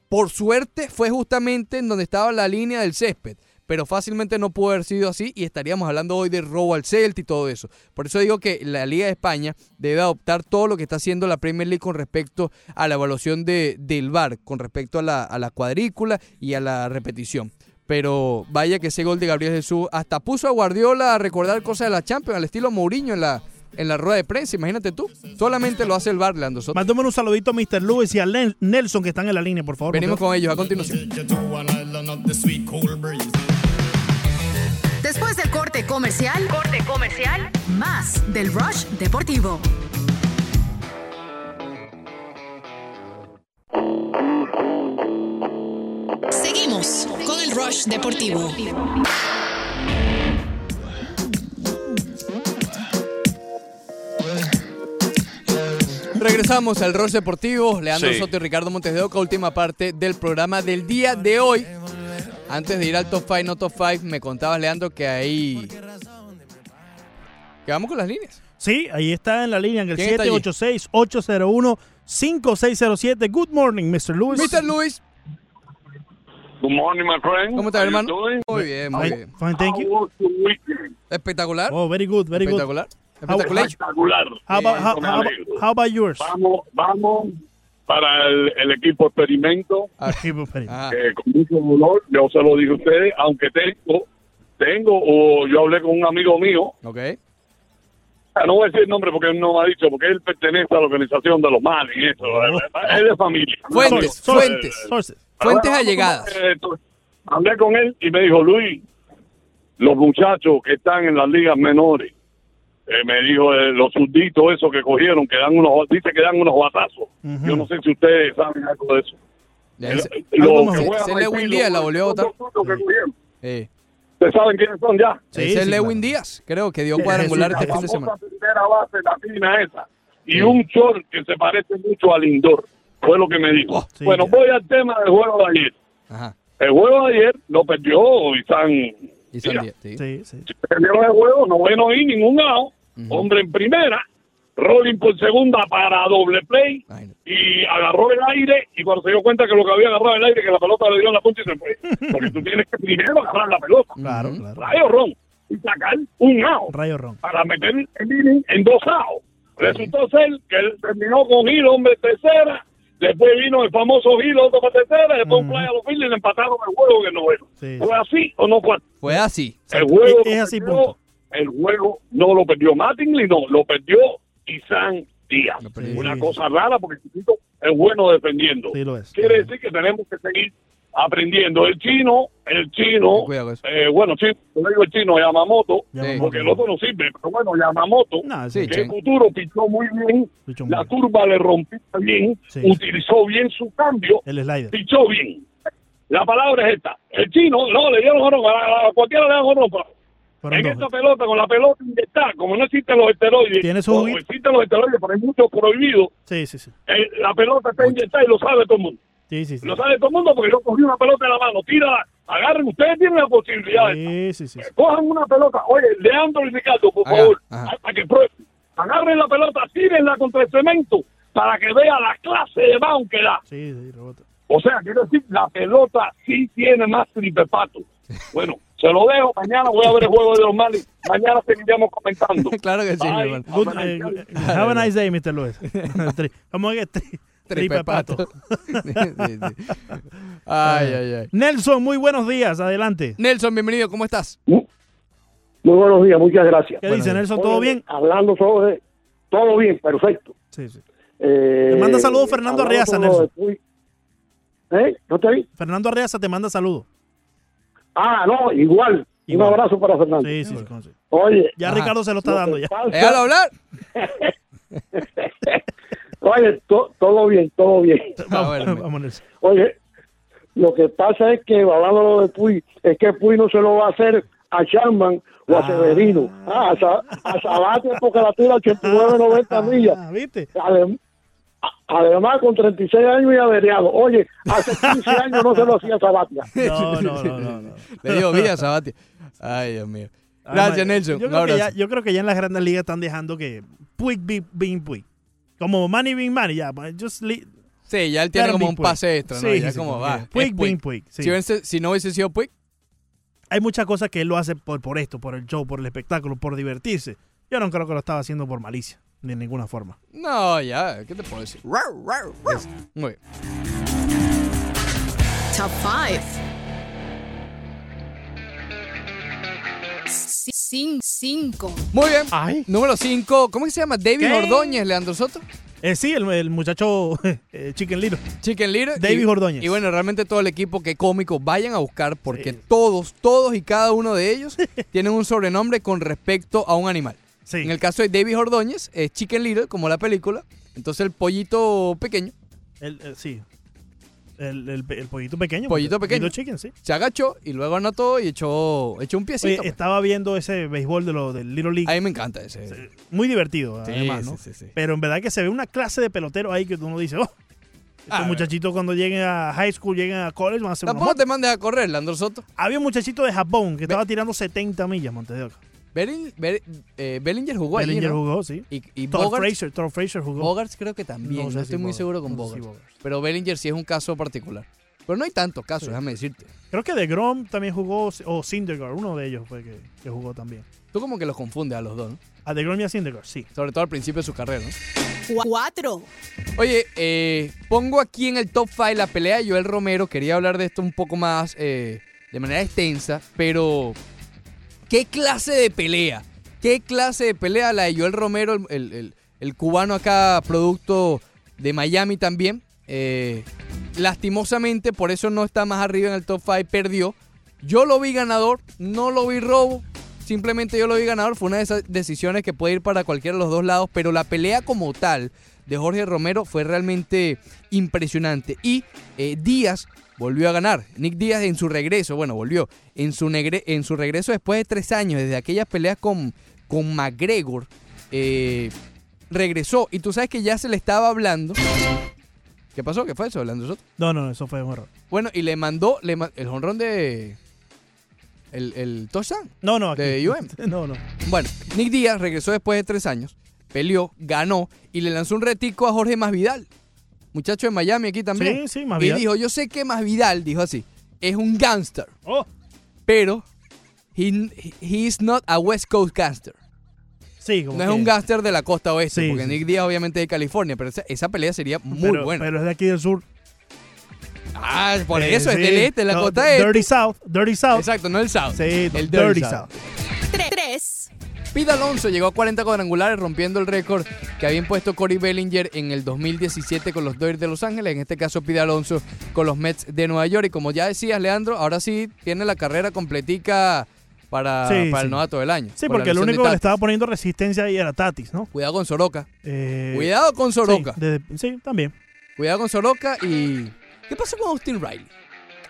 Speaker 1: Por suerte fue justamente en donde estaba la línea del césped, pero fácilmente no pudo haber sido así y estaríamos hablando hoy de robo al Celta y todo eso. Por eso digo que la Liga de España debe adoptar todo lo que está haciendo la Premier League con respecto a la evaluación de, del VAR, con respecto a la, a la cuadrícula y a la repetición. Pero vaya que ese gol de Gabriel Jesús hasta puso a Guardiola a recordar cosas de la Champions al estilo Mourinho en la, en la rueda de prensa, imagínate tú. Solamente lo hace el VAR, Leandro Soto.
Speaker 2: Mándame un saludito a Mr. Lewis y a Len- Nelson que están en la línea, por favor.
Speaker 1: Venimos con ellos a continuación.
Speaker 6: Comercial, corte comercial, más del Rush Deportivo.
Speaker 13: Seguimos con el Rush Deportivo.
Speaker 1: Regresamos al Rush Deportivo, Leandro
Speaker 14: Sí.
Speaker 1: Soto y Ricardo Montes de Oca, última parte del programa del día de hoy. Antes de ir al top 5, no top 5, me contabas, Leandro, que ahí... Que vamos con las líneas.
Speaker 2: Sí, ahí está en la línea, en el
Speaker 1: ¿Quién está allí?
Speaker 2: 786-801-5607. Good morning, Mr. Lewis.
Speaker 1: Mr. Lewis.
Speaker 15: Good morning, my friend.
Speaker 1: ¿Cómo estás, hermano?
Speaker 15: doing?
Speaker 1: Muy bien, muy bien.
Speaker 2: fine, thank you.
Speaker 1: Espectacular.
Speaker 2: Oh, very good, very good.
Speaker 1: Espectacular.
Speaker 2: How-
Speaker 1: Espectacular.
Speaker 15: Espectacular.
Speaker 2: How about, how, how how about yours?
Speaker 15: Vamos, vamos para el, el equipo experimento.
Speaker 2: Equipo experimento.
Speaker 1: Ah.
Speaker 15: Eh, con mucho dolor, yo se lo dije a ustedes, aunque tengo, tengo, o yo hablé con un amigo mío,
Speaker 1: Ok.
Speaker 15: ah, no voy a decir el nombre porque él no me ha dicho, porque él pertenece a la organización de los males y eso, es de familia.
Speaker 1: Fuentes, fuentes.
Speaker 2: Sources.
Speaker 1: Fuentes allegadas.
Speaker 15: eh, hablé con él y me dijo, Luis, los muchachos que están en las ligas menores, eh, me dijo, eh, los surditos esos que cogieron, que dan unos, dice que dan unos batazos. Yo no sé si ustedes saben algo de eso. Eh,
Speaker 1: algo
Speaker 15: que
Speaker 1: Lewin Díaz la volvió a votar. Eh,
Speaker 15: ¿Ustedes saben quiénes son ya?
Speaker 1: ese es Lewin Díaz, creo que dio cuadrangular este fin de semana.
Speaker 15: primera base latina esa. Y
Speaker 1: Sí.
Speaker 15: un short que se parece mucho al Lindor. Fue lo que me dijo. bueno, voy al tema del juego de ayer.
Speaker 1: Ajá.
Speaker 15: El juego de ayer lo perdió Isan.
Speaker 1: Y San
Speaker 15: Díaz.
Speaker 1: Sí.
Speaker 2: Sí, sí.
Speaker 15: Perdieron el juego, no bueno ahí ningún lado. Hombre en primera, Rolling por segunda para doble play y agarró el aire y cuando se dio cuenta que lo que había agarrado el aire, que la pelota le dio en la punta y se fue. Porque tú tienes que primero agarrar la pelota.
Speaker 2: Claro, claro.
Speaker 15: Rayo ron y sacar un out
Speaker 2: Rayo ron.
Speaker 15: para meter el inning en dos outs. Resultó ser que él terminó con Gil, hombre, tercera. Después vino el famoso Gil, otro para tercera. Después un play a los Phillies y le empataron el juego que no era.
Speaker 2: Sí.
Speaker 15: ¿Fue así o no fue así?
Speaker 1: Fue así.
Speaker 15: El juego,
Speaker 2: Es- así, punto.
Speaker 15: El juego no lo perdió Mattingly, no, lo perdió Isan Díaz. Una cosa rara porque el chiquito es bueno defendiendo.
Speaker 2: Sí, lo es.
Speaker 15: Quiere decir que tenemos que seguir aprendiendo. El chino, el chino, eh, bueno, sí, yo digo el chino Yamamoto, porque el otro no sirve, pero bueno, Yamamoto,
Speaker 2: No,
Speaker 1: Sí,
Speaker 15: que el futuro pichó muy bien,
Speaker 2: Pichó muy
Speaker 15: la
Speaker 2: bien.
Speaker 15: curva le rompió bien,
Speaker 2: Sí.
Speaker 15: utilizó bien su cambio,
Speaker 2: El slider.
Speaker 15: pichó bien. La palabra es esta. El chino, no, le dieron a, a cualquiera le pero
Speaker 2: Fueron
Speaker 15: En
Speaker 2: dos.
Speaker 15: esta pelota, con la pelota inyectada, como no existen los esteroides,
Speaker 2: Tiene su
Speaker 15: existen los esteroides, pero hay muchos prohibidos,
Speaker 2: Sí, sí, sí.
Speaker 15: eh, la pelota está inyectada y lo sabe todo el mundo.
Speaker 2: Sí, sí, sí.
Speaker 15: Lo sabe todo el mundo porque yo cogí una pelota en la mano, tira, agarren, ustedes tienen la posibilidad. de-
Speaker 2: Sí, sí, sí.
Speaker 15: Cojan una pelota, oye, Leandro y Ricardo, por favor,
Speaker 1: ajá.
Speaker 15: para que prueben. Agarren la pelota, tírenla contra el cemento para que vea la clase de bound que da.
Speaker 2: Sí, sí, rebota.
Speaker 15: O sea, quiero decir, la pelota sí tiene más tripepato. Bueno, se lo dejo. Mañana voy a ver el juego de los males. Mañana seguiremos comentando.
Speaker 1: claro que sí, mi
Speaker 15: Bye.
Speaker 1: hermano.
Speaker 2: Good, eh, have a nice day, Mr. Tri- Vamos a tripe pato.
Speaker 1: Sí, sí, sí. Ay, ay, ay.
Speaker 2: Nelson, muy buenos días. Adelante.
Speaker 1: Nelson, bienvenido, ¿cómo estás?
Speaker 10: Muy buenos días, muchas gracias.
Speaker 2: ¿Qué dice Nelson? ¿Todo bien?
Speaker 10: Hablando sobre todo bien, perfecto.
Speaker 2: Sí, sí.
Speaker 10: Eh,
Speaker 2: Te manda saludos Fernando Arreaza, Nelson.
Speaker 10: de ¿Eh? ¿No te vi?
Speaker 2: Fernando Arreaza te manda saludos.
Speaker 10: Ah, no, igual.
Speaker 2: Igual.
Speaker 10: Un abrazo para Fernando.
Speaker 2: Sí, sí, sí.
Speaker 10: Oye,
Speaker 2: Ya
Speaker 1: Ajá.
Speaker 2: Ricardo se lo está
Speaker 10: lo
Speaker 2: dando ya.
Speaker 1: Déjalo hablar.
Speaker 10: Oye, to- todo bien, todo bien.
Speaker 1: Ah, bueno,
Speaker 2: Nelson.
Speaker 10: Oye, lo que pasa es que, hablando de Puy, es que Puy no se lo va a hacer a Charman o a Severino. Ah, a, Sa- a Sabate porque la tira 89, 90 millas.
Speaker 2: Ah, ¿viste?
Speaker 10: Adem-
Speaker 15: Además, con 36 años y averiado. Oye, hace 15 años no se lo hacía Sabatia.
Speaker 2: No, no, no, no. no.
Speaker 1: Le dio vida a Sabati. Ay, Dios mío. Gracias,
Speaker 2: Además,
Speaker 1: Nelson.
Speaker 2: Yo creo, que ya,
Speaker 1: abrazo.
Speaker 2: yo creo que ya en las grandes ligas están dejando que Puig be being Puig. Como money being money, ya. pues, Just
Speaker 1: Sí, ya él tiene como un
Speaker 2: Puig.
Speaker 1: pase extra, ¿no?
Speaker 2: Sí,
Speaker 1: ya
Speaker 2: sí,
Speaker 1: como va.
Speaker 2: Puig
Speaker 1: Puig.
Speaker 2: being Puig, sí.
Speaker 1: Si, hubiese- si no hubiese sido Puig,
Speaker 2: Hay muchas cosas que él lo hace por, por esto, por el show, por el espectáculo, por divertirse. Yo no creo que lo estaba haciendo por malicia, ni en ninguna forma.
Speaker 1: no, ya, ¿qué te puedo decir? Es- Muy bien.
Speaker 13: Top 5. 5.
Speaker 1: Muy bien. Número 5. ¿Cómo es que se llama? David
Speaker 2: ¿Qué?
Speaker 1: Ordóñez, Leandro Soto.
Speaker 2: Eh, sí, el, el muchacho eh, Chicken Little.
Speaker 1: Chicken Little.
Speaker 2: David
Speaker 1: y,
Speaker 2: Ordóñez.
Speaker 1: Y bueno, realmente todo el equipo que cómico vayan a buscar porque todos, todos y cada uno de ellos tienen un sobrenombre con respecto a un animal. En el caso de David Ordóñez, es Chicken Little, como la película. Entonces el pollito pequeño
Speaker 2: El, el- sí. El, el, el pollito pequeño.
Speaker 1: Pollito pequeño.
Speaker 2: Chicken, sí.
Speaker 1: se agachó y luego anotó y echó, echó un
Speaker 2: Oye,
Speaker 1: piecito. pues.
Speaker 2: estaba viendo ese béisbol de lo del Little League.
Speaker 1: A mí me encanta ese.
Speaker 2: Muy divertido,
Speaker 1: Sí,
Speaker 2: además, ¿no?
Speaker 1: sí, sí.
Speaker 2: Pero en verdad que se ve una clase de pelotero ahí que uno dice, oh, estos
Speaker 1: A ver.
Speaker 2: muchachitos cuando lleguen a high school, lleguen a college, van a ser unos
Speaker 1: Tampoco te mandes a correr, Leandro Soto.
Speaker 2: Había un muchachito de Japón que estaba tirando 70 millas, Montes de Oca.
Speaker 1: Belling- Be- eh, Bellinger jugó allí,
Speaker 2: Bellinger
Speaker 1: ¿no?
Speaker 2: jugó, sí.
Speaker 1: Y, y
Speaker 2: Fraser, Fraser jugó.
Speaker 1: Bogarts creo que también.
Speaker 2: No
Speaker 1: No,
Speaker 2: sé si
Speaker 1: estoy muy seguro con
Speaker 2: no sé si
Speaker 1: Bogarts. Pero Bellinger sí es un caso particular. Pero no hay tantos casos, déjame decirte.
Speaker 2: Creo que de Grom también jugó, o Syndergaard, uno de ellos fue que, que jugó también.
Speaker 1: Tú como que los confundes a los dos, ¿no?
Speaker 2: A de Grom y a Syndergaard, sí.
Speaker 1: Sobre todo al principio de su carrera, ¿no?
Speaker 13: 4.
Speaker 1: Oye, eh, pongo aquí en el top 5 la pelea de Joel Romero. Quería hablar de esto un poco más eh, de manera extensa, pero ¿qué clase de pelea? ¿Qué clase de pelea la de Joel Romero, el, el- el- cubano acá, producto de Miami también? Eh, lastimosamente, por eso no está más arriba en el top 5, perdió. Yo lo vi ganador, no lo vi robo. Simplemente yo lo vi ganador. Fue una de esas decisiones que puede ir para cualquiera de los dos lados. Pero la pelea como tal de Jorge Romero fue realmente impresionante. Y eh, Díaz volvió a ganar. Nick Díaz en su regreso, bueno, volvió. En su, negre- en su regreso después de tres años, desde aquellas peleas con, con McGregor, eh, regresó. Y tú sabes que ya se le estaba hablando. ¿Qué pasó? ¿Qué fue eso, Leandro Soto?
Speaker 2: No, no, eso fue un error.
Speaker 1: Bueno, y le mandó le ma- el honrón de. El, el touchdown.
Speaker 2: No, no, aquí.
Speaker 1: De UM.
Speaker 2: No, no.
Speaker 1: Bueno, Nick Díaz regresó después de tres años, peleó, ganó y le lanzó un retico a Jorge Masvidal, muchacho de Miami aquí también.
Speaker 2: Sí, sí, Masvidal.
Speaker 1: Y dijo, yo sé que Masvidal, dijo así, es un gangster,
Speaker 2: Oh,
Speaker 1: pero he, he is not a West Coast gangster.
Speaker 2: sí, como
Speaker 1: No es un gangster de la costa oeste,
Speaker 2: Sí,
Speaker 1: porque
Speaker 2: sí.
Speaker 1: Nick Díaz obviamente es de California, pero esa, esa pelea sería muy
Speaker 2: pero,
Speaker 1: buena.
Speaker 2: Pero es de aquí del sur.
Speaker 1: ah, por
Speaker 2: Eh,
Speaker 1: eso, es del este, de la
Speaker 2: No,
Speaker 1: costa este.
Speaker 2: Dirty South, Dirty South.
Speaker 1: Exacto, no el South.
Speaker 2: Sí,
Speaker 1: el
Speaker 2: Dirty,
Speaker 1: Dirty
Speaker 2: South.
Speaker 13: 3.
Speaker 1: Pete Alonso llegó a 40 cuadrangulares rompiendo el récord que había impuesto Corey Bellinger en el 2017 con los Dodgers de Los Ángeles, en este caso Pete Alonso con los Mets de Nueva York y como ya decías Leandro, ahora sí tiene la carrera completica para,
Speaker 2: Sí,
Speaker 1: para
Speaker 2: sí.
Speaker 1: el novato del año.
Speaker 2: Sí,
Speaker 1: por
Speaker 2: porque el único que le estaba poniendo resistencia ahí era Tatis, ¿no?
Speaker 1: Cuidado con Soroka.
Speaker 2: Eh,
Speaker 1: Cuidado con Soroka.
Speaker 2: Sí, de- sí, también.
Speaker 1: Cuidado con Soroka y... ¿Qué pasa con Austin Riley?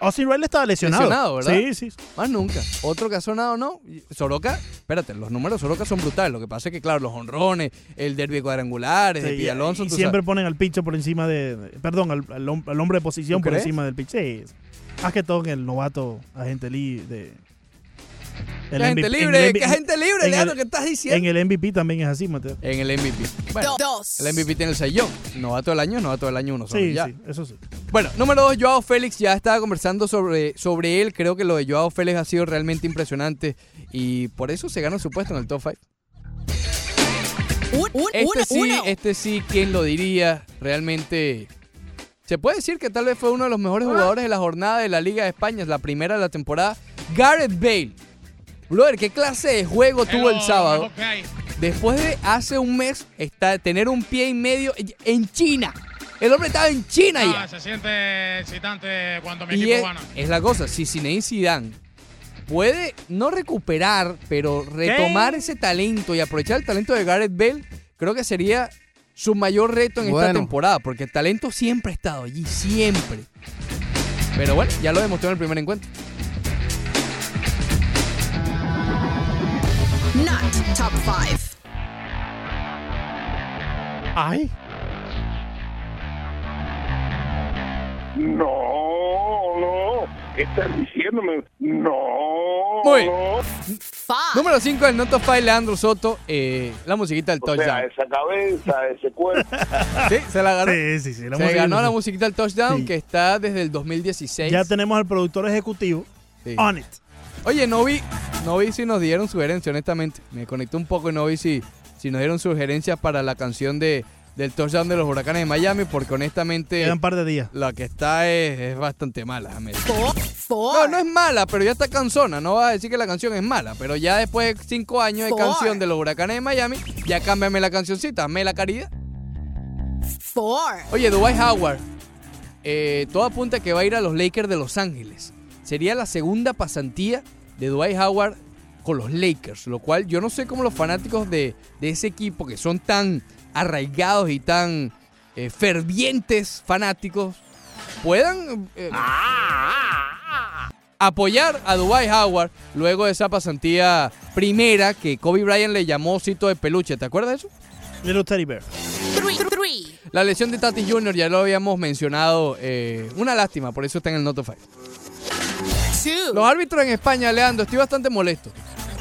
Speaker 2: Austin Riley estaba lesionado.
Speaker 1: Lesionado, ¿verdad?
Speaker 2: Sí, sí.
Speaker 1: Más nunca. Otro que ha sonado, ¿no? Soroka, espérate, los números de Soroka son brutales. Lo que pasa es que, claro, los honrones, el derby de cuadrangulares, de
Speaker 2: Sí,
Speaker 1: Pete Alonso,
Speaker 2: y
Speaker 1: tú
Speaker 2: siempre
Speaker 1: sabes.
Speaker 2: ponen al pitcher por encima de. perdón, al, al hom- al hombre de posición
Speaker 1: ¿Tú
Speaker 2: por
Speaker 1: crees?
Speaker 2: encima del pitcher. Sí. Más que todo en el novato agente libre de.
Speaker 1: ¿Qué
Speaker 2: el
Speaker 1: agente
Speaker 2: MVP
Speaker 1: libre?
Speaker 2: en
Speaker 1: ¿Qué agente libre, Leandro?
Speaker 2: el-
Speaker 1: ¿Qué estás diciendo?
Speaker 2: En el MVP también es así, Mateo.
Speaker 1: En el MVP. Bueno,
Speaker 13: Dos.
Speaker 1: el MVP tiene el sellón. Novato del año, novato del año uno solo.
Speaker 2: Sí,
Speaker 1: ya.
Speaker 2: sí, eso sí.
Speaker 1: Bueno, número dos, Joao Félix. Ya estaba conversando sobre, sobre él. Creo que lo de Joao Félix ha sido realmente impresionante. Y por eso se gana su puesto en el top 5.
Speaker 13: Un- un-
Speaker 1: Este sí, este sí, ¿quién lo diría? Realmente. Se puede decir que tal vez fue uno de los mejores jugadores de la jornada de la Liga de España, es la primera de la temporada. Gareth Bale. Brother, ¿qué clase de juego tuvo el sábado? Después de hace un mes está, tener un pie y medio en China. El hombre estaba en China ya.
Speaker 14: Ah, se siente excitante cuando mi
Speaker 1: Y
Speaker 14: equipo
Speaker 1: es,
Speaker 14: gana.
Speaker 1: es la cosa, si Zinedine Zidane puede no recuperar, pero retomar ese talento y aprovechar el talento de Gareth Bale, creo que sería su mayor reto en esta temporada, porque el talento siempre ha estado allí, siempre. Pero bueno, ya lo demostró en el primer encuentro.
Speaker 13: Not top 5.
Speaker 2: Ay.
Speaker 15: No, no. ¿Qué estás diciéndome? No.
Speaker 1: Muy
Speaker 15: no.
Speaker 1: Número 5 del Noto File, Leandro Soto. eh, la musiquita del
Speaker 15: O sea,
Speaker 1: touchdown.
Speaker 15: esa cabeza, ese cuerpo.
Speaker 1: Sí, se la ganó.
Speaker 2: Sí, sí, sí. la
Speaker 1: se
Speaker 2: música-
Speaker 1: ganó la musiquita del touchdown
Speaker 2: Sí.
Speaker 1: que está desde el 2016.
Speaker 2: Ya tenemos al productor ejecutivo
Speaker 1: Sí.
Speaker 2: on it.
Speaker 1: Oye, no vi, no vi si nos dieron sugerencia, honestamente. Me conecté un poco y no vi si, si nos dieron sugerencias para la canción de, del touchdown de los huracanes de Miami, porque honestamente
Speaker 2: Quedan un par de días.
Speaker 1: la que está es, es bastante mala. América. No, no es mala, pero ya está cansona. No vas a decir que la canción es mala, pero ya después de cinco años de
Speaker 13: Four.
Speaker 1: canción de los huracanes de Miami, ya cámbiame la cancioncita, hazme la caridad.
Speaker 13: Four.
Speaker 1: Oye, Dwight Howard, eh, todo apunta que va a ir a los Lakers de Los Ángeles. Sería la segunda pasantía de Dwight Howard con los Lakers, lo cual yo no sé cómo los fanáticos de, de ese equipo, que son tan arraigados y tan eh, fervientes fanáticos, puedan eh, apoyar a Dwight Howard luego de esa pasantía primera que Kobe Bryant le llamó cito de peluche. ¿Te acuerdas de eso?
Speaker 2: Little Teddy Bear.
Speaker 1: La lesión de Tati Jr. ya lo habíamos mencionado. eh, una lástima, por eso está en el Noto 5. Los árbitros en España, Leandro, estoy bastante molesto.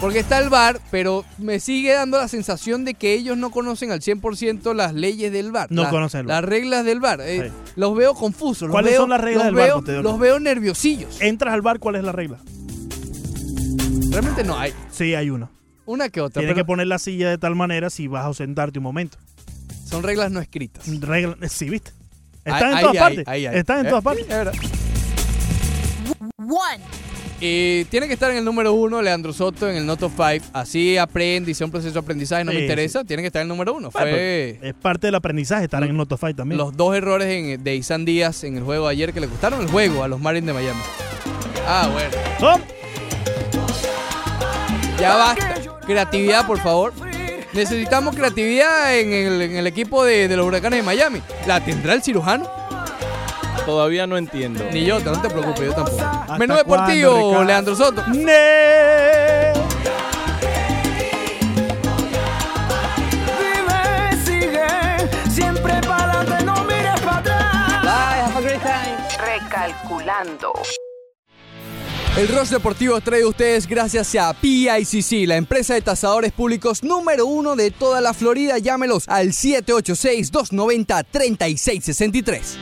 Speaker 1: Porque está el VAR, pero me sigue dando la sensación de que ellos no conocen al 100% las leyes del VAR.
Speaker 2: No
Speaker 1: las-
Speaker 2: conocen VAR.
Speaker 1: Las reglas del VAR. eh,
Speaker 2: Sí.
Speaker 1: Los veo confusos. los
Speaker 2: ¿Cuáles
Speaker 1: veo-
Speaker 2: son las reglas del VAR,
Speaker 1: veo-
Speaker 2: Contador?
Speaker 1: Los veo nerviosillos.
Speaker 2: Entras al bar, ¿cuál es la regla?
Speaker 1: Realmente no hay.
Speaker 2: Sí, hay una.
Speaker 1: Una que otra.
Speaker 2: Tienes
Speaker 1: pero
Speaker 2: que poner la silla de tal manera si vas a ausentarte un momento.
Speaker 1: Son reglas no escritas.
Speaker 2: Regla, sí, ¿viste?
Speaker 1: Ahí-
Speaker 2: Están en todas partes. Están en
Speaker 1: Eh,
Speaker 2: todas partes.
Speaker 1: es verdad.
Speaker 13: One.
Speaker 1: Y tiene que estar en el número uno, Leandro Soto, en el Noto 5. Así aprende y sea un proceso de aprendizaje, no me
Speaker 2: Sí,
Speaker 1: interesa. Tiene que estar en el número uno.
Speaker 2: Bueno,
Speaker 1: Fue
Speaker 2: pero es parte del aprendizaje estar en el Noto Fight también.
Speaker 1: los dos errores en- de Isan Díaz en el juego de ayer que le costaron el juego a los Marines de Miami. Ah, bueno.
Speaker 2: ¡Tom!
Speaker 1: Ya basta. Creatividad, por favor. Necesitamos creatividad en el, en el equipo de, de los huracanes de Miami. ¿La tendrá el cirujano?
Speaker 16: Todavía no entiendo.
Speaker 1: Ni yo, no te preocupes, yo tampoco.
Speaker 2: ¿Hasta
Speaker 1: Menú deportivo,
Speaker 2: cuándo?
Speaker 1: Leandro Soto.
Speaker 2: ¡Ne!
Speaker 11: Vive, sigue, siempre para adelante, no mires para atrás. Bye, have a great time.
Speaker 6: Recalculando.
Speaker 1: El Rush Deportivo es traído a ustedes gracias a PICC, la empresa de tasadores públicos número uno de toda la Florida. Llámelos al 786-290-3663.